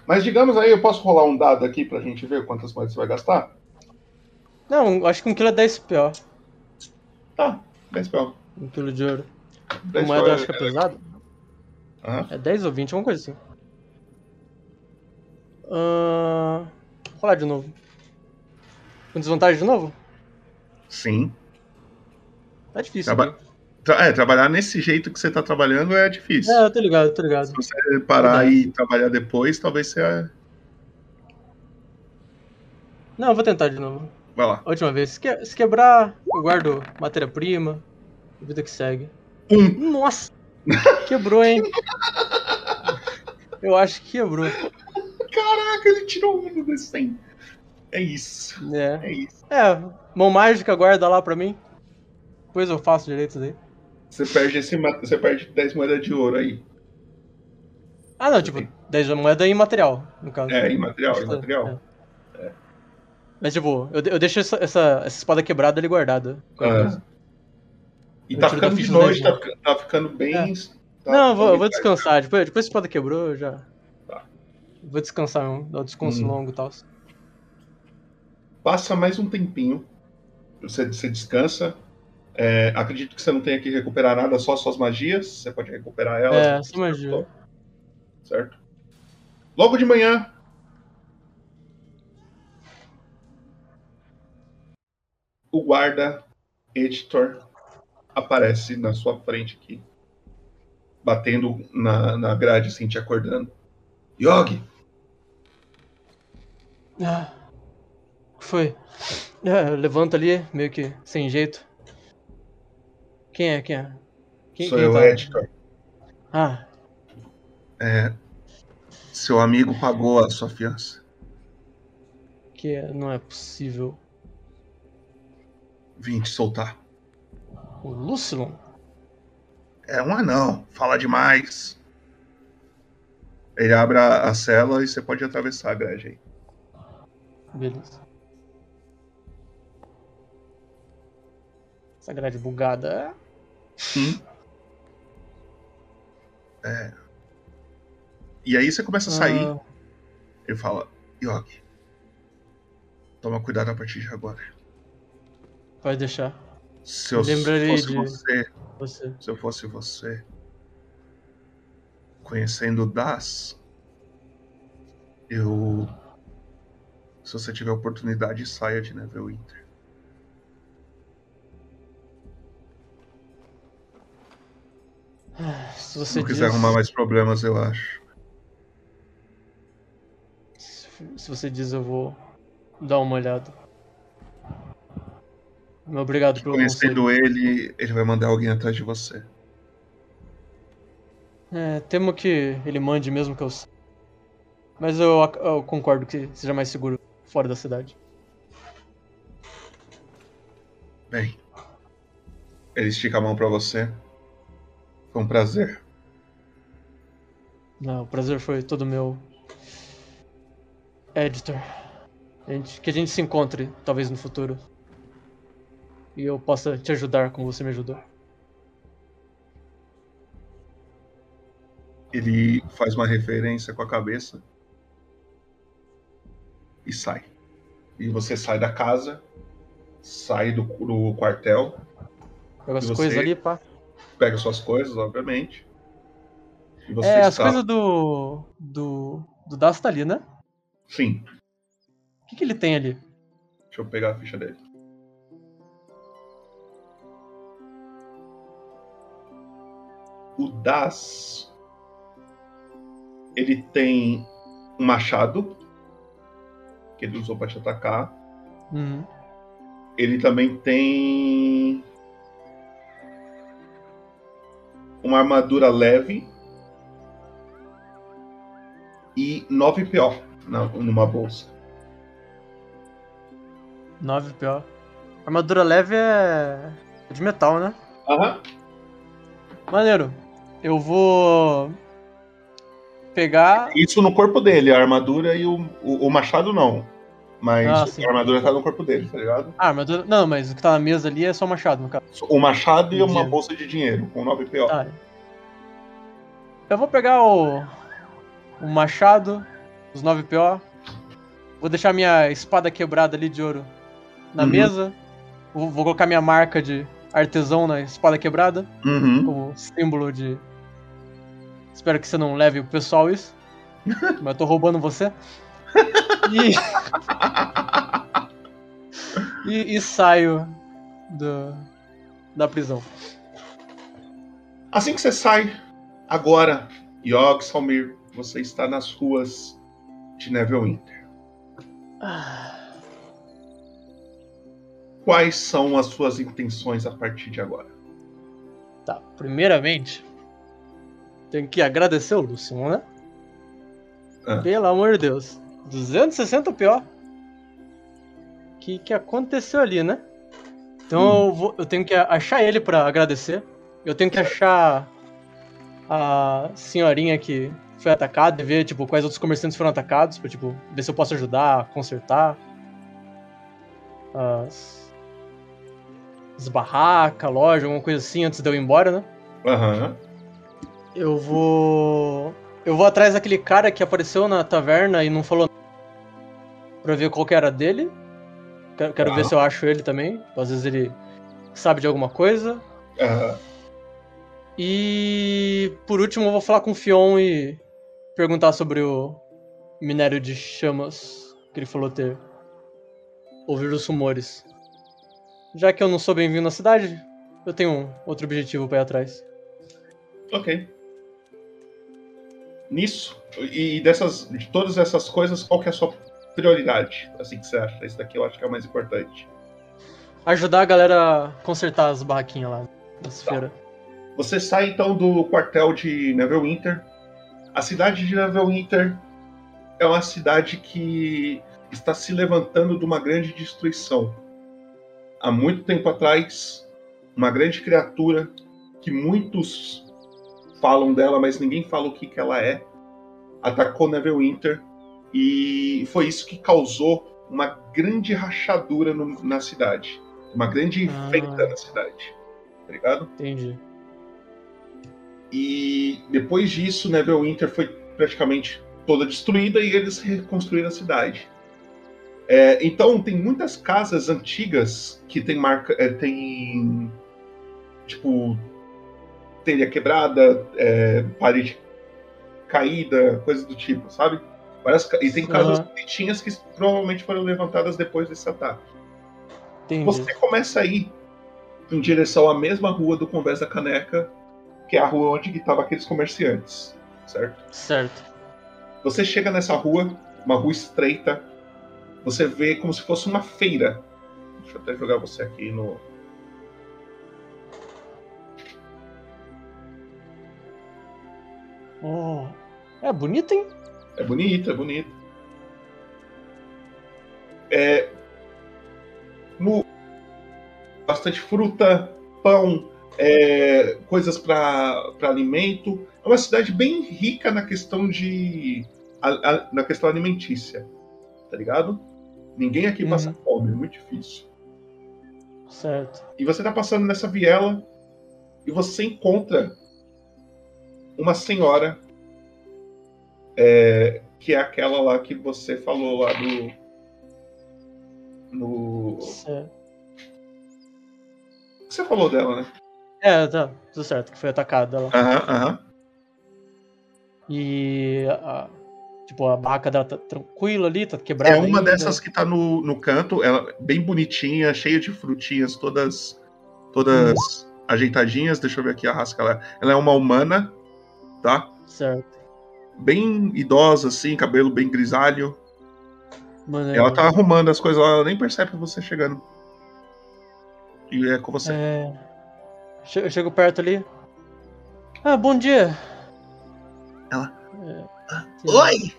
Mas digamos aí, eu posso rolar um dado aqui pra gente ver quantas moedas você vai gastar?
Não, acho que um quilo é 10 PO.
Tá, 10 PO.
Um quilo de ouro.
10
moeda eu
é-
acho que é pesado.
Aham.
É 10 ou 20, alguma coisa assim. Ahn, rolar de novo. Com desvantagem de novo?
Sim.
Tá difícil.
Traba- Tra- É, trabalhar nesse jeito que você tá trabalhando é difícil.
É, eu tô ligado, tô ligado.
Se você parar e trabalhar depois, talvez você.
Não, eu vou tentar de novo.
Vai lá.
A última vez. Se, que- se quebrar, eu guardo matéria-prima. Vida que segue.
Um.
Nossa! Quebrou, hein? Eu acho que quebrou.
Caraca, ele tirou um desse 100. É isso.
É.
É isso.
É, mão mágica guarda lá pra mim. Depois eu faço direito isso daí.
Você perde, esse, você perde 10 moedas de ouro aí.
Ah, não, tipo, 10 moeda em material, no caso.
É, em material, em material.
é. Mas, tipo, eu, eu deixo essa, essa, essa espada quebrada ali guardada.
Ah. E tá ficando de noite, tá, tá ficando bem. tá-
não, eu vou, eu vou descansar. Depois, depois que a espada quebrou, eu já.
Tá.
Vou descansar mesmo, dar um descanso
Hum.
longo e tal.
Passa mais um tempinho. Você, você descansa. É, acredito que você não tenha que recuperar nada, só suas magias. Você pode recuperar elas.
É, só magia.
Certo? Logo de manhã. O guarda editor aparece na sua frente aqui. Batendo na, na grade, assim, te acordando. Yogi!
Ah, foi? É, eu levanto ali, meio que sem jeito. Quem é? Quem é? Quem,
Sou
quem
eu,
tá?
editor.
Ah,
É, seu amigo pagou a sua fiança.
que é- não é possível.
Vim te soltar.
O Lucilon?
É um anão, fala demais. Ele abre a, a cela e você pode atravessar a grade aí.
Beleza. Essa grade bugada.
Sim. É. E aí você começa a sair.
Ah.
Ele fala, Yogi, toma cuidado a partir de agora.
Pode deixar.
Se eu
Lembrarei
fosse
de
você,
você.
se eu fosse você, conhecendo o Das, eu. Se você tiver oportunidade, saia de Neverwinter.
Se
Se
você
não quiser
diz...
arrumar mais problemas, eu acho.
se você diz, eu vou dar uma olhada. Obrigado pelo conselho.
Conhecendo ele, ele vai mandar alguém atrás de você.
É, temo que ele mande mesmo que eu saiba. Mas eu, eu concordo que seja mais seguro fora da cidade.
Bem, ele estica a mão pra você. Foi um prazer.
Não, o prazer foi todo meu. Editor. A gente- que a gente se encontre, talvez no futuro. E eu possa te ajudar como você me ajudou.
Ele faz uma referência com a cabeça e sai. E você sai da casa, sai do, do quartel.
Pega as
você
coisas ali, pá.
Pega suas coisas, obviamente. Você
É, as
está-
coisas do. do. do Das tá ali, né?
Sim,
O que, que ele tem ali?
deixa eu pegar a ficha dele. O Das. Ele tem um machado. Que ele usou pra te atacar.
Uhum.
Ele também tem. Uma armadura leve. E 9 PO na, numa bolsa.
9 PO. Armadura leve é. é de metal, né?
Aham.
Maneiro. Eu vou. pegar.
Isso no corpo dele, a armadura e o, o, o machado não. Mas
Ah, sim.
a armadura tá no corpo dele, tá ligado?
Ah, armadura. Não, mas o que tá na mesa ali é só o machado, no caso.
O machado e uma bolsa de dinheiro, com 9 PO.
Tá. Eu vou pegar o. o machado, os 9 PO. Vou deixar minha espada quebrada ali de ouro na
Uhum.
mesa. Vou, vou colocar minha marca de artesão na espada quebrada.
Uhum.
Como símbolo de. Espero que você não leve o pessoal isso. mas eu tô roubando você. E. e, e saio do, da prisão.
Assim que você sai, agora, Yogg Salmir, você está nas ruas de Neverwinter. Quais são as suas intenções a partir de agora?
Tá, primeiramente, tenho que agradecer o Lúcio, né?
Ah.
Pelo amor de Deus. 260 PO. Que que aconteceu ali, né? Então eu, vou- eu tenho que achar ele pra agradecer. Eu tenho que achar a senhorinha que foi atacada e ver, tipo, quais outros comerciantes foram atacados, pra, tipo, ver se eu posso ajudar a consertar. As, as barracas, loja, alguma coisa assim, antes de eu ir embora, né?
Aham.
Eu vou. Eu vou atrás daquele cara que apareceu na taverna e não falou nada. Pra ver qual que era dele. Quero, quero
Tá.
ver se eu acho ele também. Às vezes ele sabe de alguma coisa.
Aham.
E por último eu vou falar com o Fion e perguntar sobre o minério de chamas que ele falou ter. Ouvir os rumores. Já que eu não sou bem-vindo na cidade, eu tenho um outro objetivo pra ir atrás.
Ok. Nisso, e dessas, de todas essas coisas, qual que é a sua prioridade? Assim que você acha? Esse daqui eu acho que é o mais importante.
Ajudar a galera a consertar as barraquinhas lá nas feiras.
Você sai então do quartel de Neverwinter. A cidade de Neverwinter é uma cidade que está se levantando de uma grande destruição. Há muito tempo atrás, uma grande criatura que muitos falam dela, mas ninguém fala o que, que ela é, atacou Neverwinter e foi isso que causou uma grande rachadura no- na cidade. Uma grande
Ah.
feita na cidade. Tá ligado?
Entendi.
E depois disso, Neverwinter foi praticamente toda destruída e eles reconstruíram a cidade. É, então tem muitas casas antigas que tem marca, é, tem tipo telha quebrada, é, parede caída, coisas do tipo, sabe? Várias e tem casas
Aham.
bonitinhas que provavelmente foram levantadas depois desse ataque.
Entendi.
Você começa a ir em direção à mesma rua do Convés da Caneca, que é a rua onde estavam aqueles comerciantes, certo?
Certo.
Você chega nessa rua uma rua estreita. Você vê como se fosse uma feira. Deixa eu até jogar você aqui no.
Oh, é bonito, hein?
É bonito, é bonito. É. No... Bastante fruta, pão, é, coisas para alimento. É uma cidade bem rica na questão de. A, a, na questão alimentícia. Tá ligado? Ninguém aqui passa fome, é muito difícil.
Certo.
E você tá passando nessa viela e você encontra uma senhora é, que é aquela lá que você falou lá do. No.
Certo.
Você falou dela, né?
É, tá, tudo certo, que foi atacada ela.
Aham, aham.
E a, tipo, a barraca dela tá tranquila ali, tá quebrada.
É uma
ainda.
dessas que tá no, no canto, ela bem bonitinha, cheia de frutinhas, todas todas ajeitadinhas. Deixa eu ver aqui a rasca. Ela, ela é uma humana, tá?
Certo.
Bem idosa, assim, cabelo bem grisalho.
Mano,
Ela tá arrumando as coisas lá, ela nem percebe você chegando. E é com você.
É... Eu chego perto ali. Ah, bom dia.
Ela.
É,
Oi!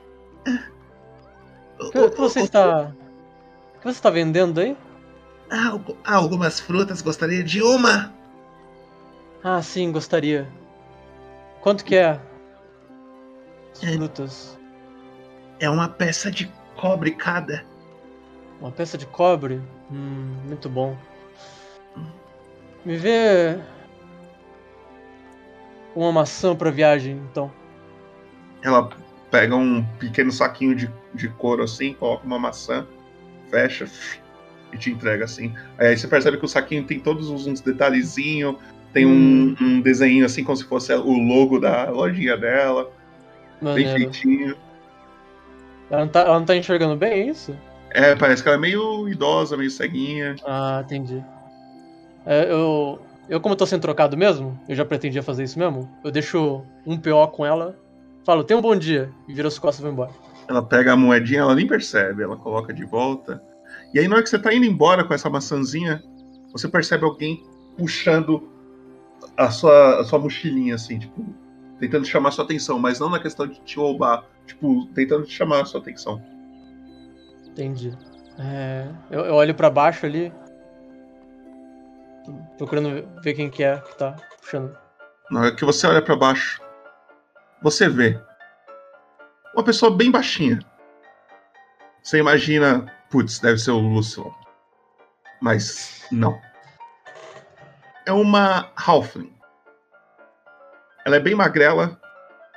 O que, que você está. O que você está vendendo aí?
Algu- algumas frutas, gostaria de uma.
Ah, sim, gostaria. Quanto que é? As frutas.
É uma peça de cobre cada.
Uma peça de cobre? Hum, muito bom. Me vê. Uma maçã pra viagem, então.
Ela pega um pequeno saquinho de, de couro assim, coloca uma maçã, fecha e te entrega assim. Aí você percebe que o saquinho tem todos uns detalhezinhos, tem um, um desenho assim como se fosse o logo da lojinha dela, bem
Maneiro.
feitinho.
Ela não, tá, ela não tá enxergando bem, é isso?
É, parece que ela é meio idosa, meio ceguinha.
Ah, entendi. É, eu, eu, como tô sendo trocado mesmo, eu já pretendia fazer isso mesmo. Eu deixo um PO com ela, falo, tenha um bom dia, e vira as costas e vou embora.
Ela pega a moedinha, ela nem percebe, ela coloca de volta. E aí, na hora que você tá indo embora com essa maçãzinha, você percebe alguém puxando a sua, a sua mochilinha, assim, tipo, tentando chamar sua atenção, mas não na questão de te roubar, tipo, tentando te chamar a sua atenção.
Entendi. É, eu, eu olho pra baixo ali, procurando ver quem que é que tá puxando.
Na hora que você olha pra baixo, você vê uma pessoa bem baixinha. Você imagina, putz, deve ser o Lucilon. Mas não. É uma Halfling. Ela é bem magrela.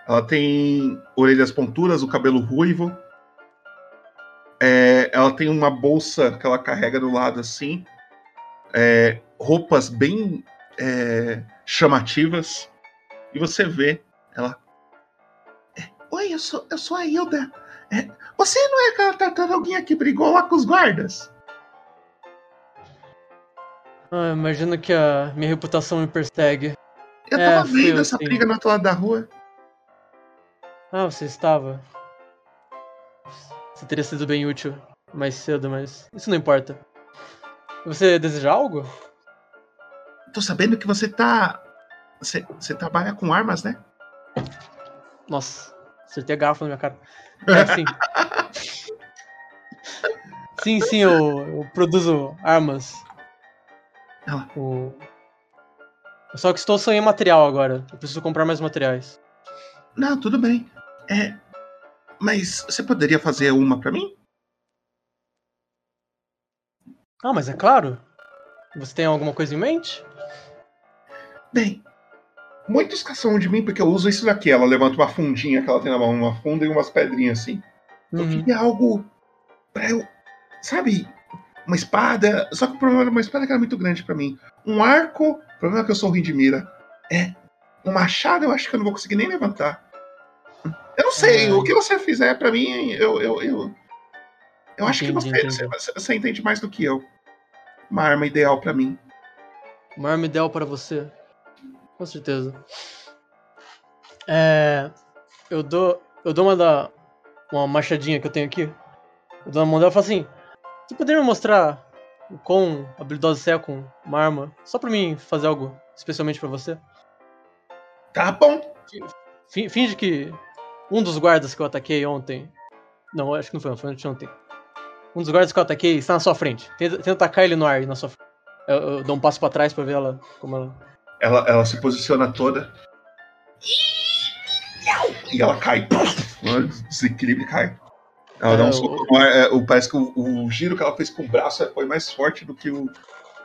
Ela tem orelhas pontudas, o cabelo ruivo. É, ela tem uma bolsa que ela carrega do lado assim. É, roupas bem é, chamativas. E você vê ela.
Oi, eu sou, eu sou a Hilda. É, você não é aquela tartaruguinha que brigou lá com os guardas?
Ah, imagino que a minha reputação me persegue.
Eu
É,
tava vendo essa
sim.
briga no outro lado da rua.
Ah, você estava. Você teria sido bem útil mais cedo, mas isso não importa. Você deseja algo?
Tô sabendo que você tá. Você, você trabalha com armas, né?
Nossa, acertei a garrafa na minha cara. É sim. sim, sim, eu, eu produzo armas. O... Só que estou sem material agora. Eu preciso comprar mais materiais.
Não, tudo bem. É. Mas você poderia fazer uma pra mim?
Ah, mas é claro. Você tem alguma coisa em mente?
Bem,
Muitos caçam de mim porque eu uso isso daqui. Ela levanta uma fundinha que ela tem na mão, uma funda e umas pedrinhas assim. Eu
Uhum.
queria algo pra eu. Sabe? Uma espada. Só que o problema era uma espada que era muito grande pra mim. Um arco. O problema é que eu sou ruim de mira. É. Um machado eu acho que eu não vou conseguir nem levantar. Eu não sei.
Ai.
O que você fizer pra mim, eu. Eu, eu, eu acho que
Entendi,
você,
entendi.
você, você entende mais do que eu. Uma arma ideal pra mim.
Uma arma ideal para você. Com certeza. É. Eu dou. Eu dou uma da. uma machadinha que eu tenho aqui. Eu dou na mão dela e falo assim: Você poderia me mostrar o quão habilidosa você é com uma arma? Só pra mim fazer algo especialmente pra você?
Tá bom.
Fi- Finge que um dos guardas que eu ataquei ontem. Não, acho que não foi ontem, foi anteontem. Um dos guardas que eu ataquei está na sua frente. Tenta, tenta atacar ele no ar na sua frente. Eu, eu dou um passo pra trás pra ver ela como ela.
Ela, ela se posiciona toda. E ela cai. Desequilibra e cai. Ela dá
É,
um
o-
soco no ar. é, o- parece que o, o giro que ela fez com o braço foi mais forte do que o.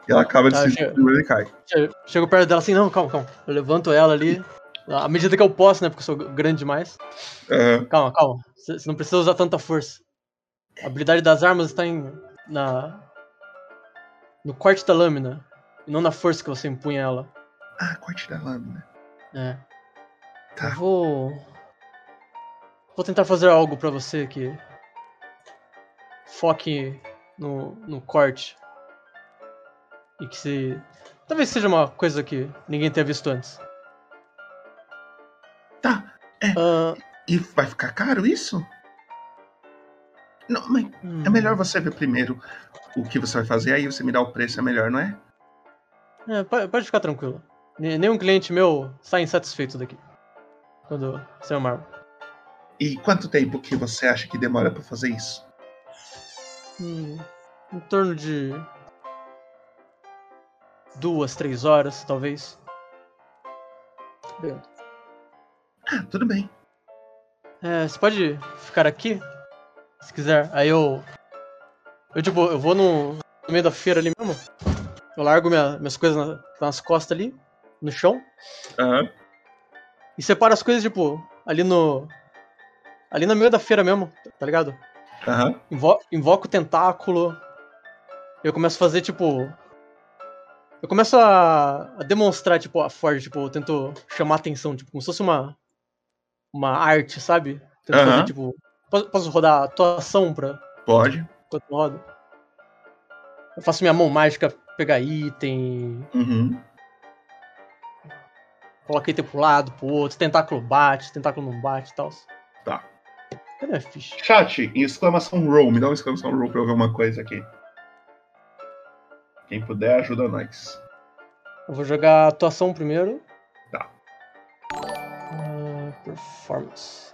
E ela acaba de
Tá,
se e cai.
Che- Chego perto dela assim, não, calma, calma. Eu levanto ela ali. À medida que eu posso, né? Porque eu sou grande demais. Calma, calma. Você não precisa usar tanta força. A habilidade das armas está em. na. no corte da lâmina. E não na força que você empunha ela.
Ah, corte da lâmina.
É.
Tá.
Eu vou. Vou tentar fazer algo pra você que. Foque no, no corte. E que se. Talvez seja uma coisa que ninguém tenha visto antes.
Tá. É.
Ah,
E vai ficar caro isso? Não, mas
Hum.
é melhor você ver primeiro o que você vai fazer, aí você me dá o preço, é melhor, não é?
É, po- pode ficar tranquilo. Ne- Nenhum cliente meu sai insatisfeito daqui. Quando sai uma arma.
E quanto tempo que você acha que demora pra fazer isso?
Hum, em torno de. duas, três horas, talvez. Bem,
Ah, tudo bem.
É, você pode ficar aqui, se quiser. Aí eu. Eu, tipo, eu vou no, no meio da feira ali mesmo. Eu largo minha- minhas coisas na- nas costas ali, no chão.
Aham.
E separo as coisas, tipo, ali no. Ali no meio da feira mesmo, tá ligado?
Aham.
Invo invoco o tentáculo. Eu começo a fazer, tipo. Eu começo a, a demonstrar, tipo, a Ford, tipo, eu tento chamar atenção, tipo, como se fosse uma. Uma arte, sabe? Tento
Aham.
fazer, tipo. Posso, posso rodar atuação pra.
Pode.
Enquanto eu rodo? Eu faço minha mão mágica pegar item.
Uhum.
Coloco item pro lado, pro outro, tentáculo bate, tentáculo não bate e tal. Cadê minha ficha?
Chat, em exclamação roll. Me dá uma exclamação roll pra eu ver uma coisa aqui. Quem puder, ajuda nós.
Eu vou jogar atuação primeiro.
Tá.
Ah, performance.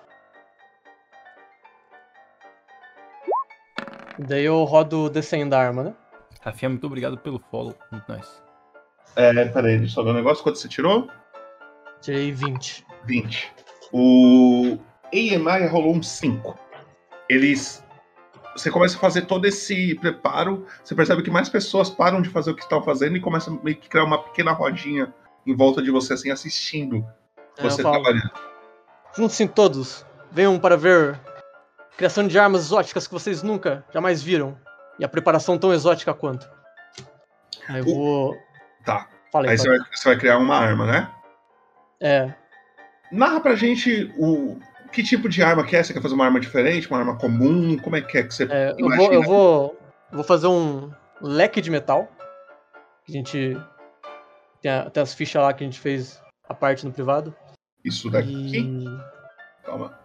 Daí eu rodo descendo da arma, né?
Rafinha, muito obrigado pelo follow. Muito nice.
É, peraí, deixa eu só ver um negócio. Quanto você tirou?
Tirei 20.
20. O AMI rolou um 5. Eles. Você começa a fazer todo esse preparo, você percebe que mais pessoas param de fazer o que estão fazendo e começa a meio que criar uma pequena rodinha em volta de você, assim, assistindo
É,
você trabalhando.
Juntem-se todos. Venham para ver criação de armas exóticas que vocês nunca, jamais viram. E a preparação tão exótica quanto. Aí eu vou.
Tá.
Falei,
Aí você vai, você vai criar uma arma, né?
É.
Narra pra gente o que tipo de arma que é. Você quer fazer uma arma diferente, uma arma comum? Como é que é que você
É, eu vou, eu vou, vou fazer um leque de metal. Que a gente. Tem, a- tem as fichas lá que a gente fez a parte no privado.
Isso daqui?
E...
Calma.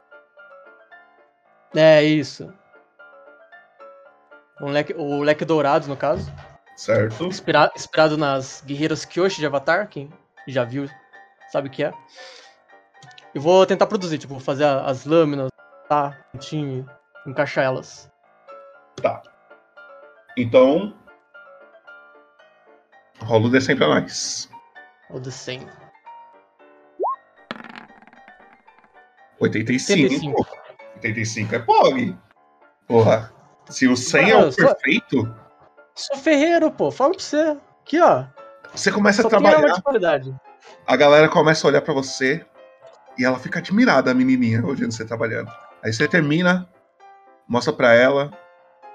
É isso. Um leque, o leque dourado, no caso.
Certo.
Inspira- inspirado nas guerreiras Kyoshi de Avatar, quem já viu sabe o que é. Eu vou tentar produzir, tipo, fazer as lâminas, tá? Pontinho, encaixar elas.
Tá. Então. Rola o D100 pra nós.
O de 100.
85. 85 é POG. Porra. Se o 100 é
Mano,
o
só-
perfeito,
Sou ferreiro, pô. Fala pra você. Aqui, ó.
você começa
Só
a trabalhar. A galera começa a olhar pra você e ela fica admirada, a menininha, olhando você trabalhando. Aí você termina, mostra pra ela.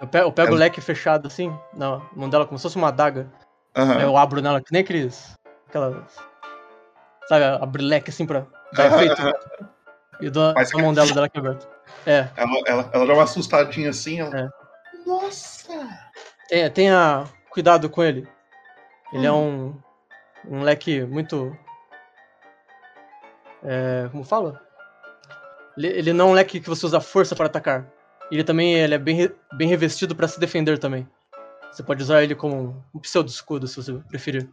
Eu pego, eu pego
Ela-
o leque fechado assim, na mão dela, como se fosse uma adaga. Aí eu abro nela, que nem aqueles. Aquelas. Sabe, abrir leque assim pra dar efeito. E dou
Faz
a mão dela dela aqui aberta. É.
Ela, ela, ela dá uma assustadinha assim. Ela...
Nossa!
Tenha, tenha cuidado com ele. Ele é
Hum.
um. Um leque muito. É, como fala? Ele, ele não é um leque que você usa força para atacar. Ele também ele é bem, bem revestido para se defender também. Você pode usar ele como um pseudo escudo se você preferir.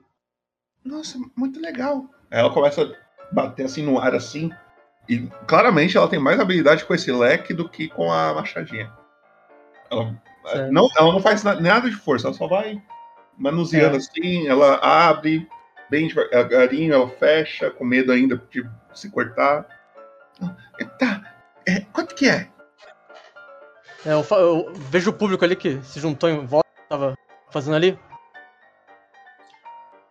Nossa, muito legal. Ela começa a bater assim no ar assim. E claramente ela tem mais habilidade com esse leque do que com a machadinha. Ela não, ela não faz na- nada de força, ela só vai manuseando
É.
assim, ela abre bem devagarinho, ela fecha, com medo ainda de se cortar. Tá, é, quanto que é?
É, eu, eu vejo o público ali que se juntou em volta, tava fazendo ali.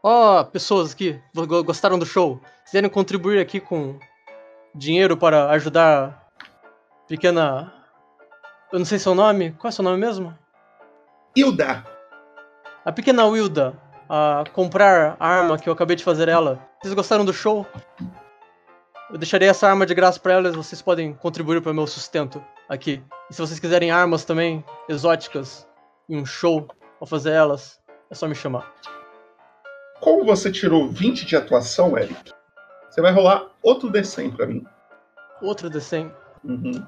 Ó, pessoas que go- gostaram do show, quiserem contribuir aqui com dinheiro para ajudar a pequena. Eu não sei seu nome. Qual é seu nome mesmo?
Hilda.
A pequena Wilda a comprar a arma que eu acabei de fazer ela. Vocês gostaram do show? Eu deixarei essa arma de graça para elas, vocês podem contribuir para o meu sustento aqui. E se vocês quiserem armas também exóticas e um show pra fazer elas, é só me chamar.
Como você tirou 20 de atuação, Eric, você vai rolar outro D100 pra mim.
Outro D100.
Uhum.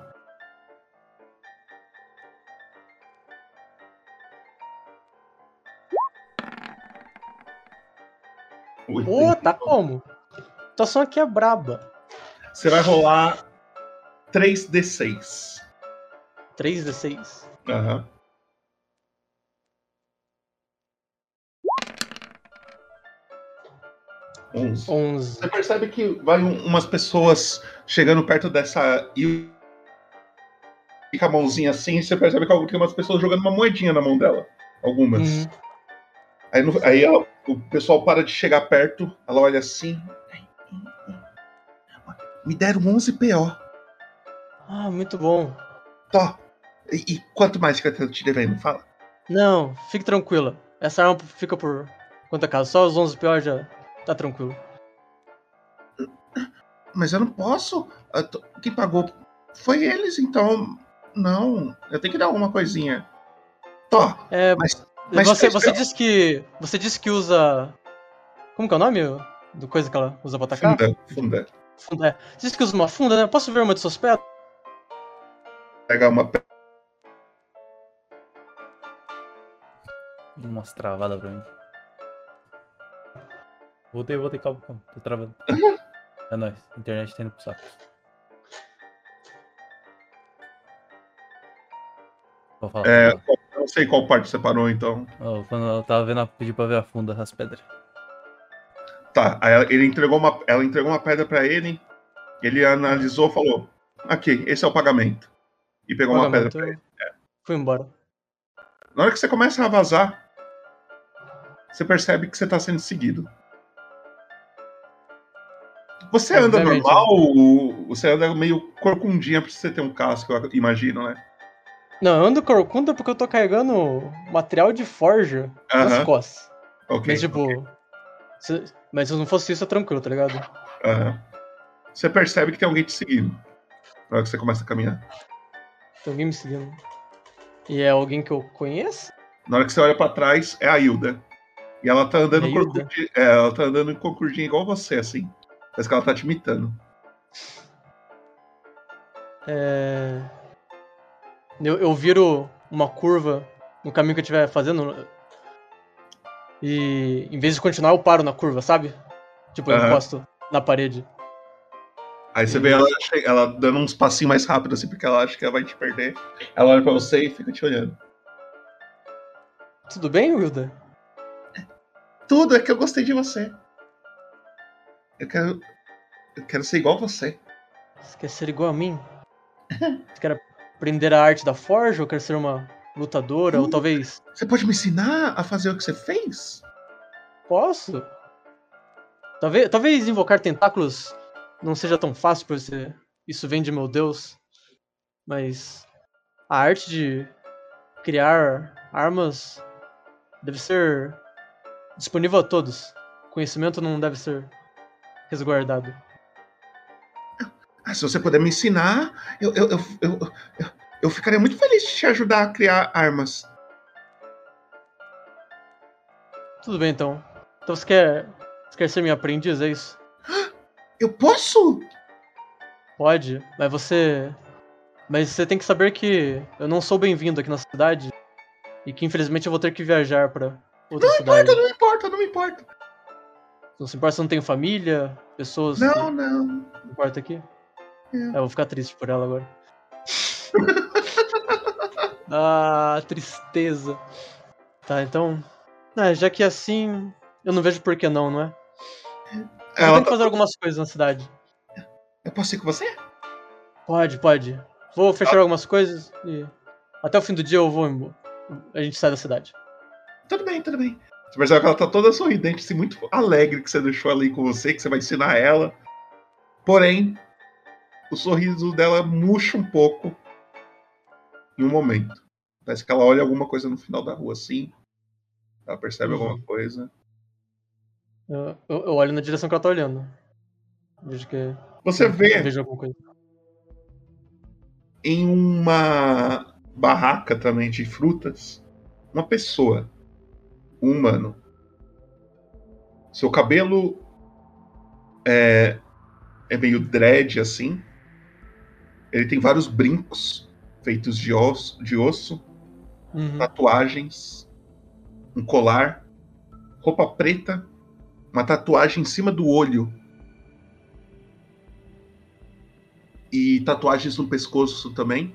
Pô, tá como? A situação aqui é braba.
Você vai rolar 3D6.
3D6.
Aham. Onze.
11.
Você percebe que vai um- umas pessoas chegando perto dessa e fica a mãozinha assim, você percebe que tem umas pessoas jogando uma moedinha na mão dela. Algumas.
Uhum.
Aí, no- aí ela- o pessoal para de chegar perto, ela olha assim. Me deram 11 PO.
Ah, muito bom.
Tó. E, e quanto mais que eu tô te devendo? Fala.
Não, fique tranquila. Essa arma fica por conta casa. Só os 11 PO já tá tranquilo.
Mas eu não posso. Eu tô- Quem pagou foi eles, então. Não. Eu tenho que dar alguma coisinha. Tó.
É,
mas, mas
você, você
PO.
disse que. Você disse que usa. Como que é o nome do coisa que ela usa pra atacar?
Funda, funda.
Funda, é. Você disse que usa uma funda, né? Posso ver uma de suas pedras?
Pegar uma. pe-
Umas travadas pra mim. Voltei, voltei, calma, calma. Tô travando. É nóis. Internet tá indo pro saco. Vou falar.
É, não sei qual parte você parou, então.
Ó, quando eu tava vendo, a- pedi pra ver a funda das pedras.
Tá, aí ela- ele entregou uma, ela entregou uma pedra pra ele, ele analisou falou: Aqui, esse é o pagamento. E pegou uma pedra
Pagamento,
pra ele.
Fui embora.
Na hora que você começa a vazar, você percebe que você tá sendo seguido. Você anda
Obviamente.
normal, você anda meio corcundinha pra você ter um casco, eu imagino, né?
Não, eu ando corcunda porque eu tô carregando material de forja nas
Aham.
costas.
Ok,
Mas tipo. se- mas se não fosse isso, é tranquilo, tá ligado?
Aham. Você percebe que tem alguém te seguindo. Na hora que você começa a caminhar.
Tem alguém me seguindo. E é alguém que eu conheço?
Na hora que você olha pra trás, é a Hilda. E ela tá andando
É a
em
Hilda?
corcundinha, é, ela tá andando em corcundinha igual você, assim. Parece que ela tá te imitando.
É... Eu, eu viro uma curva no caminho que eu estiver fazendo. E em vez de continuar, eu paro na curva, sabe? Tipo, eu
Aham.
encosto na parede.
Aí você vê ela, ela dando uns passinhos mais rápido, assim, porque ela acha que ela vai te perder. Ela olha pra você e fica te olhando.
Tudo bem, Wilda?
Tudo é que eu gostei de você. Eu quero. Eu quero ser igual você.
Você quer ser igual a mim? Você quer aprender a arte da forja ou quer ser uma lutadora? Ou talvez.
Você pode me ensinar a fazer o que você fez?
Posso? Talvez, talvez invocar tentáculos não seja tão fácil, por ser. Isso vem de meu Deus. Mas. A arte de criar armas deve ser disponível a todos. Conhecimento não deve ser resguardado.
Ah, se você puder me ensinar, eu, eu, eu, eu, eu, ficaria muito feliz de te ajudar a criar armas.
Tudo bem então. Então você quer. Você quer ser minha aprendiz, é isso?
Eu posso?
Pode, mas você. Mas você tem que saber que eu não sou bem-vindo aqui na cidade. E que infelizmente eu vou ter que viajar pra outra
Não
cidade.
importa, não importa, não importa.
Não se importa se eu não tenho família, pessoas.
Não,
que...
não.
Não importa aqui?
É.
É, eu vou ficar triste por ela agora. ah, tristeza. Tá, então. Ah, já que é assim, eu não vejo por que não, não é? Eu
Ela
tenho que
tá-
fazer algumas coisas na cidade.
Eu posso ir com você?
Pode, pode. Vou fechar algumas coisas e. Até o fim do dia eu vou embora. A gente sai da cidade.
Tudo bem, tudo bem. Você percebe que ela tá toda sorridente, assim, muito alegre que você deixou ela aí com você, que você vai ensinar ela. Porém, o sorriso dela murcha um pouco em um momento. Parece que ela olha alguma coisa no final da rua assim. Ela percebe alguma coisa.
Eu, eu- eu olho na direção que ela tá olhando. Vejo que.
Você vê
Vejo alguma coisa.
em uma barraca também de frutas uma pessoa, um humano. Seu cabelo é, é meio dread assim. Ele tem vários brincos feitos de osso, de osso
Uhum.
tatuagens, um colar, roupa preta, uma tatuagem em cima do olho e tatuagens no pescoço também.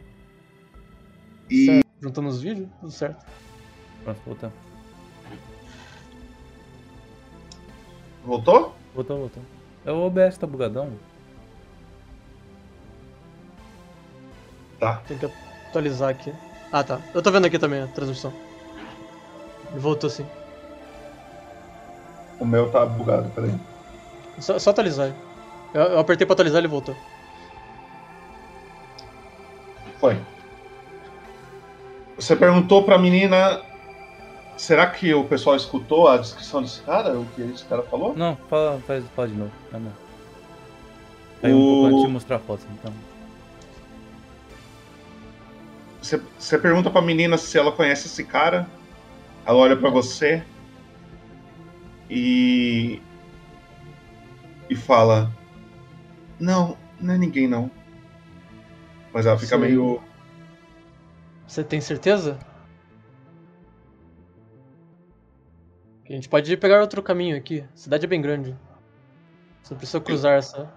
E
Certo. Juntando os vídeos, tudo certo.
Pronto, voltamos.
voltou?
Voltou, voltou. É o OBS tá bugadão.
Tá.
Tem que atualizar aqui. Ah, tá. Eu tô vendo aqui também a transmissão. Ele voltou sim.
O meu tá bugado, peraí.
Só, só atualizar. Eu, eu apertei pra atualizar e ele voltou.
Foi. Você perguntou pra menina. Será que o pessoal escutou a descrição desse cara? O que esse cara falou?
Não, fala, faz, fala de novo. Não, não. Aí um
O-
pouco antes de mostrar a foto, então.
Você, você pergunta pra menina se ela conhece esse cara. Ela olha pra você e e fala: "Não, não é ninguém não". Mas ela fica
Sim.
meio
Você tem certeza? A gente pode pegar outro caminho aqui. A cidade é bem grande. Você precisa cruzar essa.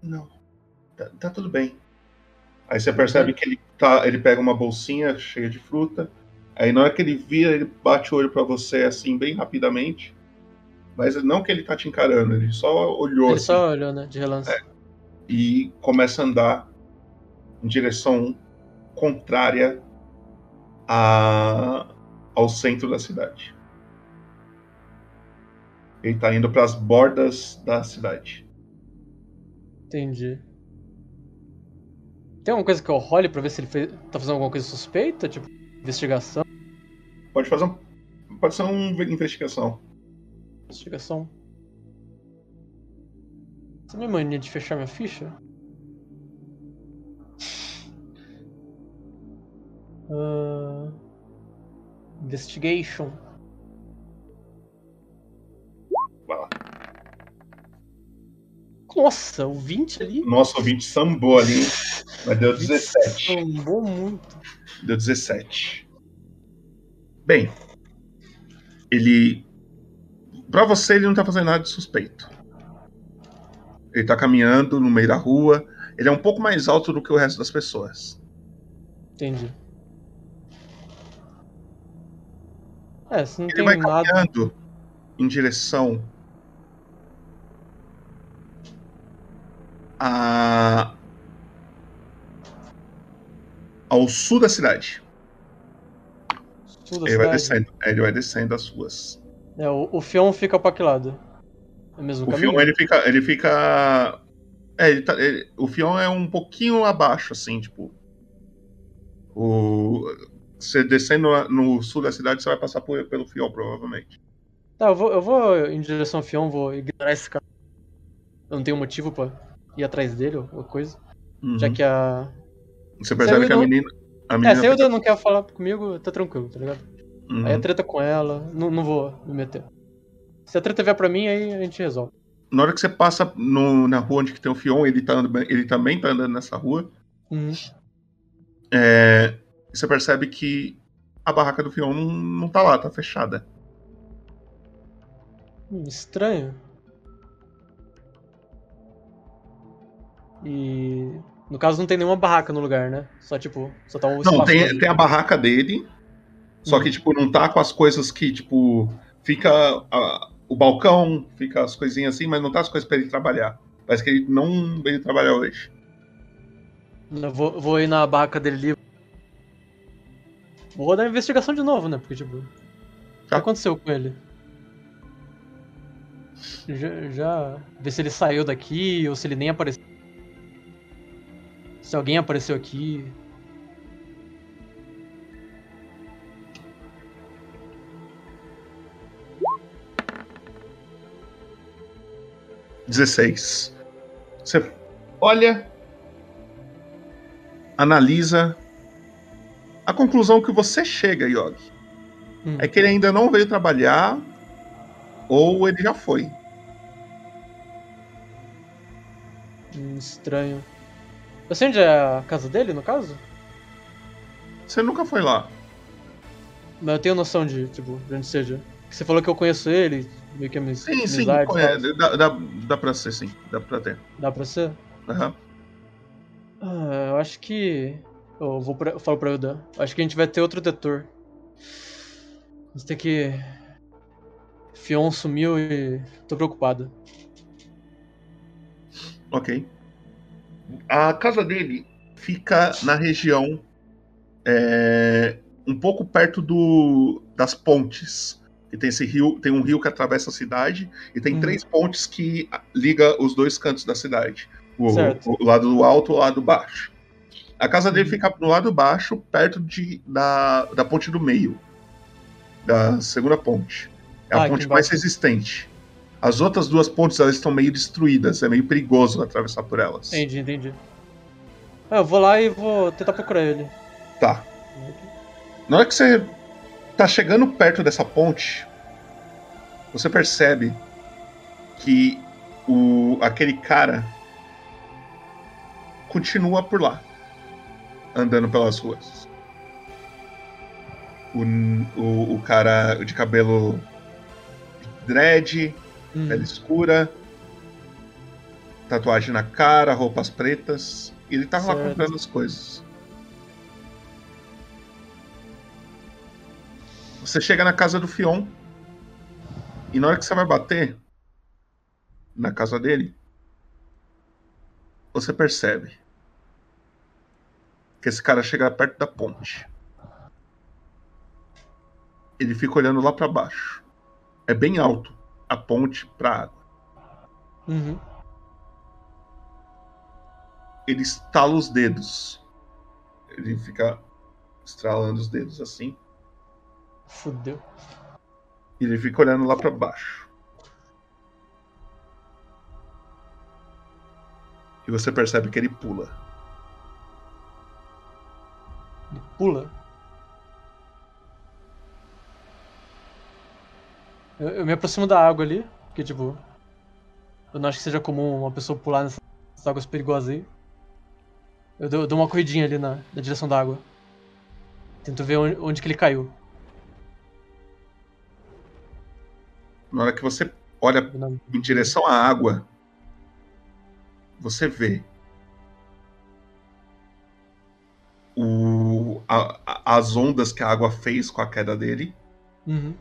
Não. Tá, tá tudo bem. Aí você percebe que ele, tá, ele pega uma bolsinha cheia de fruta. Aí na hora que ele vira, ele bate o olho pra você assim, bem rapidamente. Mas não que ele tá te encarando, ele só olhou
Ele
assim,
só olhou, né? De relance.
e começa a andar em direção contrária a, ao centro da cidade. Ele tá indo pras bordas da cidade.
Entendi. Tem alguma coisa que eu role pra ver se ele fez, tá fazendo alguma coisa suspeita? Tipo, investigação?
Pode fazer um. Pode ser uma investigação.
Investigação. Essa é minha mania de fechar minha ficha? Ah, investigation. Nossa, o 20 ali?
Nosso ouvinte sambou ali, hein? mas deu 17.
Sambou muito.
Deu 17. Bem, ele. Pra você, ele não tá fazendo nada de suspeito. Ele tá caminhando no meio da rua. Ele é um pouco mais alto do que o resto das pessoas.
Entendi. É, se não
Ele
tem
vai
nada.
caminhando em direção a... ao sul da cidade.
Sul da
Ele vai
cidade.
descendo. Ele vai descendo as ruas.
É, o, o Fion fica pra que lado? É o mesmo
O
caminho?
Fion, ele fica. Ele fica. É, ele tá, ele- o Fion é um pouquinho abaixo, assim, tipo. O. Você descendo no sul da cidade, você vai passar por- pelo Fion, provavelmente.
Tá, eu vou, eu vou em direção ao Fion, vou ignorar esse cara. Eu não tenho motivo pra ir atrás dele ou coisa.
Uhum.
Já que a.
Você percebe que a menina. A
É,
menina
se a Hilda não quer falar comigo, tá tranquilo, tá ligado?
Uhum.
Aí a treta com ela, não, não vou me meter. Se a treta vier pra mim, aí a gente resolve.
Na hora que você passa no- na rua onde que tem o Fion, ele, tá andando- ele também tá andando nessa rua.
Uhum.
É, você percebe que a barraca do Fion não, não tá lá, tá fechada.
Hum, estranho. E. No caso, não tem nenhuma barraca no lugar, né? Só tipo, só tá o
Não, tem, tem a barraca dele, só que, tipo, não tá com as coisas que, tipo, fica a- o balcão, fica as coisinhas assim, mas não tá as coisas pra ele trabalhar. Parece que ele não veio trabalhar hoje.
Eu vou, vou ir na barraca dele ali. Vou rodar a investigação de novo, né? Porque, tipo. O que aconteceu com ele? Já, já. Ver se ele saiu daqui ou se ele nem apareceu. Se alguém apareceu aqui.
Dezesseis. Você olha, analisa. A conclusão que você chega, Yogi,
Hum.
é que ele ainda não veio trabalhar ou ele já foi.
Hum, estranho. Eu sei onde é a casa dele, no caso?
Você nunca foi lá.
Mas eu tenho noção de, tipo, de onde seja. Você falou que eu conheço ele, meio que amiz...
Sim, sim, conhece. Dá, dá, dá pra ser, sim. Dá pra ter.
Dá pra ser?
Aham.
Ah, eu acho que. Eu vou pra... eu falo pra Ilda. Acho que a gente vai ter outro detor. A gente tem que. Fion sumiu e. tô preocupado.
Ok. A casa dele fica na região é, um pouco perto do, das pontes. E tem esse rio, tem um rio que atravessa a cidade e tem três pontes que liga os dois cantos da cidade. O, o lado do alto e o lado baixo. A casa dele fica no lado baixo, perto de, da, da ponte do meio. Da segunda ponte. É a
Ah,
ponte mais resistente. As outras duas pontes elas estão meio destruídas, é meio perigoso atravessar por elas.
Entendi, entendi. Ah, eu vou lá e vou tentar procurar ele.
Tá. Na hora que você tá chegando perto dessa ponte, você percebe que o aquele cara continua por lá, andando pelas ruas. O, o, o cara de cabelo dread, pele escura, tatuagem na cara, roupas pretas. E ele tava lá
Certo.
comprando as coisas. Você chega na casa do Fion. E na hora que você vai bater na casa dele, você percebe que esse cara chega perto da ponte. Ele fica olhando lá pra baixo. É bem alto a ponte pra água.
Uhum.
Ele estala os dedos. Ele fica estralando os dedos assim.
Fudeu.
E ele fica olhando lá pra baixo. E você percebe que ele pula.
Pula. Eu, eu me aproximo da água ali, porque tipo. Eu não acho que seja comum uma pessoa pular nessas águas perigosas aí. Eu dou, eu dou uma corridinha ali na, na direção da água. Tento ver onde, onde que ele caiu.
Na hora que você olha em direção à água, você vê o, a- a- as ondas que a água fez com a queda dele.
Uhum.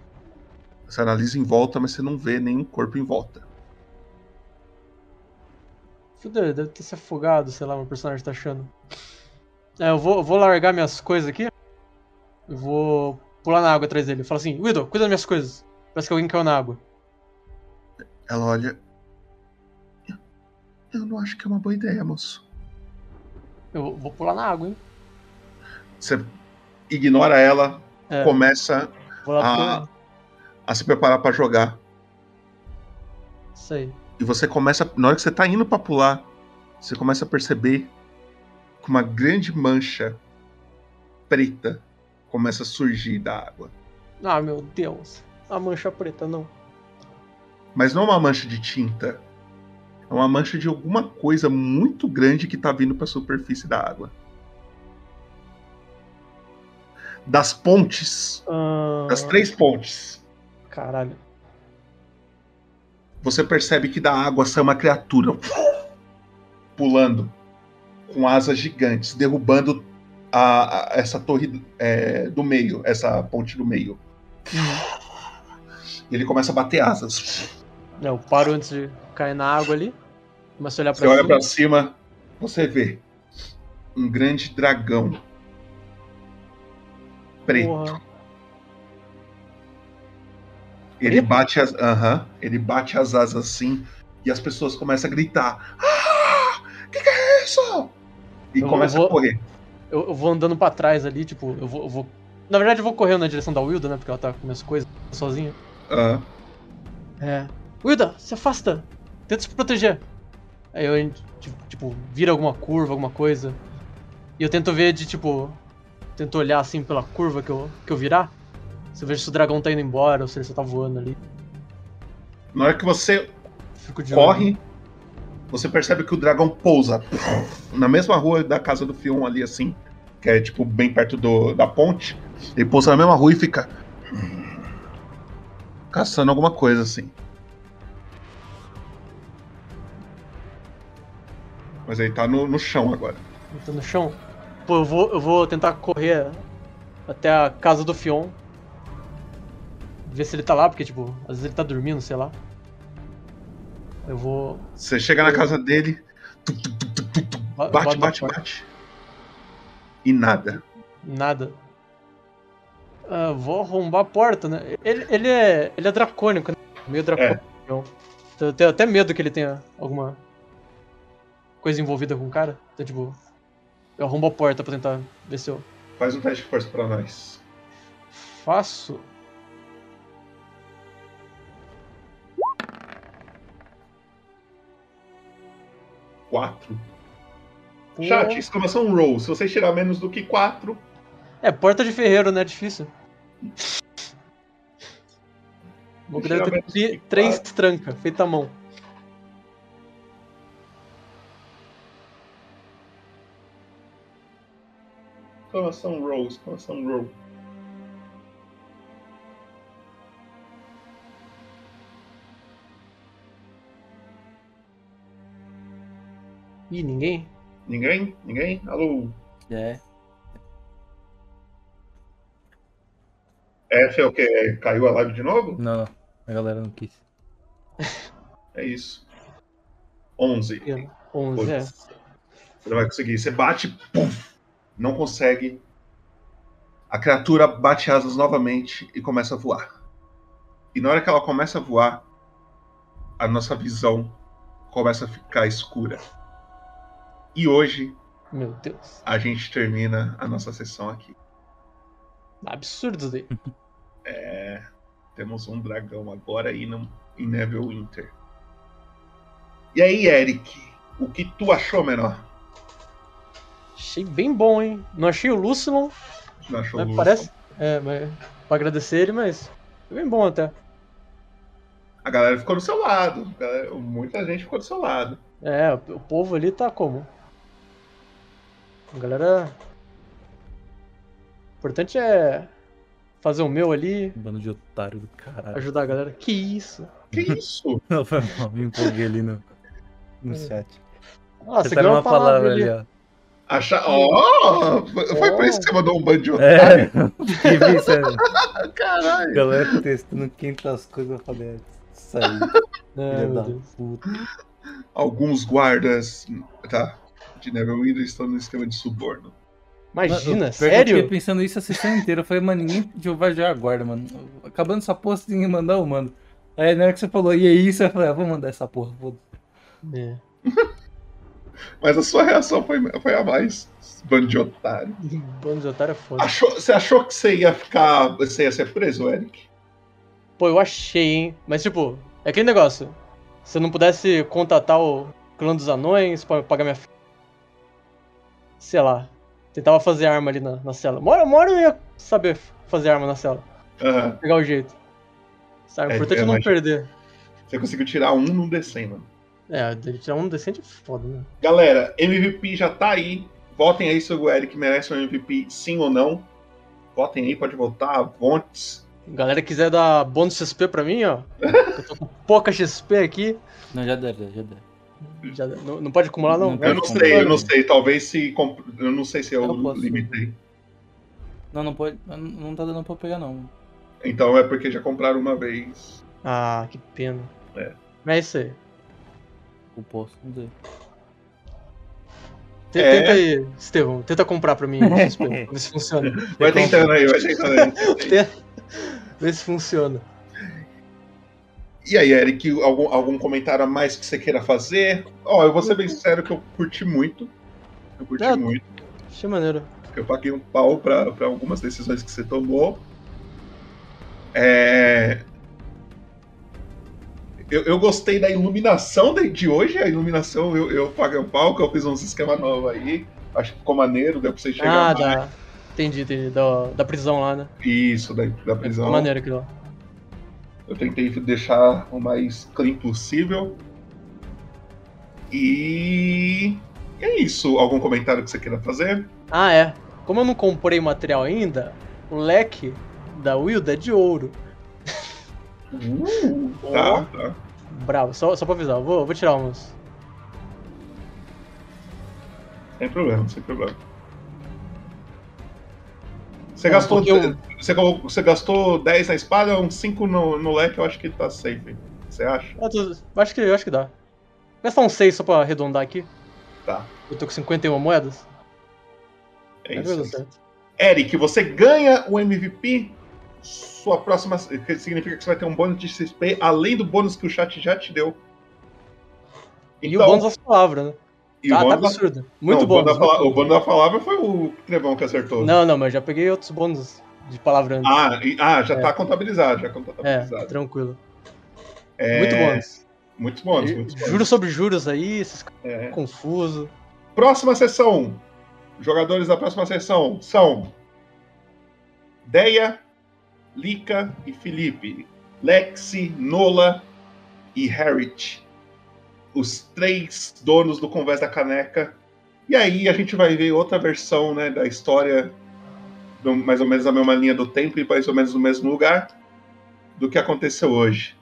Você analisa em volta, mas você não vê nenhum corpo em volta.
Fudeu, deve ter se afogado, sei lá, meu personagem tá achando. É, eu vou, eu vou largar minhas coisas aqui. Eu vou pular na água atrás dele. Fala assim, Widow, cuida das minhas coisas. Parece que alguém caiu na água.
Ela olha. "Eu- Eu não acho que é uma boa ideia, moço.
Eu vou pular na água, hein?
Você ignora ela,
É.
começa
Vou lá
a,
pro-
a se preparar pra jogar.
Aí.
E você começa. Na hora que você tá indo pra pular, você começa a perceber que uma grande mancha preta começa a surgir da água.
Ah, meu Deus. A mancha preta, não.
Mas não uma mancha de tinta. É uma mancha de alguma coisa muito grande que tá vindo pra superfície da água. Das pontes,
Ah,
das três pontes,
Caralho.
você percebe que da água sai uma criatura pulando com asas gigantes, derrubando a, a- essa torre é, do meio, essa ponte do meio. E ele começa a bater asas.
É, Eu paro antes de cair na água ali. Começo a olhar
Você
pra
olha
cima.
pra cima, você vê um grande dragão preto.
Porra.
Ele bate as, aham, ele bate as asas assim e as pessoas começam a gritar: "Ah! Que que é isso?" E
Eu
começa
vou-
a correr.
Eu, eu vou andando pra trás ali, tipo, eu vou, eu vou- Na verdade, eu vou correndo na direção da Wilda, né? Porque ela tá com minhas coisas sozinha.
Aham.
É. Wilda, se afasta! Tenta se proteger. Aí eu, tipo, vira alguma curva, alguma coisa. E eu tento ver de, tipo. Tento olhar assim pela curva que eu, que eu virar. Se eu vejo se o dragão tá indo embora ou se ele só tá voando ali.
Na hora que você corre,
olho.
você percebe que o dragão pousa na mesma rua da casa do Fion ali assim, que é tipo bem perto do, da ponte. Ele pousa na mesma rua e fica caçando alguma coisa assim. Mas ele tá no, no chão agora.
Ele tá no chão. Pô, eu vou, eu vou tentar correr até a casa do Fion. Ver se ele tá lá, porque, tipo, às vezes ele tá dormindo, sei lá. Eu vou.
Você chega na casa dele, bate,
bato na
bate,
porta.
bate. E nada.
Nada. Ah, vou arrombar a porta, né? Ele, ele é. Ele é dracônico, né? Meio dracônico. Então, eu tenho até medo que ele tenha alguma coisa envolvida com o cara. Então, tipo, eu arrombo a porta pra tentar ver se eu
Faz um teste de força pra nós.
faço.
Quatro.
Pô.
Chat, exclamação roll. Se você tirar menos do que quatro,
É, porta de ferreiro, né? Difícil. Deve
eu
ter tri- três tranca, feita à mão.
exclamação roll, exclamação roll.
Ih, ninguém?
Ninguém? Ninguém? Alô?
É.
F é o que? Caiu a live de novo?
Não, não. A galera não quis.
É isso. 11.
11, é.
Você não vai conseguir. Você bate, puf, não consegue. A criatura bate asas novamente e começa a voar. E na hora que ela começa a voar, a nossa visão começa a ficar escura. E hoje
Meu Deus.
a gente termina a nossa sessão aqui.
Absurdo daí.
É, temos um dragão agora aí no, em Neverwinter. E aí, Eric, o que tu achou, menor?
Achei bem bom, hein? Não achei o Lucilon.
Não achou o Lucilon?
Parece. É, mas. Pra agradecer ele, mas. Foi bem bom até.
A galera ficou do seu lado. galera- muita gente ficou do seu lado.
É, o povo ali tá como? A galera. O importante é fazer o meu ali,
Bando de otário do caralho.
ajudar a galera. Que isso?
Que isso?
Não, foi mal, me empolguei ali no, no
É.
chat.
Ah, você ganhou
uma
palavra
palavra
ali.
ali, ó.
Achar. Ó! foi por isso que você mandou um bando de
É,
otário?
fiquei pensando.
Caralho!
Galera testando quintas coisas, eu falei, isso aí.
É.
Alguns guardas tá, de Neverwinter estão no esquema de suborno.
Imagina,
Mano, que
sério?
Eu fiquei pensando isso a sessão inteira. Eu falei, mano, ninguém vai jogar guarda, mano. Acabando essa porra, você tem que mandar, eu mando. Aí na hora que você falou, e é isso, eu falei, ah, vou mandar essa porra, foda
É.
Mas a sua reação foi, foi a mais. Bando de otário.
Bando de otário é foda.
Achou, você achou que você ia ficar. Você ia ser preso, Eric?
Pô, eu achei, hein? Mas tipo, é aquele negócio. Se eu não pudesse contatar o clã dos anões pra pagar minha. Sei lá. Tentava fazer arma ali na, na cela. Uma hora eu ia saber fazer arma na cela.
Aham.
Pegar o jeito. Sabe? O
É,
importante é
é,
não perder.
Você conseguiu tirar um num D100, mano.
É, tirar um decente é foda, né?
Galera, MVP já tá aí. Votem aí se o Eric merece um MVP, sim ou não. Votem aí, pode votar. Vontes.
Galera quiser dar bônus XP pra mim, ó. eu tô com pouca XP aqui.
Não, já deve, já deve.
Já, não, não pode acumular, não?
eu não sei, eu não sei. Talvez se. comp- Eu não sei se eu,
Eu posso.
limitei.
Não, não pode. Não tá dando pra pegar, não.
Então é porque já compraram uma vez.
Ah, que pena.
É.
Mas é isso aí.
O posto, não sei.
É.
Tenta aí, Estevão. Tenta comprar pra mim ver se funciona.
Vai tentando aí, vai tentando aí.
Tenta- Vê se funciona.
E aí, Eric, algum, algum comentário a mais que você queira fazer? Ó, eu vou ser bem sincero que eu curti muito. Eu curti
É.
muito.
Achei maneiro.
Eu paguei um pau pra, pra algumas decisões que você tomou. É... Eu, eu gostei da iluminação de, de hoje. A iluminação eu, eu paguei um pau, que eu fiz uns esquema novo aí. Acho que ficou maneiro, deu pra você chegar
Ah,
mais.
da. Entendi, entendi. Da, da prisão lá, né?
Isso, da, da prisão.
Ficou maneiro aquilo lá.
Eu tentei deixar o mais clean possível. E. e é isso. Algum comentário que você queira fazer?
Ah, é. Como eu não comprei o material ainda, o leque da Wilda é de ouro.
Tá, tá.
Bravo, só, só pra avisar. eu Vou, vou tirar uns.
Sem problema, sem problema. Você gastou,
eu-
você, você gastou 10 na espada, uns 5 no, no leque, eu acho que tá safe. Você acha?
Ah, tô- acho, que, acho que dá. Vou gastar uns 6 só pra arredondar aqui.
Tá.
Eu tô com 51 moedas.
É
Mas
isso.
certo.
Eric, você ganha o MVP. Sua próxima. Que significa que você vai ter um bônus de XP além do bônus que o chat já te deu.
E o bônus das palavras, né?
E
tá,
o
tá
bônus da-
absurdo. Muito
Não, o
bônus.
da pala-
muito
O bônus da palavra foi o Trevão que acertou.
Não, não, mas eu já peguei outros bônus de palavra antes.
Ah, e- ah, já
É.
tá contabilizado, já
É,
contabilizado.
tranquilo.
É,
Muito bônus.
Muitos bônus, muitos bônus.
Juros sobre juros aí, esses
É.
confuso.
Próxima sessão. Jogadores da próxima sessão são Deia, Lika e Felipe. Lexi, Nola e Harrit. Os três donos do Convés da Caneca. E aí a gente vai ver outra versão né, da história, do- mais ou menos a mesma linha do tempo e mais ou menos no mesmo lugar do que aconteceu hoje.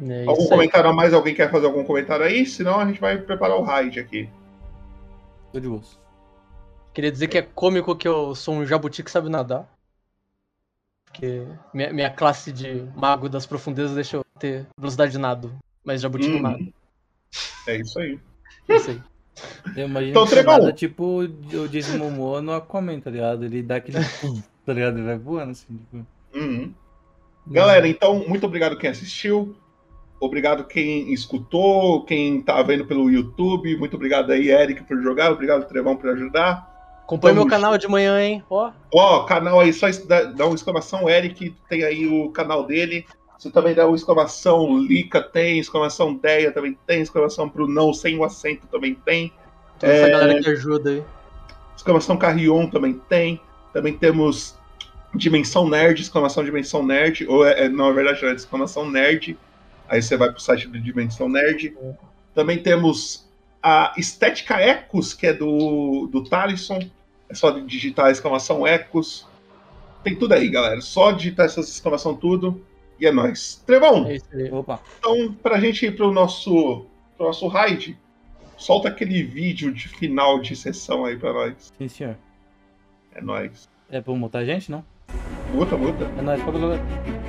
É
algum
isso aí.
comentário a mais? Alguém quer fazer algum comentário aí? Senão a gente vai preparar o raid aqui.
Tô de bolso.
Queria dizer que é cômico que eu sou um jabuti que sabe nadar. Porque minha, minha classe de mago das profundezas deixa eu ter velocidade de nado. Mas jabuti não
Hum.
nada.
É isso aí.
É isso aí.
Eu imagino
Então,
que nada tipo o Jason Momoa no Aquaman, tá ligado? Ele dá aquele pum, tá ligado? Ele vai voando assim, tipo.
Uhum. Galera, então, muito obrigado quem assistiu. Obrigado quem escutou, quem tá vendo pelo YouTube. Muito obrigado aí, Eric, por jogar. Obrigado, Trevão, por ajudar.
Acompanhe meu canal de manhã, hein? Ó.
Ó, canal aí, só dá, dá uma exclamação, Eric, tem aí o canal dele. Você também dá uma exclamação, Lica tem, exclamação Deia também tem, exclamação Brunão sem o acento também tem.
Toda essa
É,
galera que ajuda aí.
Exclamação Carrion também tem. Também temos Dimensão Nerd, exclamação Dimensão Nerd. Ou é, é- não, é verdade, é exclamação Nerd. Aí você vai pro site do Dimensão Nerd. Também temos a Estética Ecos, que é do, do Talisson. É só digitar a exclamação Ecos. Tem tudo aí, galera. Só digitar essas exclamação tudo. E é nóis. Trevão,
É isso aí.
Opa.
então, pra gente ir pro nosso, pro nosso raid, solta aquele vídeo de final de sessão aí pra nós.
Sim, senhor.
É nóis.
É pra mutar a gente, não?
Muta, muta.
É nóis, falou, galera.